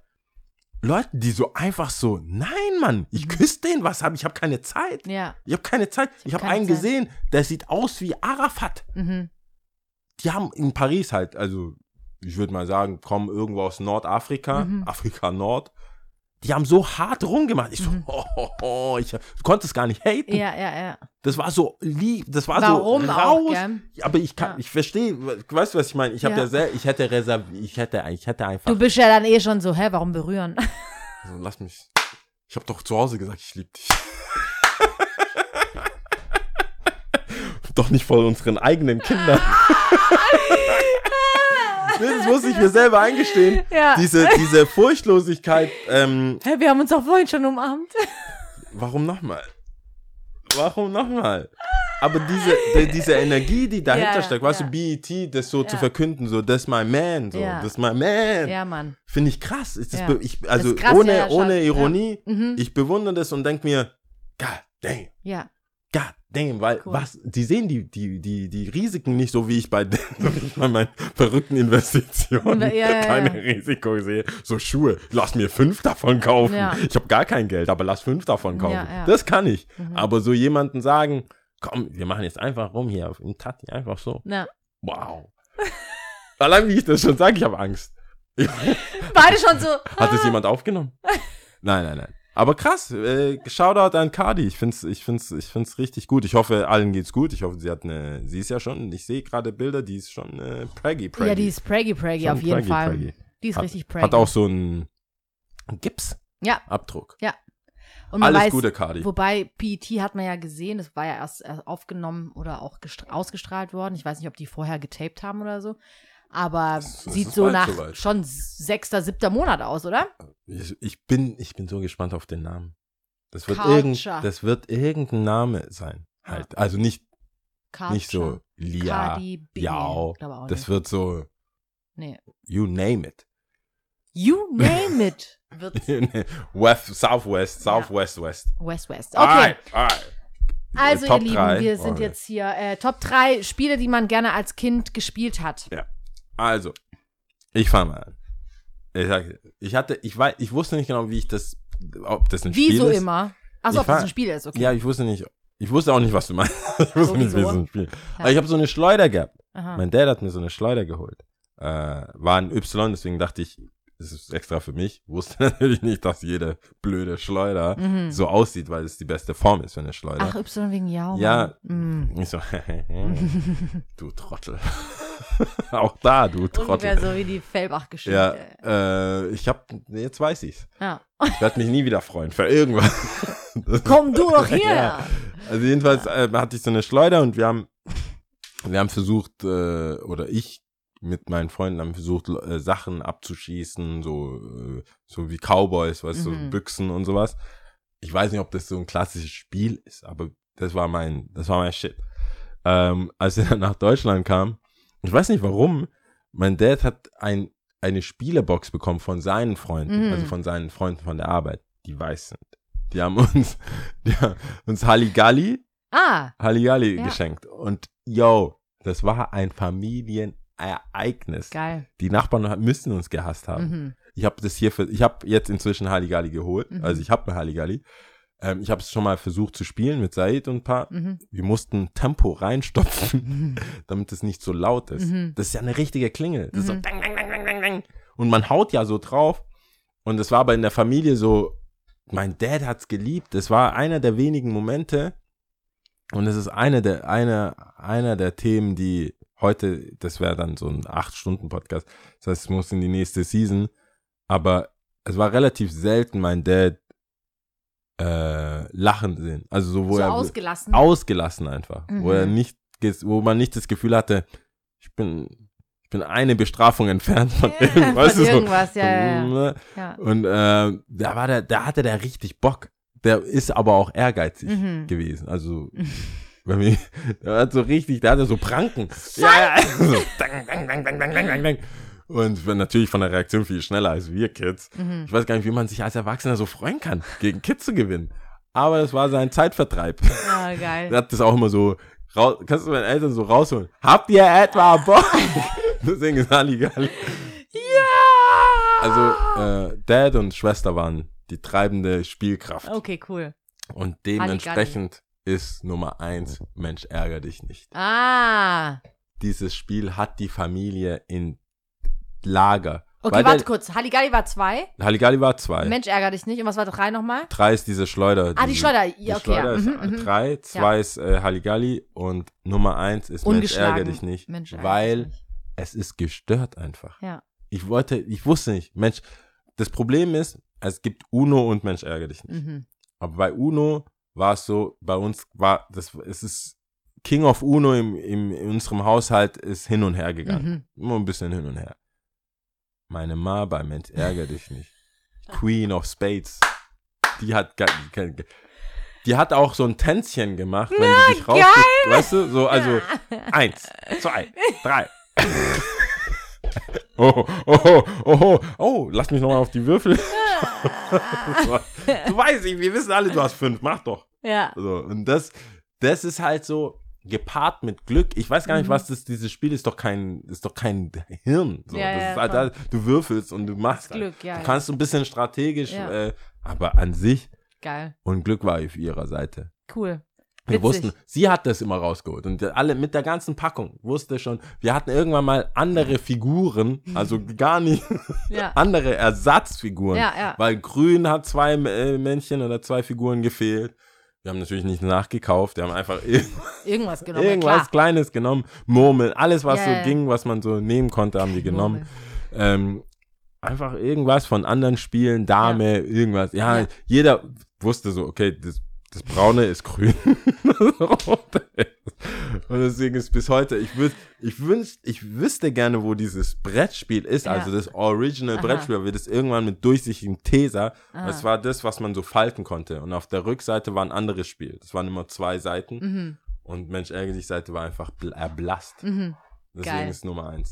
Leute, die so einfach so, nein, Mann, ich küsse den, was habe ich? habe keine Zeit. Mhm. Ja. Ich habe keine Zeit. Ich hab habe einen Zeit. gesehen, der sieht aus wie Arafat. Mhm. Die haben in Paris halt, also ich würde mal sagen, kommen irgendwo aus Nordafrika, Mhm. Afrika Nord. Die haben so hart rumgemacht. Ich so, Mhm. oh, oh, oh, ich, du konntest gar nicht haten. Ja, ja, ja. Das war so lieb, das war Warum so auch, raus. gell? Aber ich kann, Ja. ich verstehe, weißt du, was ich meine? Ich habe Ja. ja. sehr, ich hätte reserviert, ich hätte, ich hätte einfach, Du bist ja dann eh schon so, hä, warum berühren? also, lass mich. Ich habe doch zu Hause gesagt, ich liebe dich. doch nicht vor unseren eigenen Kindern. Das muss ich mir selber eingestehen. Ja. Diese, diese Furchtlosigkeit, ähm, Hä, wir haben uns doch vorhin schon umarmt. warum nochmal? Warum nochmal? Aber diese, die, diese Energie, die dahinter Ja, steckt, weißt ja. du, BET, das so zu Ja. verkünden, so, das ist my man, so, das ist my man. Ja, Mann. Finde ich krass. Ist das ich, also ist krass, ohne, ohne. Ironie. Mhm. ich bewundere das und denke mir, God damn, Ja. Damn, weil Cool. was, die sehen die, die, die, die Risiken nicht so, wie ich bei, wie ich bei meinen verrückten Investitionen Ja, ja, ja. keine Risiko sehe. So Schuhe, lass mir fünf davon kaufen. Ja. Ich habe gar kein Geld, aber lass fünf davon kaufen. Ja, ja. Das kann ich. Mhm. Aber so jemanden sagen, komm, wir machen jetzt einfach rum hier im Tati, einfach so. ja. Wow. Allein wie ich das schon sage, ich habe Angst. Beide schon so. Hat es jemand aufgenommen? Nein, nein, nein. Aber krass, äh, Shoutout an Cardi. Ich find's, ich find's, ich find's richtig gut. Ich hoffe, allen geht's gut. Ich hoffe, sie hat eine, sie ist ja schon, ich sehe gerade Bilder, die ist schon äh, preggy, preggy. Ja, die ist praggy praggy Schon auf jeden praggy, Fall. praggy. Die ist hat, richtig praggy. Hat auch so einen Gipsabdruck. Ja. Und Alles weiß, Gute, Cardi. Wobei PET hat man ja gesehen, das war ja erst erst aufgenommen oder auch gestra- ausgestrahlt worden. Ich weiß nicht, ob die vorher getaped haben oder so. Aber sieht so nach soweit. schon sechster, siebter Monat aus, oder? Ich, ich bin, ich bin so gespannt auf den Namen. Das wird, Culture. irgend, das wird irgendein Name sein. Halt. Also nicht, nicht so. Lia, Cardi B. Yao. Das wird so, Nee. you name it. You name it. West, Southwest, Southwest, West. West West. Okay. Alright, alright. Also, Top ihr Lieben, drei. wir sind Okay. jetzt hier äh, Top 3 Spiele, die man gerne als Kind gespielt hat. Also, ich fange mal an. Ich, sag, ich hatte, ich weiß, ich wusste nicht genau, wie ich das, ob das ein Wie Spiel so ist. immer. Achso, ob das war- ein Spiel ist, okay. Ja, ich wusste nicht, ich wusste auch nicht, was du meinst. Ich wusste nicht, wie es ein Spiel Aber ich habe so eine Schleuder gehabt. Aha. Mein Dad hat mir so eine Schleuder geholt. Äh, war ein Y, deswegen dachte ich, es ist extra für mich. Wusste natürlich nicht, dass jede blöde Schleuder Mhm. so aussieht, weil es die beste Form ist für eine Schleuder. Ach, Y wegen Jau. Ja. Mm. Ich so, du Trottel. Auch da, du Trottel. Ungefähr so wie die Ja, Fellbach-Geschichte. äh, ich hab, jetzt weiß ich's. Ja. Ich werde mich nie wieder freuen für irgendwas. Komm du doch hier! Ja. Also jedenfalls äh, hatte ich so eine Schleuder und wir haben, wir haben versucht, äh, oder ich mit meinen Freunden haben versucht, äh, Sachen abzuschießen, so, äh, so wie Cowboys, weißt du, so Mhm. Büchsen und sowas. Ich weiß nicht, ob das so ein klassisches Spiel ist, aber das war mein, das war mein Shit. Ähm, als er dann nach Deutschland kam, ich weiß nicht warum, mein Dad hat ein, eine Spielebox bekommen von seinen Freunden, Mhm. also von seinen Freunden von der Arbeit, die weiß sind. Die haben uns, die haben uns Halligalli, Ah, Halligalli Ja. geschenkt. Und yo, das war ein Familienereignis. geil. Die Nachbarn müssen uns gehasst haben. Mhm. Ich habe das hier für, ich habe jetzt inzwischen Halligalli geholt. Mhm. Also ich habe mir Halligalli. Ähm, ich habe es schon mal versucht zu spielen mit Said und ein paar. Mhm. Wir mussten Tempo reinstopfen, damit es nicht so laut ist. Mhm. Das ist ja eine richtige Klingel. Das ist so Mhm. dang, dang, dang, dang, dang, dang. Und man haut ja so drauf. Und es war aber in der Familie so, mein Dad hat's geliebt. Das war einer der wenigen Momente. Und es ist eine der, eine, einer der Themen, die heute, das wäre dann so ein 8-Stunden-Podcast. Das heißt, es muss in die nächste Season. Aber es war relativ selten, mein Dad äh, lachen sehen. Also so, wo so er ausgelassen. Ausgelassen einfach. Mhm. Wo er mhm. nicht, wo man nicht das Gefühl hatte, ich bin, ich bin eine Bestrafung entfernt von ja, weißt Von irgendwas, so. ja, ja, ne? ja, Und äh, da war der, da hatte der richtig Bock. Der ist aber auch ehrgeizig mhm. gewesen. Also bei mir, der hat so richtig, der hatte so Pranken. Scheiße. Ja, ja. So, dang, dang, dang, dang, dang, dang, dang. Und wenn- natürlich von der Reaktion viel schneller als wir Kids. Mhm. Ich weiß gar nicht, wie man sich als Erwachsener so freuen kann, gegen Kids zu gewinnen. Aber das war sein Zeitvertreib. Ah, geil. Er hat das auch immer so, rau- kannst du meinen Eltern so rausholen? Habt ihr etwa Bock? Deswegen ist Halligalli. Ja! Also, äh, Dad und Schwester waren die treibende Spielkraft. Okay, cool. Und dementsprechend ist Nummer eins, Mensch, ärger dich nicht. Ah. Dieses Spiel hat die Familie in Lager. Okay, Weil warte der- kurz. Halligalli war zwei. Halligalli war zwei. Mensch, ärger dich nicht. Und was war drei nochmal? Drei ist diese Schleuder. Ah, die diese- Schleuder. Die Ja, okay. Schleuder ja. ist Mhm, mhm. drei, zwei ist äh, Halligalli und Nummer eins ist Mensch, ärger dich nicht. Mensch, ärger weil dich nicht. es ist gestört einfach. Ja. Ich wollte, ich wusste nicht, Mensch, das Problem ist, es gibt Uno und Mensch, ärger dich nicht. Mhm. Aber bei Uno war es so, bei uns war, das, es ist King of Uno im, im, in unserem Haushalt ist hin und her gegangen. Mhm. Immer ein bisschen hin und her. Meine Ma bei Mensch, ärger dich nicht. Queen of Spades. Die hat, die hat auch so ein Tänzchen gemacht, wenn die dich raus, weißt du, so, also, eins, zwei, drei. Oh, oh, oh, oh, oh, lass mich nochmal auf die Würfel. du weißt nicht, wir wissen alle, du hast fünf, mach doch. Ja. So, und das, das ist halt so gepaart mit Glück. Ich weiß gar nicht, Mhm. was das, dieses Spiel ist doch kein, ist doch kein Hirn. So, Ja, ja, halt, voll. du würfelst und du machst halt. Glück, ja. Du kannst ein bisschen strategisch, äh, aber an sich, Geil. und Glück war auf ihrer Seite. Cool. Wir Witzig. wussten, sie hat das immer rausgeholt und alle mit der ganzen Packung wusste schon, wir hatten irgendwann mal andere Figuren, also gar nicht andere Ersatzfiguren, Ja, ja. weil Grün hat zwei äh, Männchen oder zwei Figuren gefehlt. Wir haben natürlich nicht nachgekauft, wir haben einfach ir- Irgendwas genommen. irgendwas klar. Kleines genommen, Murmel, alles was Ja, so ja. ging, was man so nehmen konnte, haben wir genommen. Ähm, einfach irgendwas von anderen Spielen, Dame, irgendwas. Ja, Ja. jeder wusste so, okay, das, das Braune ist grün. Und deswegen ist bis heute, ich wüs ich wünsch, ich wüsste gerne, wo dieses Brettspiel ist, Ja. also das Original Aha. Brettspiel, weil wir das irgendwann mit durchsichtigem Teser, Ah. das war das, was man so falten konnte. Und auf der Rückseite war ein anderes Spiel. Das waren immer zwei Seiten. Mhm. Und Mensch, ärgere dich Seite war einfach bl- erblasst. Mhm. Deswegen Geil. ist Nummer eins.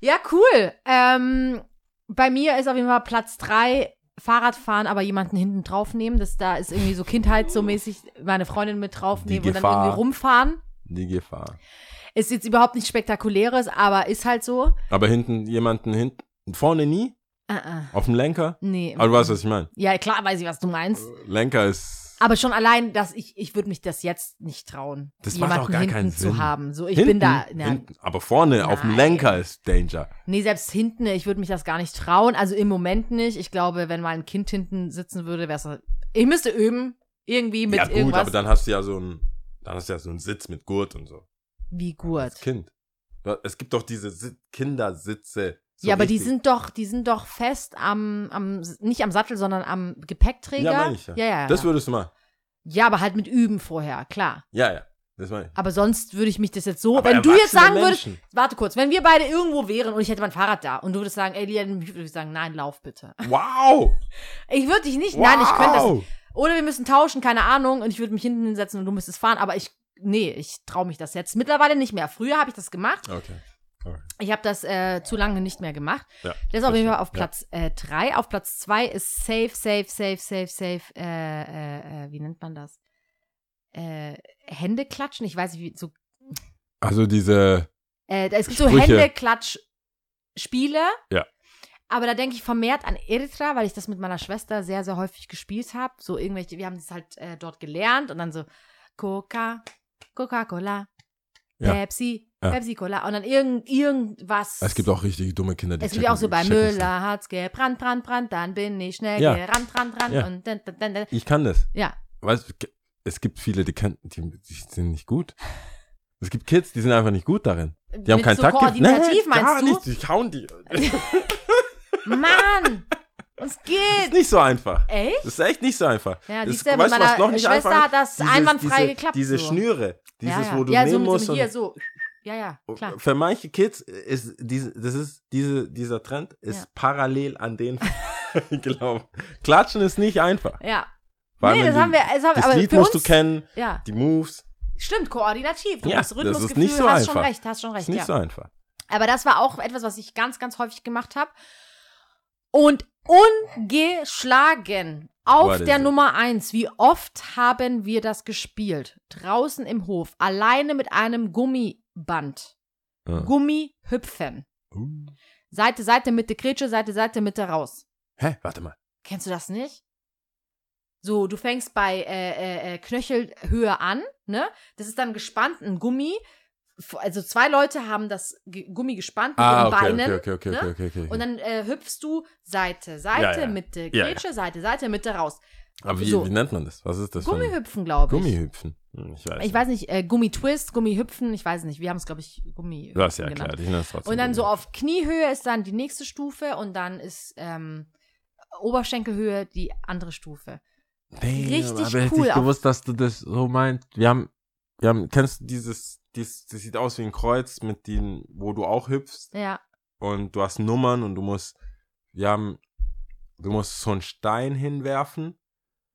Ja, cool. Ähm, bei mir ist auf jeden Fall Platz drei Fahrradfahren, aber jemanden hinten draufnehmen. Das da ist irgendwie so Kindheit so mäßig, meine Freundin mit draufnehmen Die und dann irgendwie rumfahren. Die Gefahr. Ist jetzt überhaupt nichts Spektakuläres, aber ist halt so. Aber hinten jemanden hinten, vorne nie? Äh, äh. Auf dem Lenker? Nee. Aber du weißt, was ich meine. Ja, klar weiß ich, was du meinst. Lenker ist. Aber schon allein, dass ich, ich würde mich das jetzt nicht trauen, Das macht jemanden auch gar hinten keinen zu Sinn. haben. So, ich hinten, bin da. Ja, hinten, aber vorne auf dem Nein. Lenker ist Danger. Nee, selbst hinten, ich würde mich das gar nicht trauen. Also im Moment nicht. Ich glaube, wenn mal ein Kind hinten sitzen würde, wäre es. Ich müsste üben. Irgendwie mit ja, gut, irgendwas. aber dann hast du ja so einen, dann hast du ja so einen Sitz mit Gurt und so. Wie gut. Als Kind. Es gibt doch diese Si- Kindersitze. So ja, aber die sind doch, die sind doch fest am, am, nicht am Sattel, sondern am Gepäckträger. Ja, meine ich ja. Ja, ja, Das ja. würdest du mal. ja, aber halt mit Üben vorher, klar. Ja, ja. Das meine ich. Aber sonst würde ich mich das jetzt so, Aber wenn du jetzt sagen würdest, Menschen. warte kurz, wenn wir beide irgendwo wären und ich hätte mein Fahrrad da und du würdest sagen, ey, Lian, würde ich sagen, nein, lauf bitte. Wow! Ich würde dich nicht, nein, ich könnte das. Wow! Oder wir müssen tauschen, keine Ahnung, und ich würde mich hinten hinsetzen und du müsstest fahren, aber ich, nee, ich traue mich das jetzt mittlerweile nicht mehr. Früher habe ich das gemacht. Okay. Okay. Ich habe das äh, zu lange nicht mehr gemacht. Ja, Der ist auf jeden verstehe. Fall auf Platz 3. Auf Platz 2 ist Safe, Safe, Safe, Safe, Safe, äh, äh, äh, wie nennt man das? Äh, Hände klatschen? Ich weiß nicht, wie, so, Also diese. äh, es gibt so. Hände-Klatsch-Spiele. Ja. Aber da denke ich vermehrt an Eritrea, weil ich das mit meiner Schwester sehr, sehr häufig gespielt habe. So irgendwelche, wir haben das halt äh, dort gelernt und dann so Coca, Coca-Cola, Ja. Pepsi, Ja. Pepsi-Cola und dann irgend, irgendwas. Es gibt auch richtig dumme Kinder, die Es gibt auch so bei Müller hat's gebrannt, brannt, brannt, dann bin ich schnell Ja. gerannt, rannt, rannt Ja. und dann, dann, dann, dann. Ich kann das. Ja, Weißt du, es gibt viele, die, können, die, die sind nicht gut. Es gibt Kids, die sind einfach nicht gut darin. Die haben Mit kein so Taktgefühl. koordinativ, gar meinst du? nicht. Die hauen die. Mann, es ist geht. nicht so einfach. Echt? Das ist echt nicht so einfach. Ja, das, siehst du, weißt was noch nicht Schwester einfach hat das Dieses- einwandfrei diese, geklappt. Diese so. Schnüre, dieses, ja, ja. wo du ja, nehmen so, mit musst. so, hier, so. Ja, ja, klar. Für manche Kids ist diese, das ist diese, dieser Trend ist Ja. parallel an den gelaufen. Klatschen ist nicht einfach. Ja. Vor nee, das haben wir, das haben, Das aber Lied musst uns, du kennen, Ja, die Moves. stimmt, koordinativ. Du Ja, musst das ist Rhythmusgefühl, nicht so hast schon einfach. recht, hast schon recht, Ist nicht ja. so einfach. Aber das war auch etwas, was ich ganz, ganz häufig gemacht habe. Und ungeschlagen auf der? Nummer eins. Wie oft haben wir das gespielt? Draußen im Hof, alleine mit einem Gummiband. Ja. Gummihüpfen. Uh. Seite, Seite, Mitte, Grätsche, Seite, Seite, Mitte, raus. Hä? Warte mal. Kennst du das nicht? So, du fängst bei äh, äh, äh, Knöchelhöhe an, ne? Das ist dann gespannt, ein Gummi. Also zwei Leute haben das Gummi gespannt mit Ah, okay, Beinen. okay, okay, okay, ne? okay, okay, okay. Und dann äh, hüpfst du Seite, Seite, Ja, ja. Mitte, Ja, Grätsche, Seite, Seite, Mitte, raus. Aber wie, so. wie nennt man das? Was ist das? Gummihüpfen, glaube ich. Gummihüpfen. Hm, Ich weiß. Ich weiß nicht, äh, Gummitwist, Gummihüpfen, ich weiß nicht. Wir haben es, glaube ich, Gummihüpfen Du hast ja genannt. erklärt. Ich nenne es trotzdem. Und dann so Gummi. auf Kniehöhe ist dann die nächste Stufe und dann ist ähm, Oberschenkelhöhe die andere Stufe. Damn, richtig aber hätte cool ich auch. gewusst, dass du das so meinst. Wir haben, wir haben, kennst du dieses, das sieht aus wie ein Kreuz mit den, wo du auch hüpfst Ja. und du hast Nummern und du musst, wir haben, du musst so einen Stein hinwerfen.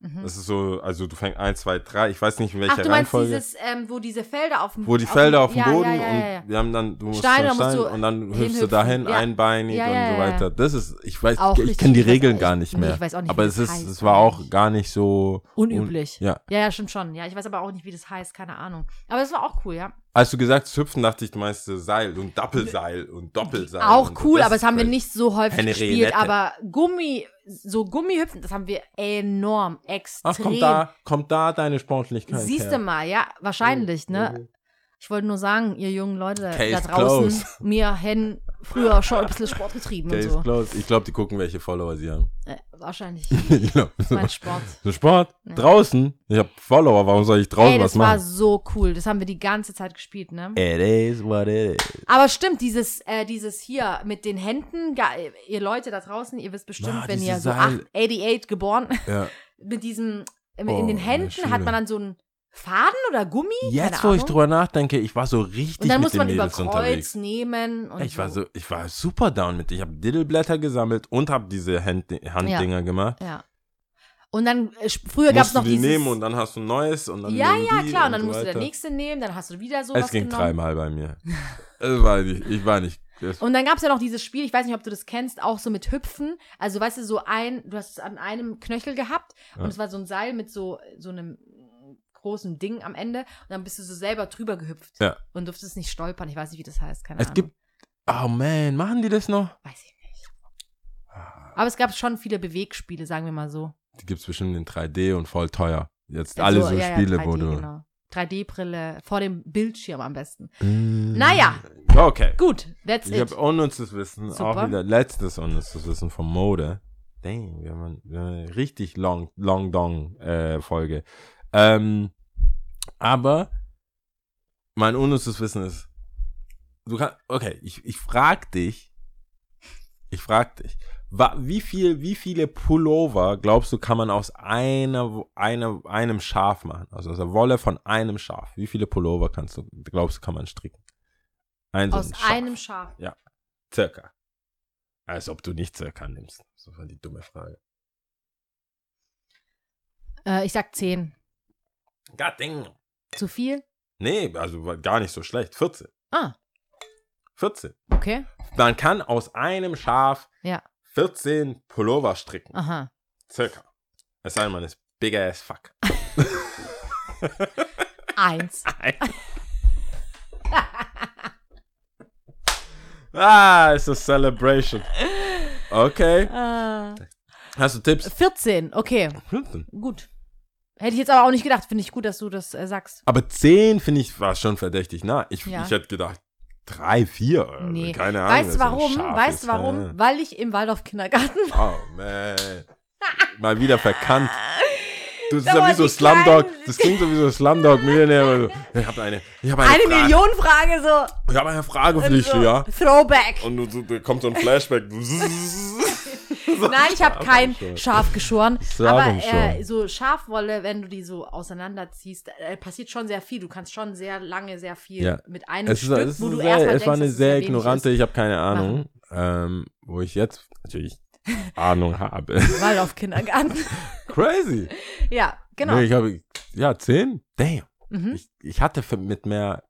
Mhm. Das ist so, also du fängst 1, 2, 3, ich weiß nicht in welcher Ach, du meinst Reihenfolge. dieses, ähm, wo diese Felder auf dem wo die auf Felder dem, auf dem ja, Boden ja, ja, ja, und wir haben dann, du musst einen musst Stein und dann hüpfst du dahin, einbeinig und so weiter. Das ist, ich weiß, Auch ich, kenne die Regeln gar nicht mehr. ich weiß auch nicht, aber es ist, heißt, es war auch gar nicht so un- Unüblich. Ja. Ja, ja, stimmt schon. Ja, ich weiß aber auch nicht, wie das heißt, keine Ahnung. Aber das war auch cool, ja. Als du gesagt hast, hüpfen, dachte ich, du meinst so Seil und Doppelseil und Doppelseil. auch und cool, aber das haben wir nicht so häufig Eine gespielt. Renette. Aber Gummi, so Gummihüpfen, das haben wir enorm, extrem. Ach, kommt da, kommt da deine Sportlichkeit Siehst her. du mal, ja, wahrscheinlich, ne? Mhm. Ich wollte nur sagen, ihr jungen Leute Case da draußen, closed. mir hen früher schon ein bisschen Sport getrieben Case und so. closed. Ich glaube, die gucken, welche Follower sie haben. Äh, wahrscheinlich. ich glaub, Mein Sport. so Sport, Ja. draußen. Ich habe Follower, warum soll ich draußen Ey, was das war machen? so cool. Das haben wir die ganze Zeit gespielt, ne? It is what it is. Aber stimmt, dieses, äh, dieses hier mit den Händen, ihr Leute da draußen, ihr wisst bestimmt, Ah, wenn ihr so Seil- 8, 88 geboren, Ja. mit diesem, in Oh, den in der Händen hat man dann so einen Faden oder Gummi? Jetzt, Keine wo ich Ahnung. drüber nachdenke, ich war so richtig Und dann mit muss den man über Mädels Kreuz unterwegs. nehmen. Und Ich war so, ich war super down mit. Ich habe Diddleblätter gesammelt und habe diese Hand, Handdinger gemacht. Ja. Und dann, äh, früher gab es Musst du noch die dieses. nehmen und dann hast du ein neues und dann ja, nehmen ja, die klar. Und dann so musst du der nächste nehmen, dann hast du wieder sowas Es ging genommen. dreimal bei mir. es war nicht, ich war nicht. Es, Und dann gab es ja noch dieses Spiel, ich weiß nicht, ob du das kennst, auch so mit Hüpfen. Also, weißt du, so ein, du hast es an einem Knöchel gehabt Ja. und es war so ein Seil mit so, so einem großen Ding am Ende und dann bist du so selber drüber gehüpft. Ja. Und durftest nicht stolpern. Ich weiß nicht, wie das heißt. Keine es Ahnung. gibt, oh man, machen die das noch? Weiß ich nicht. Ah, Aber es gab schon viele Bewegspiele, sagen wir mal so. Die gibt es bestimmt in 3D und voll teuer. Jetzt Also, alle so ja, ja, Spiele, 3D, wo du. Genau. 3D-Brille vor dem Bildschirm am besten. Mm. Naja, Okay. gut, that's Ich it. habe unnützes Wissen, auch Super. wieder letztes unnützes Wissen von Mode. Dang, wir haben eine richtig long, long dong äh, Folge. Ähm, aber mein unnützes Wissen ist, du kannst, okay, ich, ich frag dich, ich frag dich, wa, wie viel, wie viele Pullover glaubst du, kann man aus einer, einer, einem Schaf machen? Also aus der Wolle von einem Schaf. Wie viele Pullover kannst du, glaubst du, kann man stricken? Ein so Aus ein Schaf. einem Schaf. Circa. Als ob du nicht circa nimmst. Das war die dumme Frage. Äh, ich sag 10. God dang. Zu viel? Nee, also gar nicht so schlecht. 14. Ah, 14. okay. Man kann aus einem Schaf Ja. 14 Pullover stricken. Aha. Circa. Es sei denn, man ist big ass fuck. Eins. ah, it's a celebration. Okay. Äh, Hast du Tipps? 14, okay. 14. Gut. Hätte ich jetzt aber auch nicht gedacht. Finde ich gut, dass du das äh, sagst. Aber 10 finde ich war schon verdächtig. Na, ich, Ja. ich hätte gedacht 3, 4. Also Nee. Keine Ahnung. Weißt du so ein warum? Schaf Weißt ist. du warum? Ja. Weil ich im Waldorf-Kindergarten Oh, man. Mal wieder verkannt. Du bist Da ja wie so die Slumdog. Kleinen. Das klingt so wie so Slumdog Millionär. Ich habe eine, ich habe eine, eine Frage. Millionenfrage so. Ich habe eine Frage für dich, so ja. Throwback. Und du, du, da kommt so ein Flashback. Nein, ich habe kein. Schaf geschoren. Aber äh, so Schafwolle, wenn du die so auseinanderziehst, äh, passiert schon sehr viel. Du kannst schon sehr lange, sehr viel Ja. mit einem Es, ist, Stück, es, ist wo du sehr, erstmal es war eine sehr ignorante, ist. ich habe keine Ahnung, ähm, wo ich jetzt natürlich Ahnung habe. Waldorf-Kindergarten. Crazy. ja, genau. Nee, ich habe, ja, 10? Damn. Mhm. Ich, ich hatte mit mehr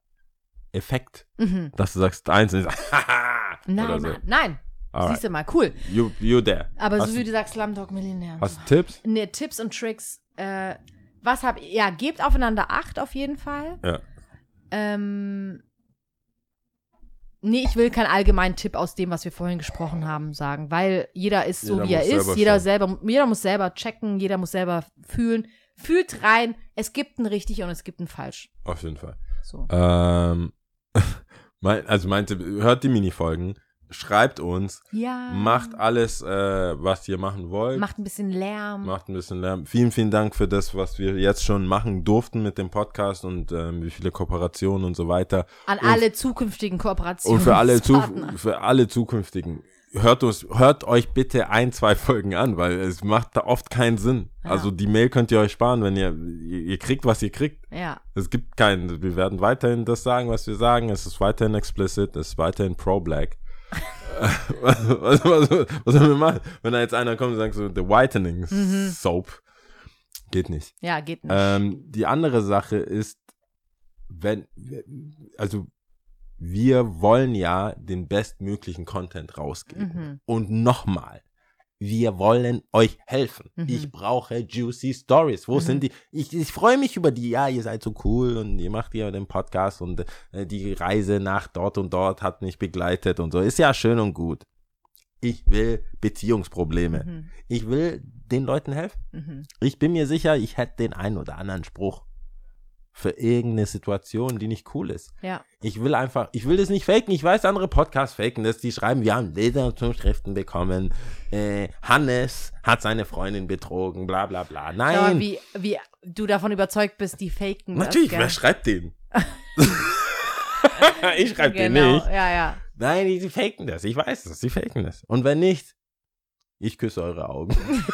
Effekt, Mhm. dass du sagst eins und ich sag. Nein, so. nein, nein. Alright. Siehst du mal, cool. You, you there. Aber hast, so wie du sagst, Slumdog Millionär. hast du Tipps? Ne, Tipps und Tricks. Äh, was hab Ja, gebt aufeinander Acht auf jeden Fall. Ja. Ähm, nee, ich will keinen allgemeinen Tipp aus dem, was wir vorhin gesprochen haben, sagen, weil jeder ist so, Jeder wie er ist. selber Jeder, selber, jeder muss selber checken, jeder muss selber fühlen. Fühlt rein, es gibt ein richtig und es gibt ein falsch. Auf jeden Fall. So. Ähm, mein, also meinte, hört die Minifolgen, schreibt uns, Ja. macht alles, äh, was ihr machen wollt. Macht ein bisschen Lärm. Macht ein bisschen Lärm. Vielen, vielen Dank für das, was wir jetzt schon machen durften mit dem Podcast und ähm, wie viele Kooperationen und so weiter. An und- alle zukünftigen Kooperationen. Und für alle, zu, für alle zukünftigen. Hört, uns, hört euch bitte ein, zwei Folgen an, weil es macht da oft keinen Sinn. Ja. Also die Mail könnt ihr euch sparen, wenn ihr, ihr, ihr kriegt, was ihr kriegt. Ja. Es gibt keinen, wir werden weiterhin das sagen, was wir sagen. Es ist weiterhin explicit, es ist weiterhin pro-black. Was, was, was, sollen wir machen? Wenn da jetzt einer kommt und sagt so, the whitening Mhm. soap. Geht nicht. Ja, geht nicht. Ähm, die andere Sache ist, wenn, also wir wollen ja den bestmöglichen Content rausgeben. Mhm. Und nochmal, wir wollen euch helfen. Mhm. Ich brauche juicy Stories. Wo Mhm. sind die? Ich, ich freue mich über die. Ja, ihr seid so cool und ihr macht ja den Podcast und äh, die Reise nach dort und dort hat mich begleitet und so. Ist ja schön und gut. Ich will Beziehungsprobleme. Mhm. Ich will den Leuten helfen. Mhm. Ich bin mir sicher, ich hätte den einen oder anderen Spruch für irgendeine Situation, die nicht cool ist. Ja. Ich will einfach, ich will das nicht faken. Ich weiß, andere Podcasts faken das. Die schreiben, wir haben Leserzuschriften bekommen. Äh, Hannes hat seine Freundin betrogen, bla bla bla. Aber Nein, wie, wie du davon überzeugt bist, die faken das, natürlich, gell? wer schreibt den? ich schreibe den Genau, nicht. ja, ja. Nein, die, die faken das. Ich weiß es, die faken das. Und wenn nicht, ich küsse eure Augen.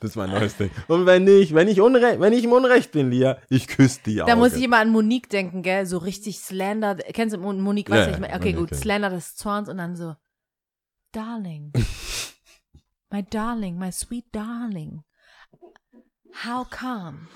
das ist mein neues Ding. Und wenn nicht, wenn ich, unre wenn ich im Unrecht bin, Lia, ich küsse die Augen. Da muss ich immer an Monique denken, gell? So richtig Slander. Kennst du Mon- Monique? Weißt Ja, ich mein, okay, Monique, gut. ja. Slander des Zorns und dann so, Darling. my darling, my sweet darling. How come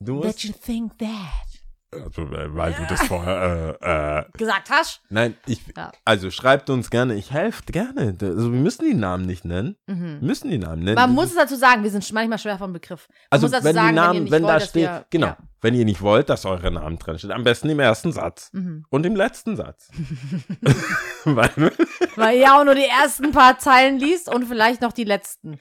that you think that? Also, äh, weil du das vorher, äh, äh, Gesagt hast? Nein, ich, Ja. also schreibt uns gerne, ich helfe gerne. Also wir müssen die Namen nicht nennen. Wir müssen die Namen nennen. Mhm. Man muss es dazu sagen, wir sind manchmal schwer vom Begriff. Man also muss dazu wenn sagen, die Namen, ihr nicht wenn, wollt, da dass steht, wir, genau, Ja. wenn ihr nicht wollt, dass eure Namen drin steht, am besten im ersten Satz Mhm. und im letzten Satz. Weil, Weil ihr auch nur die ersten paar Zeilen liest und vielleicht noch die letzten.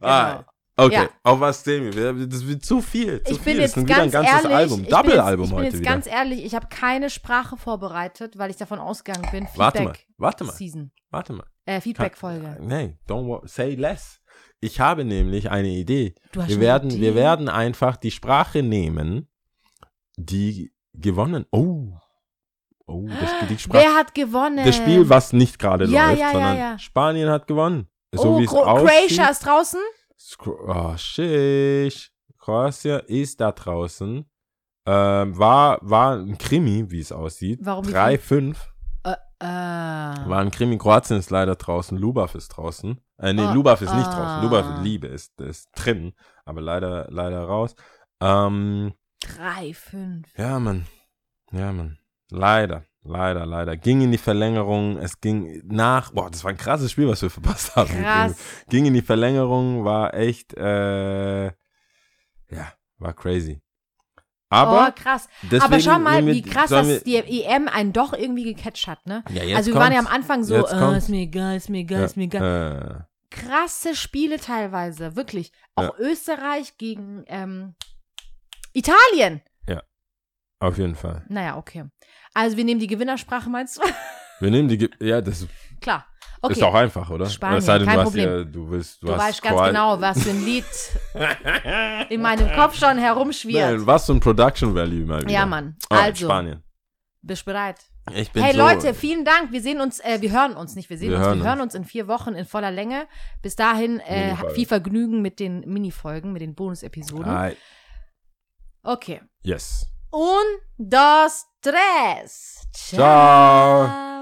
ah, Genau. Okay, Ja. auf was sehen wir? Das wird zu viel. Zu Ich bin viel. jetzt das ein ganz ganzes ehrlich, Album, ich bin jetzt, Double-Album ich bin heute jetzt wieder. ganz ehrlich, ich habe keine Sprache vorbereitet, weil ich davon ausgegangen bin, Warte mal, Feedback warte mal. Season, Warte mal. äh, Feedback-Folge. Nee, don't say less. Ich habe nämlich eine Idee. Du hast Wir werden, eine wir Idee? werden einfach die Sprache nehmen, die gewonnen. Oh. Oh, das, die Sprache. Wer hat gewonnen? Das Spiel, was nicht gerade Ja, läuft, ja, sondern ja. Spanien hat gewonnen. So oh, wie es aussieht. Croatia ist draußen? Skro- Oh, shit. Kroatien ist da draußen. Ähm, war, war ein Krimi, wie es aussieht. Warum wie 3-5. Äh, äh. War ein Krimi. Kroatien ist leider draußen. Lubav ist draußen. Äh, nee, Ah, Lubav ist nicht ah. draußen. Lubav, Liebe, ist, ist drin. Aber leider, leider raus. Ähm, 3, 5. ja, Mann. Ja, Mann. Leider, leider, leider. Ging in die Verlängerung. Es ging nach. Boah, das war ein krasses Spiel, was wir verpasst haben. Krass. Ging in die Verlängerung, war echt, äh, ja, war crazy. Aber oh, krass. Aber schau mal, wir- wie krass, dass die EM einen doch irgendwie gecatcht hat, ne? Ja, jetzt also wir waren ja am. Anfang so, äh, ist mir egal, ist mir egal, ist mir egal. Äh, Krasse Spiele teilweise, wirklich. Auch Österreich gegen ähm, Italien. Auf jeden Fall. Naja, okay. Also wir nehmen die Gewinnersprache, meinst du? Wir nehmen die, Ge- ja, das ist Klar. Okay. auch einfach, oder? Spanien, sei denn, kein du Problem. ja, du willst, du, du hast weißt ganz Kroat- genau, was für ein Lied in meinem Kopf schon herumschwirrt. Nein, was so ein Production Value mal wieder. Ja, Mann. Oh, Also, Spanien. bist bereit? Ich bin Hey so, Leute, vielen Dank. Wir sehen uns, äh, wir hören uns nicht, wir sehen Wir uns, hören wir hören uns in vier Wochen in voller Länge. Bis dahin äh, viel Vergnügen mit den Minifolgen, mit den Bonusepisoden. Okay. yes. Un, dos, tres. Ciao.